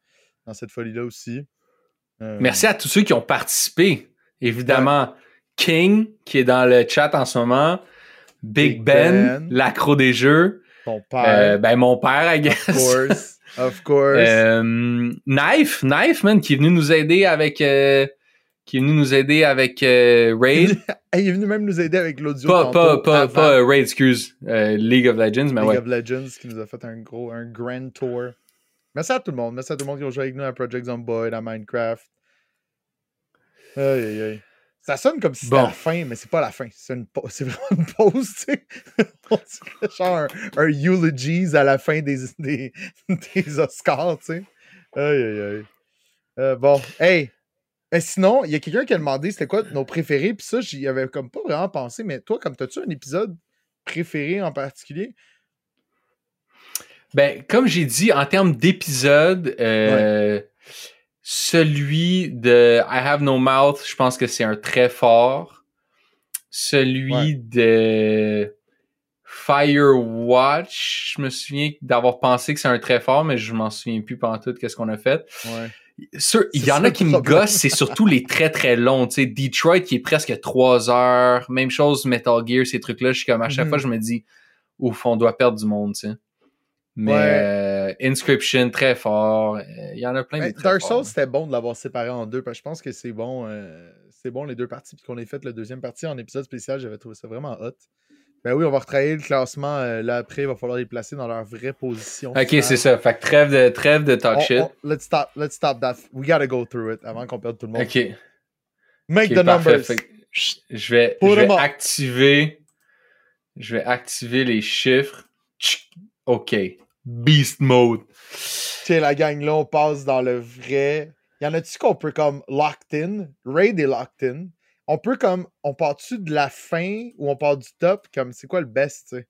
dans cette folie-là aussi. Merci à tous ceux qui ont participé. Évidemment, King, qui est dans le chat en ce moment. Big, Ben, ben. l'accro des jeux. Ton père. Euh, ben, mon père, I guess. Of course. Of course. Euh, Knife, Knife, man, qui est venu nous aider avec. Euh, qui est venu nous aider avec Raid. il est venu même nous aider avec l'audio. Pas, pas, pas, pas Raid, excuse. League of Legends, mais League ouais. League of Legends qui nous a fait un gros, un grand tour. Merci à tout le monde. Merci à tout le monde qui a joué avec nous à Project Zomboid, à Minecraft. Aïe, aïe, aïe. Ça sonne comme si c'était la fin, mais c'est pas la fin. C'est, vraiment une pause, tu sais. On dirait genre un, un, eulogies à la fin des, des, des Oscars, tu sais. Aïe, aïe, aïe. Euh, bon, hey. Mais sinon, il y a quelqu'un qui a demandé c'était quoi nos préférés, puis ça, j'y avais comme pas vraiment pensé, mais toi, comme t'as-tu un épisode préféré en particulier? Ben, comme j'ai dit, en termes d'épisodes, euh, ouais celui de I Have No Mouth, je pense que c'est un très fort. Celui de Firewatch, je me souviens d'avoir pensé que c'est un très fort, mais je m'en souviens plus pendant tout qu'est-ce qu'on a fait. il y en a qui me gossent, c'est surtout les très très longs. Tu sais, Detroit qui est presque trois heures. Même chose Metal Gear, ces trucs-là. Je suis comme à chaque mm-hmm. fois, je me dis, ouf, on doit perdre du monde, tu sais. Mais euh, Inscription, très fort. Euh, il y en a plein de Dark Souls, c'était bon de l'avoir séparé en deux, parce que je pense que c'est bon, euh, c'est bon les deux parties. Puis qu'on ait fait la deuxième partie en épisode spécial, j'avais trouvé ça vraiment hot. Ben oui, on va retravailler le classement. là, après, il va falloir les placer dans leur vraie position. Ok, c'est ça. Fait que trêve de, trêve de talk shit. let's, stop, let's stop that. We gotta go through it avant qu'on perde tout le monde. Ok. Make the numbers. je vais, je vais activer. Je vais activer les chiffres. OK. Beast Mode. Tu la gang là, on passe dans le vrai. Y en a-tu qu'on peut comme locked in? Raid est locked in. On peut comme. On part-tu de la fin ou on part du top? Comme c'est quoi le best, tu sais?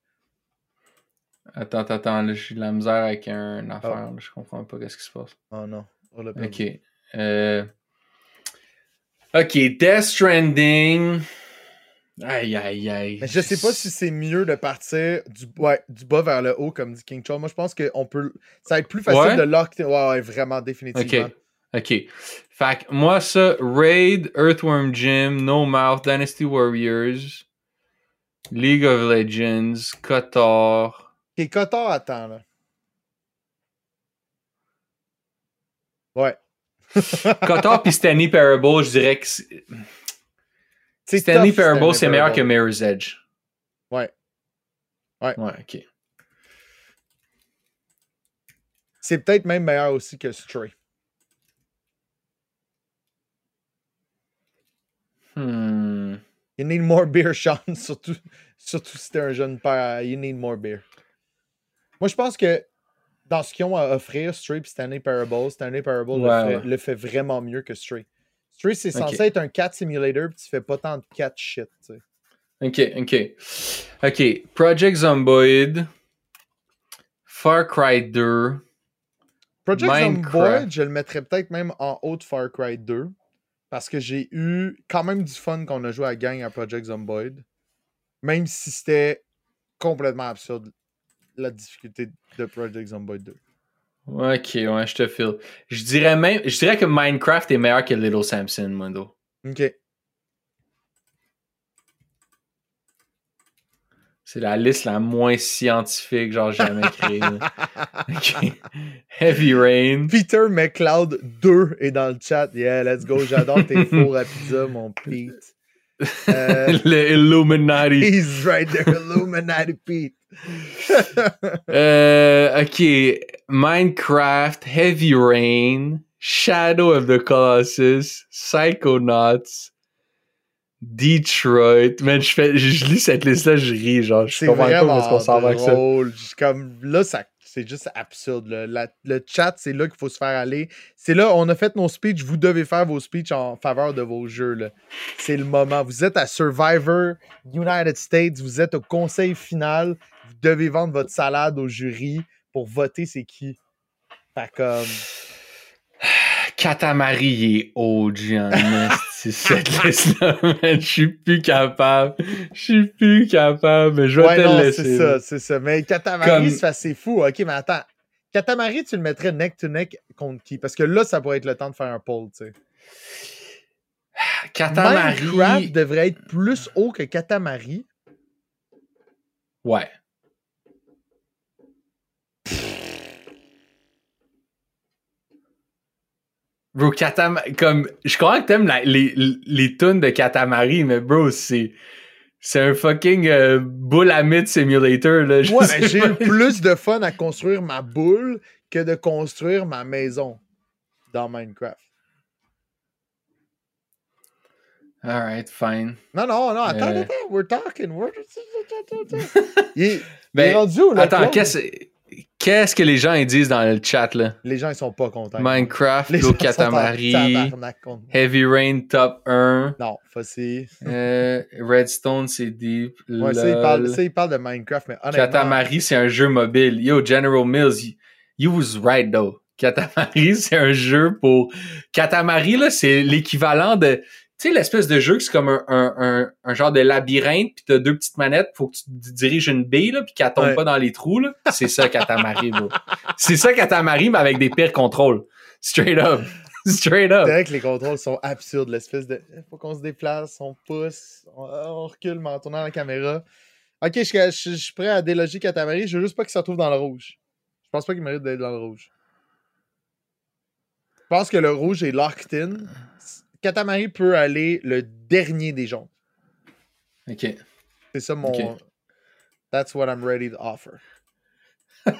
Attends, attends, attends. j'ai de la misère avec un affaire. je comprends pas qu'est-ce qui se passe. Oh non. ok. Euh... Ok, Death Stranding. Aïe, aïe, aïe. Mais je sais pas si c'est mieux de partir du, ouais, du bas vers le haut, comme dit King Charles. Moi, je pense que peut. Ça va être plus facile de lock. Ouais, ouais, vraiment, définitivement. Ok. Ok. Fait que moi, ça, Raid, Earthworm Jim, No Mouth, Dynasty Warriors, League of Legends, Kotor. Ok, Kotor, attends, là. Ouais. Kotor puis Stanley Parable, je dirais que. Stanley Parable, c'est meilleur que Mirror's Edge. Ouais. Ouais. Ouais, ok. C'est peut-être même meilleur aussi que Stray. Hmm. You need more beer, Sean. Surtout, surtout si t'es un jeune père. You need more beer. Moi, je pense que dans ce qu'ils ont à offrir, Stray et Stanley Parable, Stanley Parable le, fait, vraiment mieux que Stray. Stray, c'est censé être un cat simulator, puis tu fais pas tant de cat shit, tu sais. Ok, ok. Ok, Project Zomboid, Far Cry 2. Project Zomboid, je le mettrais peut-être même en haut de Far Cry 2. Parce que j'ai eu quand même du fun qu'on a joué à gang à Project Zomboid. Même si c'était complètement absurde la difficulté de Project Zomboid 2. Ok, ouais, je te file. Je dirais même, je dirais que Minecraft est meilleur que Little Samson, Mondo. Ok. C'est la liste la moins scientifique, genre jamais créée. ok. Heavy Rain. Peter McLeod 2 est dans le chat. Yeah, let's go. J'adore tes fours à pizza, mon Pete. Euh, le Illuminati. He's right there, Illuminati Pete. euh, ok, Minecraft, Heavy Rain, Shadow of the Colossus, Psychonauts, Detroit. Man, je, fais, je, lis cette liste-là, je ris, genre, je comprends pas qu'on s'en va avec ça. Comme, là, ça c'est juste absurde. le chat, c'est là qu'il faut se faire aller. C'est là, on a fait nos speeches. Vous devez faire vos speeches en faveur de vos jeux. C'est le moment. Vous êtes à Survivor United States. Vous êtes au conseil final. vous devez vendre votre salade au jury pour voter c'est qui? Fait comme. Katamari est OG en esti, cette liste-là, man. Je suis plus capable. Je suis plus capable. Mais je vais Ouais, te non, laisser. c'est ça, c'est ça. Mais Katamari, Comme- c'est fou. Ok, mais attends. Katamari, tu le mettrais neck to neck contre qui? Parce que là, ça pourrait être le temps de faire un poll, tu sais. Katamari. Minecraft devrait être plus haut que Katamari. Ouais. Bro, Katamari, comme, je crois que t'aimes la- les, les tunes de Katamari, mais bro, c'est, c'est un fucking euh, boule à mythe simulator, là. Je Ouais, mais j'ai eu plus de fun à construire ma boule que de construire ma maison dans Minecraft. Alright, fine. Non, non, non, attends, Euh. attends, we're talking. We're... Il, est, il est Ben, rendu où, là, attends, qu'est-ce, qu'est-ce que les gens ils disent dans le chat, là? Les gens, ils sont pas contents. Minecraft, en Katamari. Heavy Rain top 1, Non, Fossi. euh, Redstone c'est deep, Ouais, ça il, lol. parle, ça, il parle de Minecraft, mais honnêtement... Katamari, c'est un jeu mobile. Yo, General Mills, you, you was right though. Katamari, c'est un jeu pour. Katamari, là, c'est l'équivalent de. Tu sais, l'espèce de jeu que c'est comme un, un, un, un genre de labyrinthe, puis t'as deux petites manettes, faut que tu di- diriges une bille, là, puis qu'elle tombe Ouais. pas dans les trous, là. C'est ça, Katamari, bro. C'est ça, Katamari, mais avec des pires contrôles. Straight up. Straight C'est up. vrai que les contrôles sont absurdes, l'espèce de. Faut qu'on se déplace, on pousse, on, on recule, mais en tournant la caméra. Ok, je, je- je suis prêt à déloger Katamari, je veux juste pas qu'il se retrouve dans le rouge. Je pense pas qu'il mérite d'être dans le rouge. Je pense que le rouge est locked in. Katamari peut aller le dernier des jaunes. OK. C'est ça mon. That's what I'm ready to offer.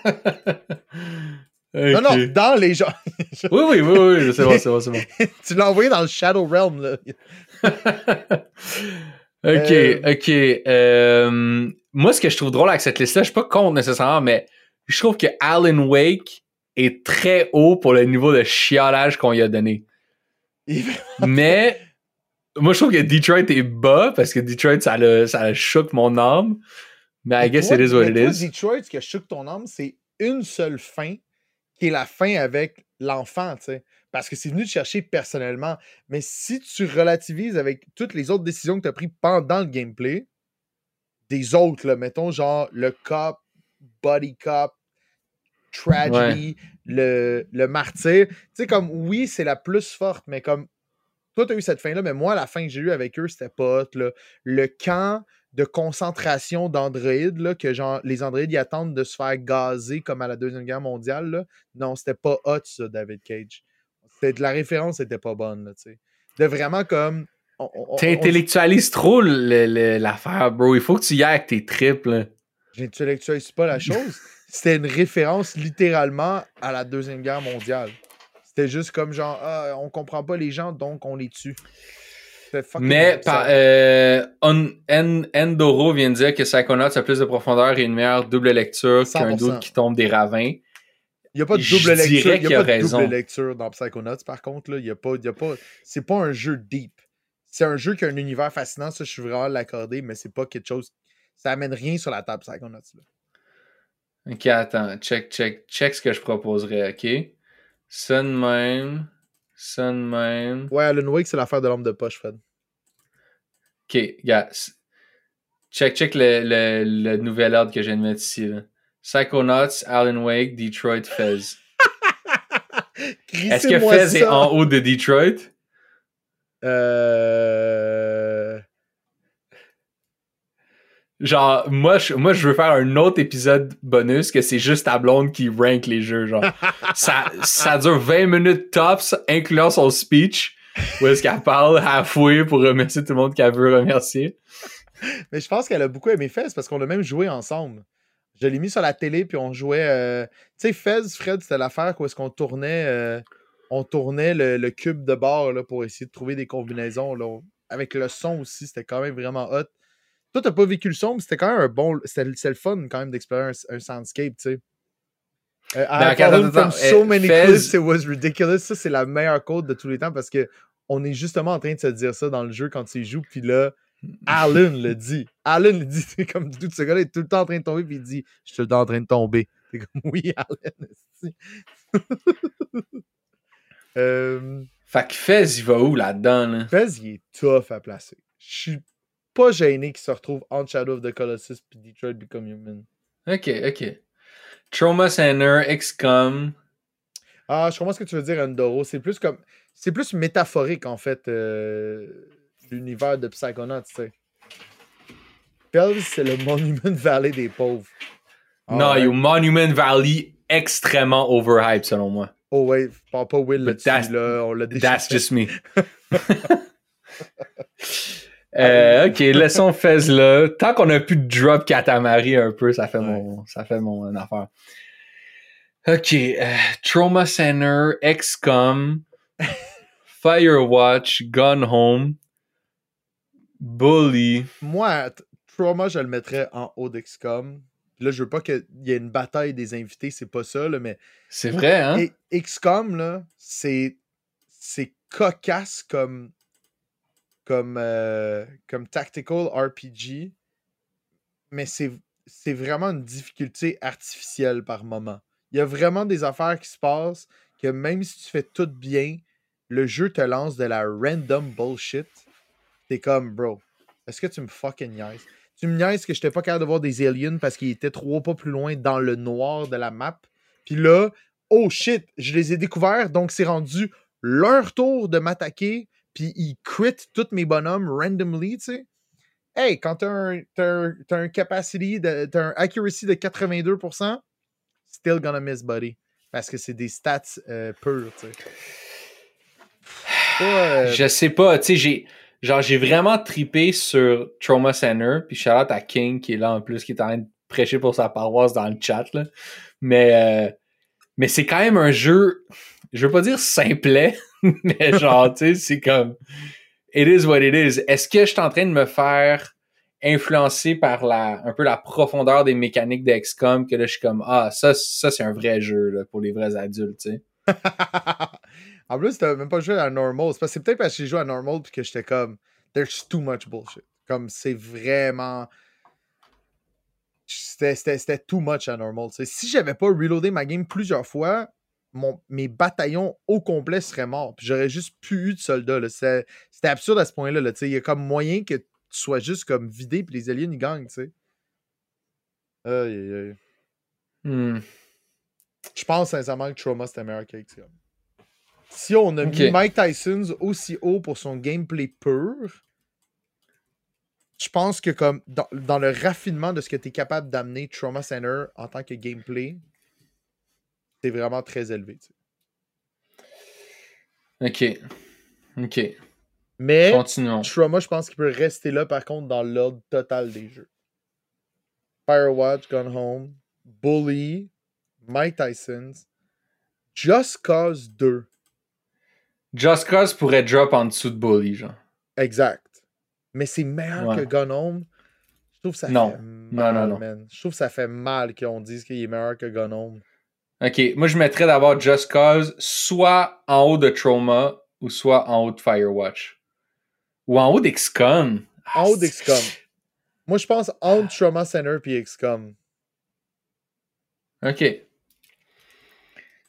Non, non, dans les jaunes. Oui, oui, oui, oui, c'est bon, c'est bon, c'est bon. tu l'as envoyé dans le Shadow Realm, là. ok, Euh, ok. Euh, moi, ce que je trouve drôle avec cette liste-là, je suis pas contre nécessairement, mais je trouve que Alan Wake est très haut pour le niveau de chialage qu'on lui a donné. Mais moi, je trouve que Detroit est bas parce que Detroit, ça le, ça le choque mon âme. Mais I guess toi- it is what it toi, is. Detroit, ce que choque ton âme, c'est une seule fin, qui est la fin avec l'enfant, tu sais. Parce que c'est venu te chercher personnellement. Mais si tu relativises avec toutes les autres décisions que tu as prises pendant le gameplay, des autres, là, mettons genre le cop, body cop, tragedy, le, le martyr. Tu sais, comme oui, c'est la plus forte, mais comme toi, tu as eu cette fin-là, mais moi, la fin que j'ai eue avec eux, c'était pas hot, là. Le camp de concentration d'androïdes, là, que genre les androïdes y attendent de se faire gazer comme à la Deuxième Guerre mondiale, là. Non, c'était pas hot, ça, David Cage. C'était- La référence était pas bonne, là, tu sais. De vraiment comme. T'intellectualises trop le- le- l'affaire, bro. Il faut que tu y ailles avec tes tripes, là. J'intellectualise pas la chose. C'était une référence littéralement à la Deuxième Guerre mondiale. C'était juste comme genre, ah, on comprend pas les gens, donc on les tue. Mais par, euh, On- En- Endoro vient de dire que Psychonauts a plus de profondeur et une meilleure double lecture qu'un 100%. doute qui tombe des ravins. Il n'y a pas de Je double lecture. Il y a a pas de double lecture dans Psychonauts, par contre. Là. Il y a pas, il y a pas, c'est pas un jeu deep. C'est un jeu qui a un univers fascinant, ça, je suis vraiment à l'accorder, mais c'est pas quelque chose. Ça amène rien sur la table Psychonauts. Là. Ok, attends. Check, check, check ce que je proposerais, ok? Ça de même. Ça de même. Ouais, Alan Wake, c'est l'affaire de l'homme de poche, Fred. Ok, gars. Check, check le, le, le nouvel ordre que je viens de mettre ici, là. Psychonauts, Alan Wake, Detroit, Fez. Est-ce que Fez est en haut de Detroit? Euh... Genre, moi je, moi, je veux faire un autre épisode bonus que c'est juste ta blonde qui rank les jeux, genre. ça, ça dure 20 minutes tops, incluant son speech, où est-ce qu'elle parle halfway pour remercier tout le monde qu'elle veut remercier. Mais je pense qu'elle a beaucoup aimé Fez parce qu'on a même joué ensemble. Je l'ai mis sur la télé, puis on jouait. euh, Tu sais, Fez, Fred, c'était l'affaire où est-ce qu'on tournait, euh, on tournait le, le cube de bord là, pour essayer de trouver des combinaisons. Là. Avec le son aussi, c'était quand même vraiment hot. Toi, t'as pas vécu le son, mais c'était quand même un bon. C'est le fun quand même d'explorer un, un soundscape, tu sais. Euh, I from so Eh, many Fez- cliffs, it was ridiculous. Ça, c'est la meilleure code de tous les temps parce que on est justement en train de se dire ça dans le jeu quand tu joues, puis là, Alan le dit. Alan le dit. C'est comme tout ce gars-là est tout le temps en train de tomber, puis il dit Je suis tout le temps en train de tomber. C'est comme Oui, Alan. euh, Fait que Fez, il va où là-dedans? Là? Fez, il est tough à placer. Je suis pas gêné qu'il se retrouve entre Shadow of the Colossus puis Detroit Become Human. Ok, ok. Trauma Center, XCOM. Ah, je comprends ce que tu veux dire, Andoro. C'est plus comme. C'est plus métaphorique, en fait, euh, l'univers de Psychonauts, tu sais. C'est le Monument Valley des pauvres. Ah, non, ouais. yo, Monument Valley, extrêmement overhyped selon moi. Oh, ouais, parle pas Will But là-dessus, that's- là. On l'a That's just me. Euh, ok, laissons Fez là. Tant qu'on a plus de drop Katamari un peu, ça fait Ouais. mon, ça fait mon affaire. Ok, euh, Trauma Center, XCOM, Firewatch, Gone Home, Bully. Moi, Trauma, je le mettrais en haut d'XCOM. Là, je veux pas qu'il y ait une bataille des invités, c'est pas ça, là, mais C'est vrai, hein? Et XCOM, là, c'est c'est cocasse comme comme euh, comme tactical RPG, mais c'est vraiment une difficulté artificielle par moment. Il y a vraiment des affaires qui se passent que même si tu fais tout bien, le jeu te lance de la random bullshit. T'es comme, bro, est-ce que tu me fucking niaises? Tu me niaises que j'étais pas capable de voir des aliens parce qu'ils étaient trop pas plus loin dans le noir de la map. Puis là, oh shit, je les ai découverts, donc c'est rendu leur tour de m'attaquer, puis ils crit tous mes bonhommes randomly, tu sais. Hey, quand t'as un, t'as un, capacity, de, t'as un accuracy de 82%, still gonna miss, buddy. Parce que c'est des stats euh, purs, tu sais. Je sais pas, tu sais, j'ai genre j'ai vraiment tripé sur Trauma Center, puis out à King qui est là en plus, qui est en train de prêcher pour sa paroisse dans le chat là. Mais euh, mais c'est quand même un jeu, je veux pas dire simplet, mais genre tu sais, c'est comme it is what it is. Est-ce que je suis en train de me faire influencer par la un peu la profondeur des mécaniques de XCOM que là je suis comme ah ça ça c'est un vrai jeu là, pour les vrais adultes, tu sais? en plus, t'as même pas joué à normal. C'est peut-être parce que j'ai joué à normal puis que j'étais comme There's too much bullshit. Comme c'est vraiment. C'était, too much à normal. tu sais. Si j'avais pas reloadé ma game plusieurs fois, mon, mes bataillons au complet seraient morts. Puis j'aurais juste plus eu de soldats. là. C'était, c'était absurde à ce point-là. là. Il y a comme moyen que tu sois juste comme vidé puis les aliens ils gagnent, tu sais. Aïe, aïe, aïe. Hmm. Je pense sincèrement que Trauma c'était meilleur que. Si on a mis Mike Tyson aussi haut pour son gameplay pur, je pense que comme dans, dans le raffinement de ce que tu es capable d'amener Trauma Center en tant que gameplay, c'est vraiment très élevé. tu sais. Ok. Ok. Mais Continuons. Trauma, je pense qu'il peut rester là par contre dans l'ordre total des jeux. Firewatch, Gone Home, Bully, Mike Tyson, Just Cause 2. Just Cause pourrait drop en dessous de Bully, genre. Exact. Mais c'est meilleur Ouais. que Gone Home. Je trouve que ça Non. fait Non, mal, non, non. man. Je trouve que ça fait mal qu'on dise qu'il est meilleur que Gone Home. Ok, moi je mettrais d'abord Just Cause soit en haut de Trauma ou soit en haut de Firewatch. Ou en haut d'XCOM. En haut d'XCOM. Moi, je pense entre Trauma Center et XCOM. Ok.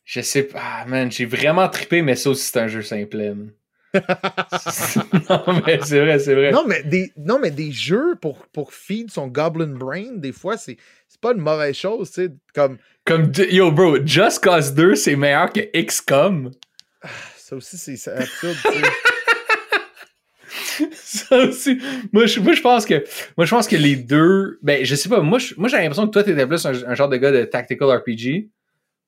Je sais pas. Ah, man, j'ai vraiment trippé, mais ça aussi c'est un jeu simple. man. non, mais c'est vrai, c'est vrai. Non, mais des, non, mais des jeux pour, pour feed son Goblin Brain, des fois, c'est c'est pas une mauvaise chose, tu sais. Comme, Comme, yo, bro, Just Cause 2, c'est meilleur que XCOM. ça aussi, c'est absurde, ça aussi. Moi, je, moi, je pense que, moi, je pense que les deux, ben, je sais pas, moi, je- moi, j'ai l'impression que toi, t'étais plus un, un genre de gars de tactical RPG.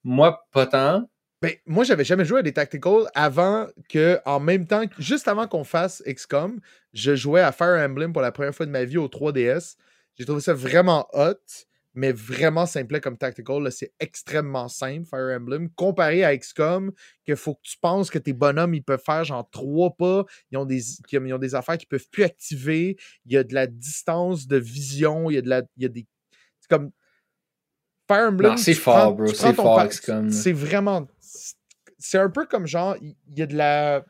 Moi, pas tant. Ben, moi, j'avais jamais joué à des tacticals avant que, en même temps, juste avant qu'on fasse XCOM, je jouais à Fire Emblem pour la première fois de ma vie au 3DS. J'ai trouvé ça vraiment hot, mais vraiment simplet comme tactical. là. C'est extrêmement simple, Fire Emblem, comparé à XCOM, que faut que tu penses que tes bonhommes, ils peuvent faire genre trois pas, ils ont des, ils ont des affaires qu'ils peuvent plus activer, il y a de la distance de vision, il y a de la, il y a des, c'est comme Fire Emblem. Non, c'est fort, prends- bro, c'est fort, XCOM. C'est vraiment, c'est un peu comme genre, il y a de la,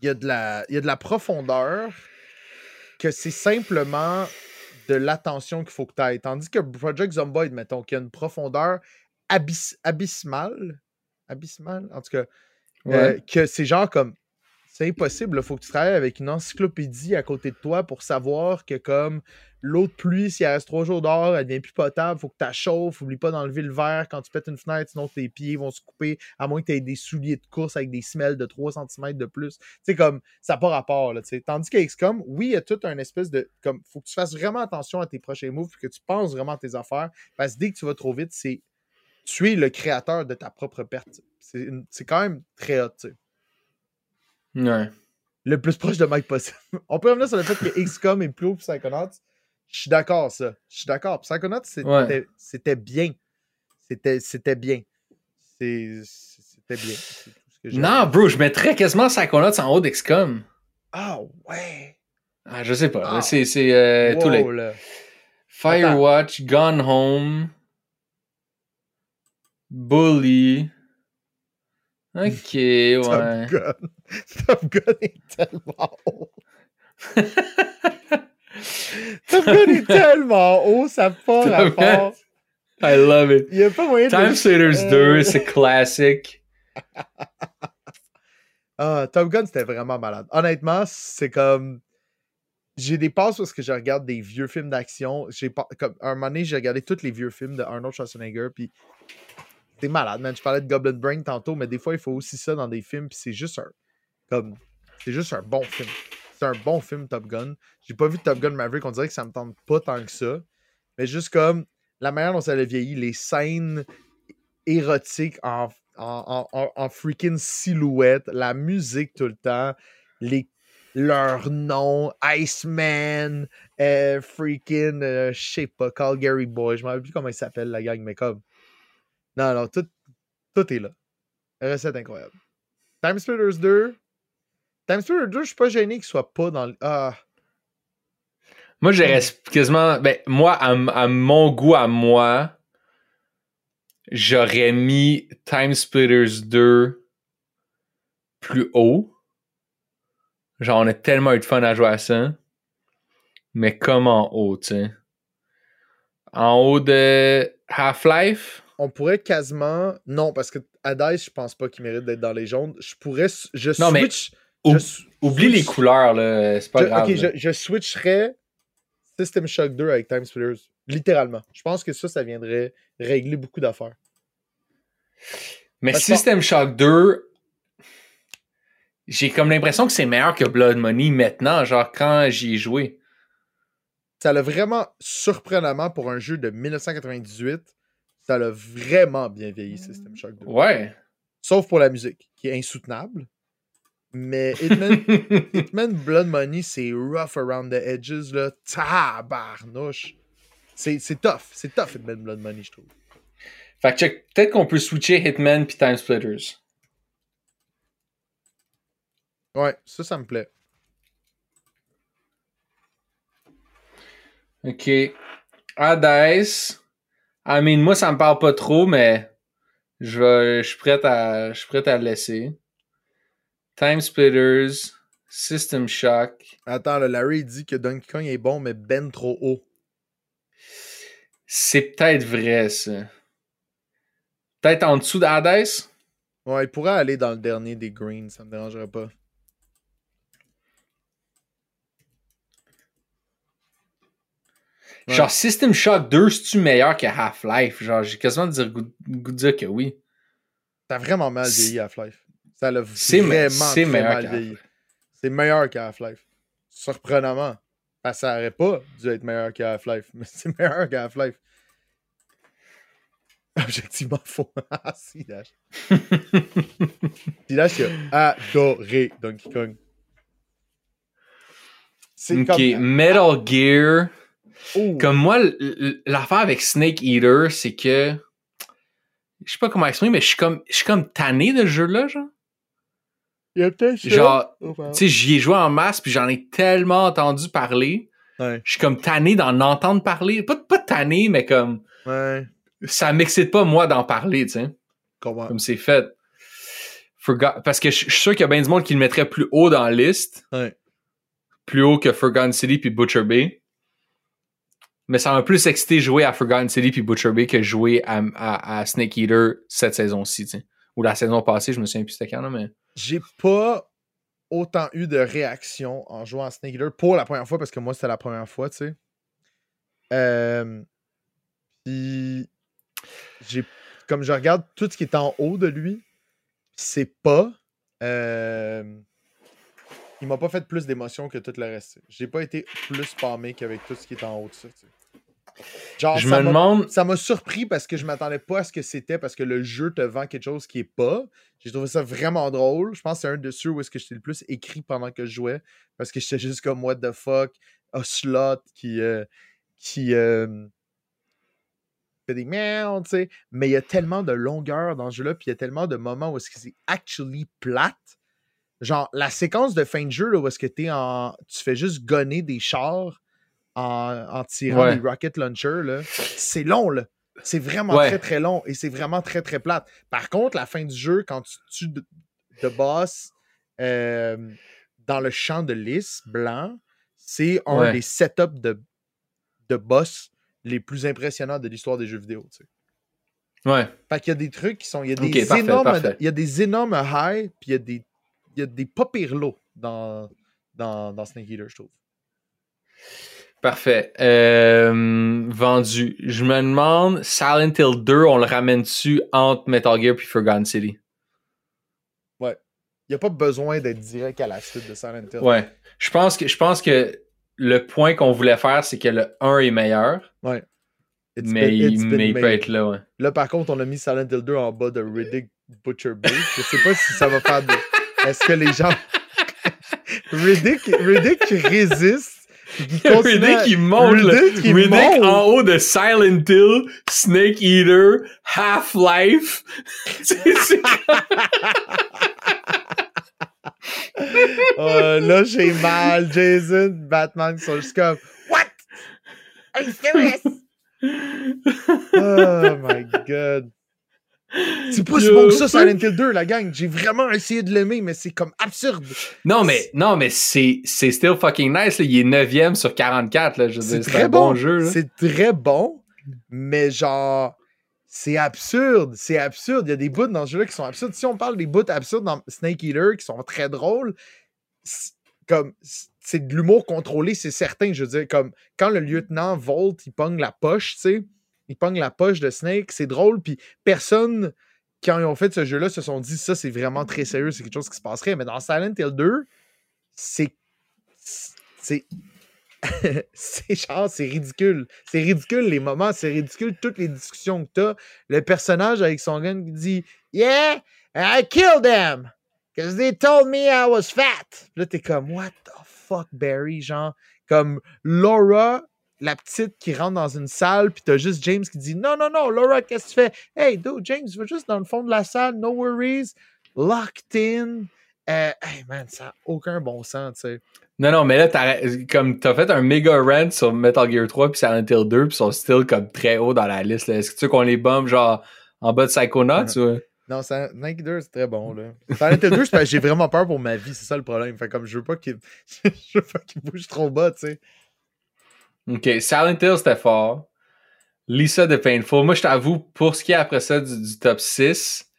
il y a de la, il y a de la profondeur, que c'est simplement de l'attention qu'il faut que tu ailles. Tandis que Project Zomboid, mettons, qui a une profondeur abyss- abyssale, abyssale, en tout cas, euh, que c'est genre comme c'est impossible, il faut que tu travailles avec une encyclopédie à côté de toi pour savoir que comme l'eau de pluie, si elle reste trois jours dehors, elle devient plus potable, faut que tu chauffes, oublie pas d'enlever le verre quand tu pètes une fenêtre, sinon tes pieds vont se couper, à moins que tu aies des souliers de course avec des semelles de 3 cm de plus. Sais, comme ça n'a pas rapport, là. Tandis qu'à XCOM, oui, il y a tout un espèce de. comme faut que tu fasses vraiment attention à tes prochains moves, puis que tu penses vraiment à tes affaires, parce que dès que tu vas trop vite, c'est tu es le créateur de ta propre perte. C'est une- c'est quand même très hot, Ouais. le plus proche de Mike possible. On peut revenir sur le fait que XCOM est plus haut que Psychonauts. Je suis d'accord, ça. Je suis d'accord. Psychonauts, c'était Ouais. bien. C'était bien. C'était bien. Non, bro, je mettrais quasiment Psychonauts en haut d'XCOM. Ah ouais. Ah, je sais pas. Ah. C'est, euh, Wow, tous les. là. Firewatch, Gone Home, Bully. Ok, ouais. Top Gun. Top Gun est tellement haut. Top Gun est tellement haut, ça pas Top rapport. I love it. Il a pas moyen de. Time Splitters Euh. 2, c'est classique. Ah, Top Gun, c'était vraiment malade. Honnêtement, c'est comme. J'ai des passes parce que je regarde des vieux films d'action. J'ai pas... comme un moment donné, j'ai regardé tous les vieux films de Arnold Schwarzenegger, puis c'est malade, man. Je parlais de Goblin Brain tantôt, mais des fois, il faut aussi ça dans des films, puis c'est juste un. Comme. C'est juste un bon film. C'est un bon film, Top Gun. J'ai pas vu Top Gun Maverick, on dirait que ça me tente pas tant que ça. Mais juste comme la manière dont ça a vieilli, les scènes érotiques en, en, en- en- freaking silhouette, la musique tout le temps, les, leurs noms, Iceman, euh, freaking, euh, je sais pas, Calgary Boy, je me rappelle plus comment il s'appelle la gang, mais comme. Non, non, tout, tout est là. Recette incroyable. Time Splitters 2. Time Splitters 2, je suis pas gêné qu'il soit pas dans le. Ah. Moi, j'irais quasiment. Ben, moi, à, mon goût, à moi, j'aurais mis Time Splitters 2 plus haut. Genre, on a tellement eu de fun à jouer à ça. Mais comme en haut, tu sais. En haut de Half-Life? On pourrait quasiment. Non, parce que Hades, je pense pas qu'il mérite d'être dans les jaunes. Je pourrais. Je Non, mais switch. Ou- Oublie les couleurs, là. C'est pas je- grave. ok, je, je switcherais System Shock 2 avec Time Splitters. Littéralement. Je pense que ça, ça viendrait régler beaucoup d'affaires. Mais Parce System Shock 2, j'ai comme l'impression que c'est meilleur que Blood Money maintenant, genre quand j'y ai joué. Ça l'a vraiment surprenamment pour un jeu de 1998. Ça l'a vraiment bien vieilli, System Shock 2. Ouais. Sauf pour la musique, qui est insoutenable. Mais Hitman, Hitman Blood Money, c'est rough around the edges, là. Tabarnouche. C'est c'est tough. C'est tough, Hitman Blood Money, je trouve. fait que check, peut-être qu'on peut switcher Hitman puis Time Splitters. Ouais, ça, ça me plaît. Ok. Hades. I mean, moi, ça me parle pas trop, mais je vais, je suis prêt à, je suis prêt à le laisser. Time Splitters, System Shock. Attends, là, Larry dit que Donkey Kong est bon, mais ben trop haut. C'est peut-être vrai, ça. Peut-être en dessous d'Hades? Ouais, il pourrait aller dans le dernier des Greens, ça me dérangerait pas. Ouais. Genre, System Shock 2, c'est-tu meilleur que Half-Life? Genre, j'ai quasiment le dire- goût, goût de dire que oui. T'as vraiment mal vieilli Half-Life. Ça l'a vraiment très mal vieilli. C'est meilleur que Half-Life. Surprenamment. Parce que ça aurait pas dû être meilleur que Half-Life, mais c'est meilleur que Half-Life. Objectivement faux. Ah, si, Dash. Si, Dash, il a adoré Donkey Kong. C'est Ok, comme... Metal Gear. Oh, Comme moi, l'affaire avec Snake Eater, c'est que. Je sais pas comment exprimer, mais je suis comme, je suis comme tanné de ce jeu-là, genre. Il y a peut-être. Genre, tu sais, j'y ai joué en masse, puis j'en ai tellement entendu parler. Ouais, Je suis comme tanné d'en entendre parler. Pas, pas tanné, mais comme. ouais. Ça m'excite pas, moi, d'en parler, tu sais. Comment? Comme c'est fait. Forgot- Parce que je suis sûr qu'il y a bien du monde qui le mettrait plus haut dans la liste. Ouais. plus haut que Forgotten City puis Butcher Bay. Mais ça m'a plus excité jouer à Forgotten City puis Butcher Bay que jouer à, Snake Eater cette saison-ci, Ou la saison passée, je me souviens plus c'était quand, mais. J'ai pas autant eu de réactions en jouant à Snake Eater pour la première fois parce que moi c'était la première fois, tu sais. Euh, puis j'ai comme je regarde tout ce qui est en haut de lui, c'est pas. Euh, il m'a pas fait plus d'émotion que tout le reste. J'ai pas été plus spammé qu'avec tout ce qui est en haut de ça. Genre, je me demande. Ça m'a surpris parce que je m'attendais pas à ce que c'était parce que le jeu te vend quelque chose qui est pas. J'ai trouvé ça vraiment drôle. Je pense que c'est un de ceux où est-ce que j'étais le plus écrit pendant que je jouais parce que j'étais juste comme what the fuck, a slot qui. Euh, qui euh, fait des merdes, tu sais. Mais il y a tellement de longueur dans ce jeu-là, puis il y a tellement de moments où est-ce que c'est actually plate Genre, la séquence de fin de jeu, là, où est-ce que es en... tu fais juste gonner des chars en, tirant des rocket launchers, c'est long, là. C'est vraiment très, très long et c'est vraiment très, très plate. Par contre, la fin du jeu, quand tu tues de, boss euh, dans le champ de lys blanc, c'est un des setups de, de boss les plus impressionnants de l'histoire des jeux vidéo. Tu sais. Ouais. Fait qu'il y a des trucs qui sont. Il y a des, énormes, Il y a des énormes highs, puis il y a des il y a des pas pires lots dans, dans, dans Snake Eater, je trouve. Parfait. Euh, vendu. Je me demande, Silent Hill 2, on le ramène-tu entre Metal Gear et Forgotten City? Ouais. Il n'y a pas besoin d'être direct à la suite de Silent Hill. Ouais. Je pense que, je pense que le point qu'on voulait faire, c'est que le 1 est meilleur. Ouais. mais, il, peut être là, ouais. Là, par contre, on a mis Silent Hill 2 en bas de Riddick Butcher Bay. Je sais pas si ça va faire de... Est-ce que les gens. Riddick, Riddick résiste. Riddick qui monte. Qui Riddick en haut de Silent Hill, Snake Eater, Half-Life. oh, là, j'ai mal. Jason, Batman qui sont juste comme What? Are you serious? oh my god. C'est pas si bon que ça, Silent Hill 2, la gang. J'ai vraiment essayé de l'aimer, mais c'est comme absurde. Non, mais, non, mais c'est, c'est still fucking nice. Là. Il est 9 sur 44. C'est très bon, jeu. C'est très bon, mais genre, c'est absurde. C'est absurde. Il y a des bouts dans ce jeu-là qui sont absurdes. Si on parle des bouts absurdes dans Snake Eater qui sont très drôles, comme c'est de l'humour contrôlé, c'est certain. Je veux dire, comme quand le lieutenant Volt, il pogne la poche, tu sais il pogne la poche de Snake, c'est drôle, puis personne, quand ils ont fait ce jeu-là, se sont dit ça, c'est vraiment très sérieux, c'est quelque chose qui se passerait. Mais dans Silent Hill 2, c'est. C'est. c'est genre, c'est ridicule. C'est ridicule les moments, c'est ridicule toutes les discussions que t'as. Le personnage avec son gun qui dit Yeah, I killed them! Because they told me I was fat. Là, t'es comme, What the fuck, Barry? Genre, comme Laura la petite qui rentre dans une salle, puis t'as juste James qui dit Non, non, non, Laura, qu'est-ce que tu fais? Hey, dude, James, va juste dans le fond de la salle, no worries, locked in. Euh, hey, man, ça n'a aucun bon sens, tu sais. Non, non, mais là, t'as, comme t'as fait un méga rant sur Metal Gear 3 puis Silent Hill 2, puis sont still comme très haut dans la liste. Est-ce que tu veux qu'on les bombe genre en bas de Psychonauts ou? Non, Silent Hill 2, c'est très bon, là. Silent Hill 2, c'est j'ai vraiment peur pour ma vie, c'est ça le problème. Fait comme je veux pas qu'il, je veux pas qu'il bouge trop bas, tu sais. OK. Silent Hill, c'était fort. Lisa de Painful. Moi, je t'avoue, pour ce qui est après ça du, top 6,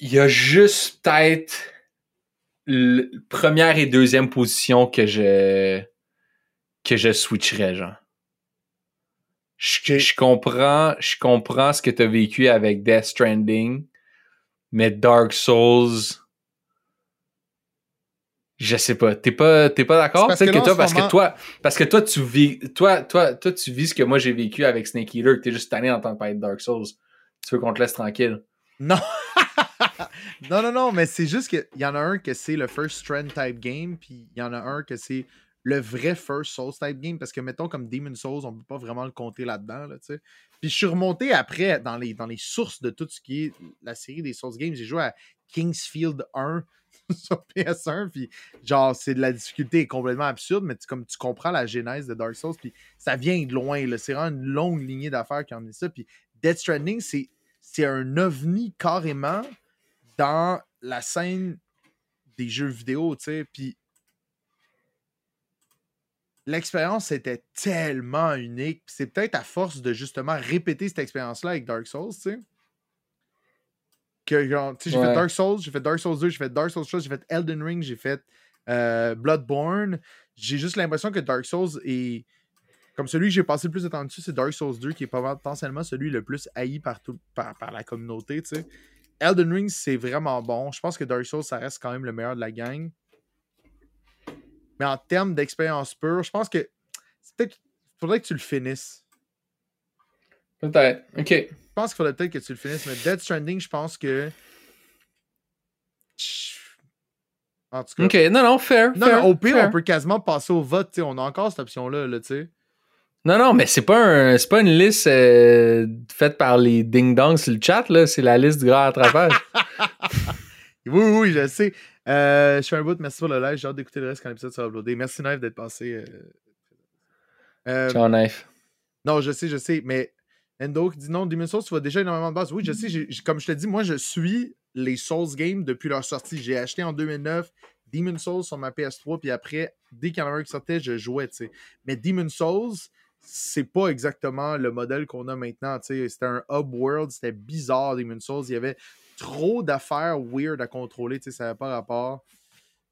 il y a juste peut-être première et deuxième position que je que je switcherais, genre. Je, je, comprends, je comprends ce que tu as vécu avec Death Stranding, mais Dark Souls, je sais pas. T'es pas, t'es pas d'accord? Peut-être que, toi, parce que toi, parce que toi, tu vis, toi, toi, toi, tu vis ce que moi j'ai vécu avec Snake Eater, que t'es juste tanné d'entendre parler de Dark Souls. Tu veux qu'on te laisse tranquille? Non! non, non, non, mais c'est juste qu'il y en a un que c'est le first trend type game, puis il y en a un que c'est le vrai first Souls type game, parce que mettons comme Demon Souls, on peut pas vraiment le compter là-dedans, là, tu sais. Puis je suis remonté après dans les, dans les sources de tout ce qui est la série des Souls games. J'ai joué à Kingsfield 1 sur PS1, puis genre, c'est de la difficulté complètement absurde, mais tu, comme tu comprends la genèse de Dark Souls, puis ça vient de loin, c'est vraiment une longue lignée d'affaires qui en est ça, puis Death Stranding, c'est, un ovni carrément dans la scène des jeux vidéo, tu sais, puis l'expérience était tellement unique. C'est peut-être à force de justement répéter cette expérience-là avec Dark Souls, tu sais. Que genre, tu sais, j'ai Ouais. fait Dark Souls, j'ai fait Dark Souls 2, j'ai fait Dark Souls 3, j'ai fait Elden Ring, j'ai fait euh, Bloodborne. J'ai juste l'impression que Dark Souls est. Comme celui que j'ai passé le plus de temps dessus, c'est Dark Souls 2, qui est potentiellement celui le plus haï par, tout- par, par la communauté, tu sais. Elden Ring, c'est vraiment bon. Je pense que Dark Souls, ça reste quand même le meilleur de la gang. Mais en termes d'expérience pure, je pense que c'est peut-être faudrait que tu le finisses. Peut-être. OK. Je pense qu'il faudrait peut-être que tu le finisses, mais Dead Stranding, je pense que. En tout cas. OK. Non, non, fair. Non, fair, mais au pire, fair. on peut quasiment passer au vote. tu sais, On a encore cette option-là, là, tu sais. Non, non, mais c'est pas un, c'est pas une liste euh, faite par les ding-dongs sur le chat, là. C'est la liste du grand attrapage. Oui, oui, je sais. Euh, je fais un bout, merci pour le live. J'ai hâte d'écouter le reste quand l'épisode sera uploadé. Merci, Knife, d'être passé. euh. Euh, Ciao, knife. non, je sais, je sais, mais Endo qui dit non, Demon's Souls, tu vas déjà énormément de base. Oui, je sais, j'ai- j'ai- comme je te dis, moi, je suis les Souls Games depuis leur sortie. J'ai acheté en 2009 Demon's Souls sur ma PS3, puis après, dès qu'il y en avait un qui sortait, je jouais, tu sais. Mais Demon's Souls, c'est pas exactement le modèle qu'on a maintenant, tu sais. C'était un hub world, c'était bizarre, Demon's Souls. Il y avait trop d'affaires weird à contrôler, tu sais, ça n'avait pas rapport.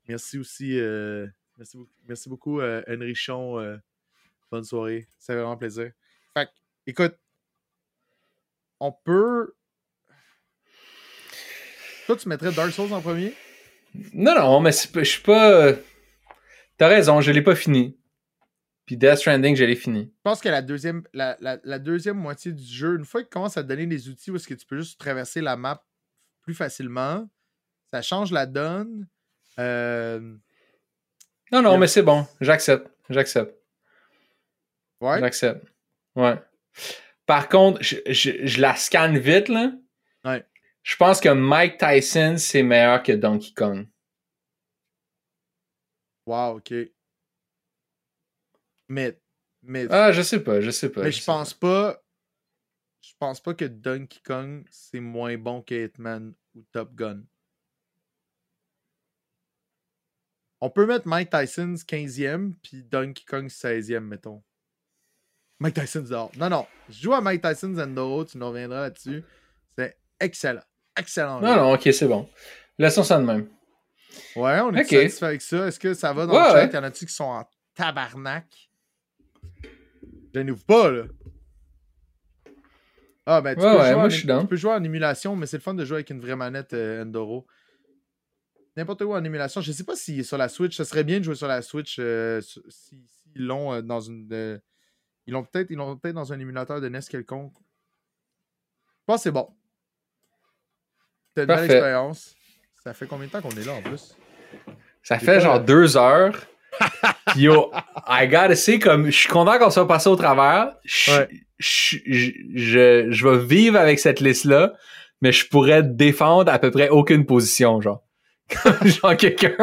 Merci aussi, euh, merci, beaucoup- merci beaucoup, euh, Henrichon. euh, bonne soirée, c'est vraiment plaisir. Fait que, écoute, on peut. Toi, tu mettrais Dark Souls en premier? Non, non, mais je suis pas. euh, T'as raison, je l'ai pas fini. Puis Death Stranding, je l'ai fini. Je pense que la deuxième, la, la- la deuxième moitié du jeu, une fois qu'il commence à te donner des outils où est-ce que tu peux juste traverser la map plus facilement, ça change la donne. Euh, Non, non, mais c'est bon. J'accepte. J'accepte. ouais. J'accepte. Ouais. Par contre, je, je- je la scanne vite, là. Ouais. Je pense que Mike Tyson, c'est meilleur que Donkey Kong. Wow, ok. Mais, mais, Ah, je sais pas, je sais pas. mais je pense pas. Je pense pas que Donkey Kong c'est moins bon que Hitman ou Top Gun. On peut mettre Mike Tyson 15e puis Donkey Kong 16e, mettons. Mike Tyson dehors. Non, non. Je joue à Mike Tyson Zendoro, tu nous reviendras là-dessus. C'est excellent. Excellent. jeu. Non, non, ok, c'est bon. Laissons ça de même. Ouais, on est satisfait avec ça. Est-ce que ça va dans Ouais, le chat? ouais. Y en a-tu qui sont en tabarnak? Gênez-vous pas, là. Ah, ben, tu, Ouais, peux, ouais, jouer moi, en, je tu peux jouer en émulation, mais c'est le fun de jouer avec une vraie manette euh, Endoro. N'importe où en émulation. Je sais pas est sur la Switch. Ce serait bien de jouer sur la Switch euh, si, si- l'ont euh, dans une. Ils l'ont peut-être peut-être dans un émulateur de NES quelconque. Je pense que c'est bon. C'était une belle expérience. Ça fait combien de temps qu'on est là en plus? Ça fait genre deux heures. Yo, I gotta say, comme, je suis content qu'on soit passé au travers. Je, Ouais. je, je, je, je vais vivre avec cette liste-là, mais je pourrais défendre à peu près aucune position, genre. Genre quelqu'un,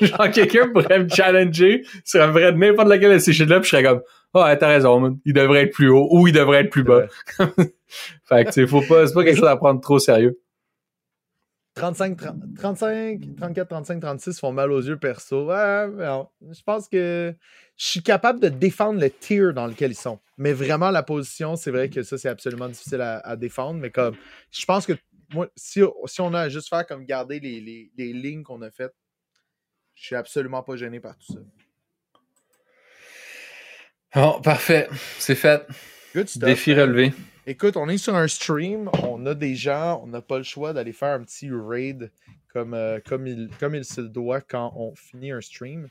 genre quelqu'un pourrait me challenger sur un vrai de n'importe lequel de ces shit-là, puis je serais comme, ah, ouais, t'as raison, man. il devrait être plus haut ou il devrait être plus bas. fait que, sais, faut pas, c'est pas quelque chose à prendre trop sérieux. 35, 30 35, 34, 35, 36 font mal aux yeux perso. Ouais, mais non. Je pense que je suis capable de défendre le tier dans lequel ils sont. Mais vraiment, la position, c'est vrai que ça, c'est absolument difficile à, à défendre. Mais comme, je pense que moi, si, si on a à juste faire comme garder les, les- les lignes qu'on a faites, je suis absolument pas gêné par tout ça. Bon, parfait. C'est fait. Good stuff. Défi relevé. Écoute, on est sur un stream, on a des gens, on n'a pas le choix d'aller faire un petit raid comme, euh, comme, il, comme il se doit quand on finit un stream.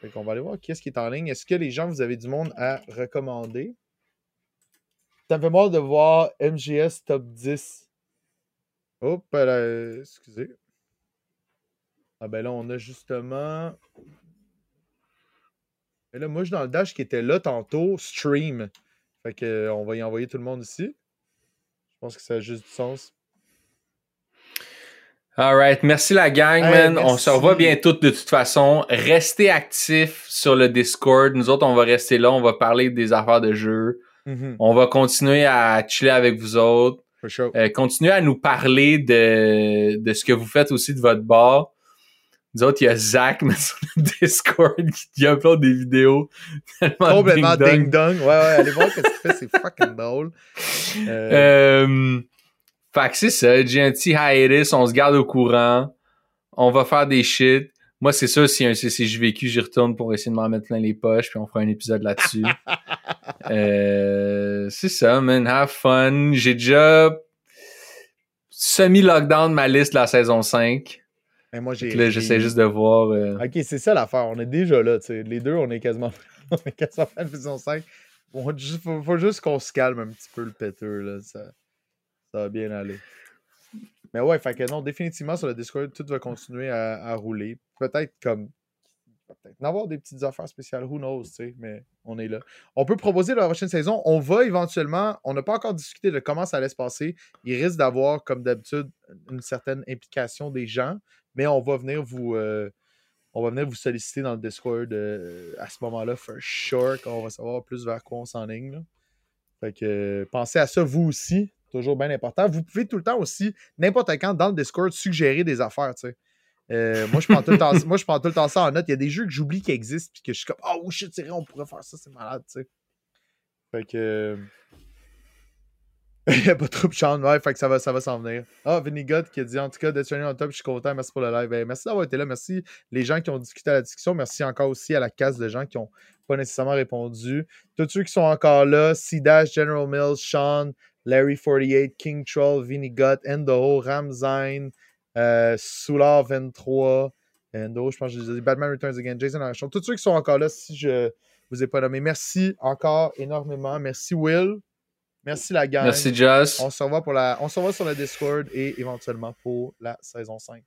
Fait qu'on va aller voir qu'est-ce qui est en ligne. Est-ce que les gens, vous avez du monde à recommander? Ça me fait mal de voir MGS top 10. Hop, là, excusez. Ah ben là, on a justement. Mais là, moi, je suis dans le dash qui était là tantôt, stream. Fait que, euh, on va y envoyer tout le monde ici. Je pense que ça a juste du sens. Alright, merci la gang, Hey, man. On se revoit bientôt de toute façon. Restez actifs sur le Discord. Nous autres, on va rester là. On va parler des affaires de jeu. On va continuer à chiller avec vous autres. Sure. Euh, continuez à nous parler de, de ce que vous faites aussi de votre bar. Nous autres, il y a Zach sur le Discord qui upload des vidéos tellement Complètement ding-dong. ding-dong. Ouais, ouais, allez voir ce qu'il fait, c'est fucking drôle. Euh, Euh, fait que c'est ça, j'ai un petit hiatus, on se garde au courant, on va faire des shit. Moi, c'est sûr, si un CCJ vécu, j'y retourne pour essayer de m'en mettre plein les poches, puis on fera un épisode là-dessus. euh, c'est ça, man, have fun. J'ai déjà semi-lockdown ma liste de la saison 5. mais moi, j'ai. Là, j'essaie juste de voir... euh, Ok, c'est ça l'affaire. On est déjà là, tu sais. Les deux, on est quasiment. on est quasiment à la saison 5. Bon, juste- faut, faut juste qu'on se calme un petit peu le péteur, là. Ça, ça va bien aller. Mais ouais, fait que non, définitivement sur le Discord, tout va continuer à, rouler. Peut-être comme. Peut-être en avoir des petites affaires spéciales, who knows, tu sais, mais on est là. On peut proposer la prochaine saison. On va éventuellement. On n'a pas encore discuté de comment ça allait se passer. Il risque d'avoir, comme d'habitude, une certaine implication des gens, mais on va venir vous. euh, on va venir vous solliciter dans le Discord euh, à ce moment-là, for sure, on va savoir plus vers quoi on s'enligne. Fait que pensez à ça, vous aussi. Toujours bien important. Vous pouvez tout le temps aussi, n'importe quand, dans le Discord, suggérer des affaires, tu sais. Euh, moi, je prends tout le temps, moi, je prends tout le temps ça en note. Il y a des jeux que j'oublie qui existent, puis que je suis comme, oh shit, c'est vrai, on pourrait faire ça, c'est malade, tu sais. Fait que. euh, Il n'y a pas trop de chance, ouais, fait que ça va, ça va s'en venir. Ah, Vinigot qui a dit en tout cas d'être en top, je suis content, merci pour le live. Ben, merci d'avoir été là, merci les gens qui ont discuté à la discussion, merci encore aussi à la case de gens qui n'ont pas nécessairement répondu. Tous ceux qui sont encore là, C-Dash, General Mills, Sean, Larry48, King Troll, Vinigot, Endo, Ramzine, euh, Solar23, Endo, je pense que je les ai dit, Batman Returns Again, Jason Archon, tous ceux qui sont encore là, si je vous ai pas nommé, merci encore énormément. Merci Will. Merci la gang. Merci, Joss. On se revoit pour la. On se revoit sur le Discord et éventuellement pour la saison 5.